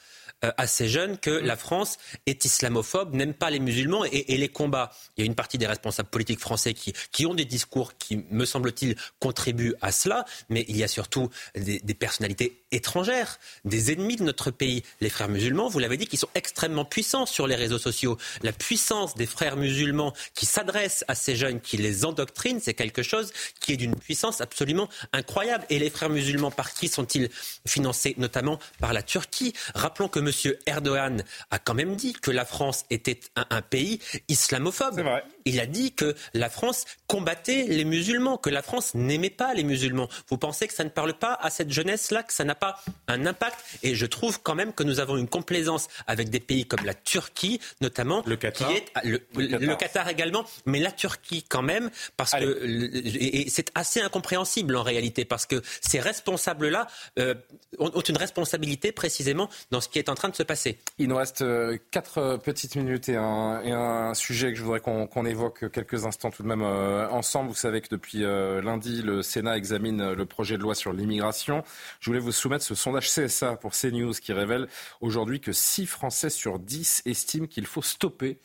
euh, à ces jeunes que la France est islamophobe, n'aime pas les musulmans et, les combats. Il y a une partie des responsables politiques français qui, qui ont des discours qui, me semble-t-il, contribuent à cela, mais il y a surtout des, des, personnalités étrangères, des ennemis de notre pays. Les frères musulmans, vous l'avez dit, qui sont extrêmement puissants sur les réseaux sociaux. La puissance des frères musulmans qui s'adressent à ces jeunes, qui les endoctrinent, c'est quelque chose qui est d'une puissance absolument incroyable. Et les frères musulmans, par qui sont-ils financés Notamment par la Turquie? Rappelons que M. Erdogan a quand même dit que la France était un, pays islamophobe. Il a dit que la France combattait les musulmans, que la France n'aimait pas les musulmans. Vous pensez que ça ne parle pas à cette jeunesse-là, que ça n'a pas un impact? Et je trouve quand même que nous avons une complaisance avec des pays comme la Turquie, notamment. Le Qatar. le, Qatar. également, mais la Turquie quand même, parce que. Et, c'est assez incompréhensible en réalité, parce que ces responsables-là euh, ont, une responsabilité précisément dans ce qui est en train de se passer. Il nous reste euh, quatre euh, petites minutes et un, sujet que je voudrais qu'on évoque quelques instants tout de même euh, ensemble. Vous savez que depuis lundi, le Sénat examine le projet de loi sur l'immigration. Je voulais vous soumettre ce sondage CSA pour CNews qui révèle aujourd'hui que 6 Français sur 10 estiment qu'il faut stopper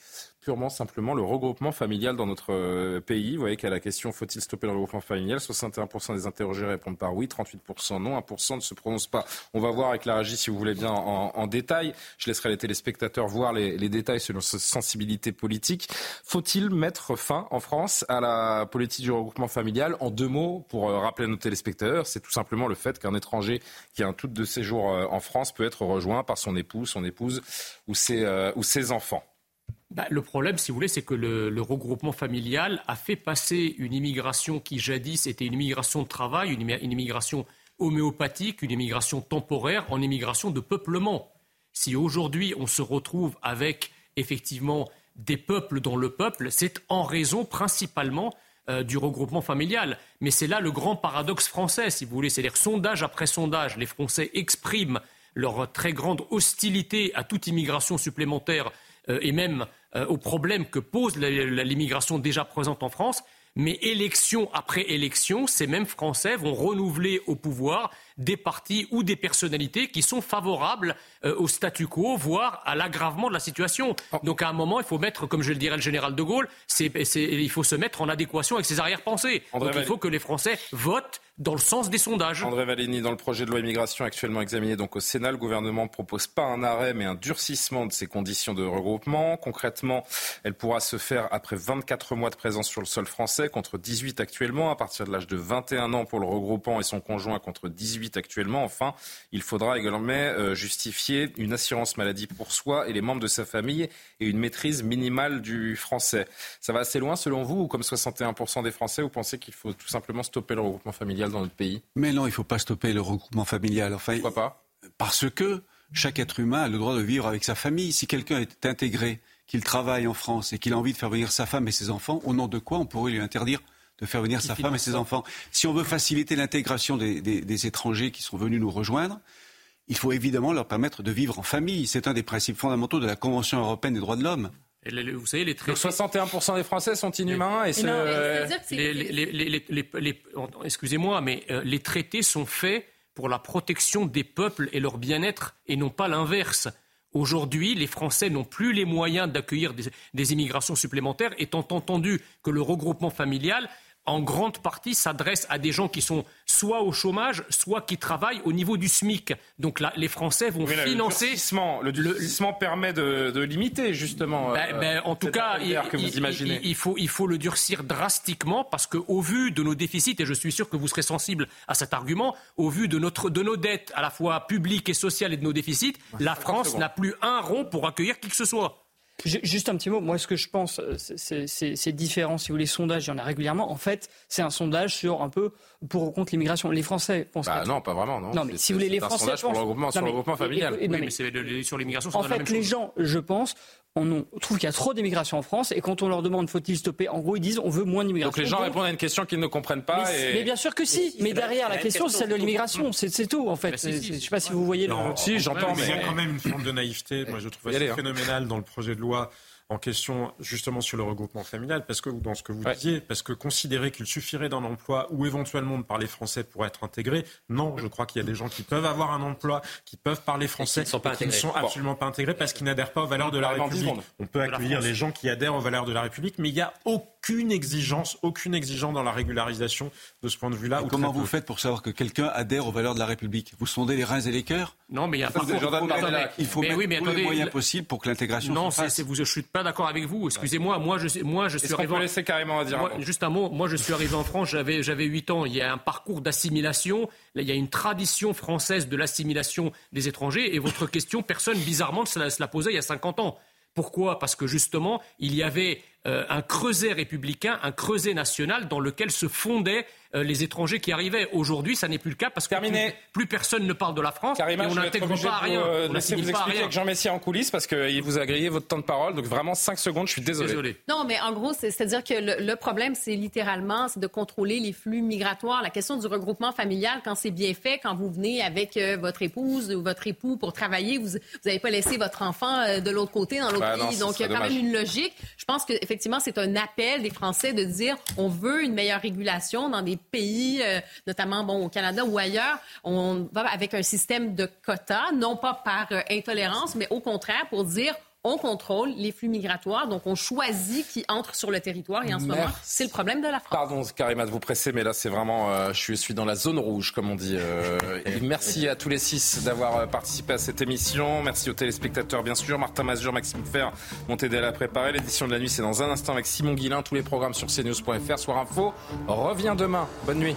purement simplement le regroupement familial dans notre euh, pays. Vous voyez qu'à la question faut-il stopper le regroupement familial? 61% des interrogés répondent par oui, 38% non, 1% ne se prononce pas. On va voir avec la régie si vous voulez bien en, détail. Je laisserai les téléspectateurs voir les, détails selon sa sensibilité politique. Faut-il mettre fin en France à la politique du regroupement familial? En deux mots, pour euh, rappeler à nos téléspectateurs, c'est tout simplement le fait qu'un étranger qui a un tout de séjour euh, en France peut être rejoint par son époux, son épouse ou ses, ou ses enfants. Bah, le problème, si vous voulez, c'est que le, regroupement familial a fait passer une immigration qui jadis était une immigration de travail, une, immigration homéopathique, une immigration temporaire, en immigration de peuplement. Si aujourd'hui on se retrouve avec effectivement des peuples dans le peuple, c'est en raison principalement euh, du regroupement familial. Mais c'est là le grand paradoxe français, si vous voulez. C'est-à-dire sondage après sondage, les Français expriment leur très grande hostilité à toute immigration supplémentaire et même euh, aux problèmes que pose l'immigration déjà présente en France. Mais élection après élection, ces mêmes Français vont renouveler au pouvoir des partis ou des personnalités qui sont favorables euh, au statu quo, voire à l'aggravement de la situation. Oh. Donc à un moment, il faut mettre, comme je le dirais le général de Gaulle, il faut se mettre en adéquation avec ses arrière-pensées. Donc il faut que les Français votent dans le sens des sondages. André Valigny, dans le projet de loi immigration actuellement examiné donc au Sénat, le gouvernement ne propose pas un arrêt mais un durcissement de ces conditions de regroupement. Concrètement, elle pourra se faire après 24 mois de présence sur le sol français contre 18 actuellement, à partir de l'âge de 21 ans pour le regroupant et son conjoint contre 18 actuellement. Enfin, il faudra également euh, justifier une assurance maladie pour soi et les membres de sa famille et une maîtrise minimale du français. Ça va assez loin selon vous ou comme 61% des Français, vous pensez qu'il faut tout simplement stopper le regroupement familial dans notre pays? Mais non, il ne faut pas stopper le regroupement familial. Enfin, Pourquoi pas? Parce que chaque être humain a le droit de vivre avec sa famille. Si quelqu'un est intégré, qu'il travaille en France et qu'il a envie de faire venir sa femme et ses enfants, au nom de quoi on pourrait lui interdire de faire venir sa femme et ses enfants Si on veut faciliter l'intégration des, des étrangers qui sont venus nous rejoindre, il faut évidemment leur permettre de vivre en famille. C'est un des principes fondamentaux de la Convention européenne des droits de l'homme. Vous savez, les traités... 61% des Français sont inhumains et, Excusez-moi, mais euh, les traités sont faits pour la protection des peuples et leur bien-être et non pas l'inverse. Aujourd'hui, les Français n'ont plus les moyens d'accueillir des, des, immigrations supplémentaires, étant entendu que le regroupement familial en grande partie s'adresse à des gens qui sont soit au chômage, soit qui travaillent au niveau du SMIC. Donc là, les Français vont financer. Le durcissement, permet de, limiter justement. Ben, euh, ben, en tout cas, il, que vous imaginez. Il, faut, il faut le durcir drastiquement parce qu'au vu de nos déficits, et je suis sûr que vous serez sensible à cet argument, au vu de, notre, de nos dettes à la fois publiques et sociales et de nos déficits, la France n'a plus un rond pour accueillir qui que ce soit. Juste un petit mot. Moi, ce que je pense, euh, c'est différent. Si vous voulez, sondages, il y en a régulièrement. En fait, c'est un sondage sur un peu pour ou contre l'immigration. Les Français pensent. Bah non, pas vraiment. Non. non mais si vous voulez, les Français. Un sondage pensent... pour le regroupement, sur le regroupement familial. oui, mais, c'est sur l'immigration. En fait, les gens, je pense, on trouve qu'il y a trop d'immigration en France et quand on leur demande faut-il stopper, en gros ils disent on veut moins d'immigration. Donc les gens répondent à une question qu'ils ne comprennent pas. Mais, bien sûr que si. Mais, derrière la, question c'est celle de l'immigration, c'est tout en fait. Je ne sais pas si vous voyez. Non, Si j'entends, mais il y a quand même une forme de naïveté. Moi je trouve assez hein. phénoménale dans le projet de loi en question justement sur le regroupement familial, parce que dans ce que vous disiez, parce que considérer qu'il suffirait d'un emploi ou éventuellement de parler français pour être intégré, non, je crois qu'il y a des gens qui peuvent avoir un emploi, qui peuvent parler français, et qui, ne sont absolument pas intégrés parce qu'ils n'adhèrent pas aux valeurs de la République. On peut accueillir les gens qui adhèrent aux valeurs de la République, mais il n'y a aucune exigence, aucune exigence dans la régularisation de ce point de vue-là. Comment vous faites pour savoir que quelqu'un adhère aux valeurs de la République? Vous sondez les reins et les cœurs? Non, mais il y a pas Il faut mettre tous les moyens possibles pour que l'intégration non, se fasse. Non, je suis pas d'accord avec vous. Excusez-moi, moi je, moi je suis arrivé. Peut laisser carrément à dire. Moi, juste un mot. Moi je suis arrivé en France, j'avais j'avais 8 ans. Il y a un parcours d'assimilation. Il y a une tradition française de l'assimilation des étrangers. Et votre question, personne bizarrement se la posait il y a 50 ans. Pourquoi? Parce que justement, il y avait euh, un creuset républicain, un creuset national dans lequel se fondaient euh, les étrangers qui arrivaient. Aujourd'hui, ça n'est plus le cas parce que plus, personne ne parle de la France et on n'intègre pas à rien. Euh, laissez vous expliquer avec Jean Messia en coulisses parce qu'il vous a grillé votre temps de parole. Donc vraiment 5 secondes, je suis désolé. Non, mais en gros, c'est-à-dire que le, problème, c'est littéralement de contrôler les flux migratoires. La question du regroupement familial, quand c'est bien fait, quand vous venez avec votre épouse ou votre époux pour travailler, vous n'avez pas laissé votre enfant de l'autre côté, dans l'autre ben pays. Donc il y a quand même une logique. Je pense que effectivement, c'est un appel des Français de dire on veut une meilleure régulation dans des pays, euh, notamment bon, au Canada ou ailleurs. On va avec un système de quotas, non pas par euh, intolérance, mais au contraire pour dire on contrôle les flux migratoires, donc on choisit qui entre sur le territoire. Et en ce moment, c'est le problème de la France. Pardon, Karima, de vous presser, mais là, c'est vraiment, euh, je suis dans la zone rouge, comme on dit. Euh, merci à tous les six d'avoir euh, participé à cette émission. Merci aux téléspectateurs, bien sûr. Martin Mazur, Maxime Fer m'ont aidé à la préparer. L'édition de la nuit, c'est dans un instant avec Simon Guillain. Tous les programmes sur cnews.fr. Soir Info revient demain. Bonne nuit.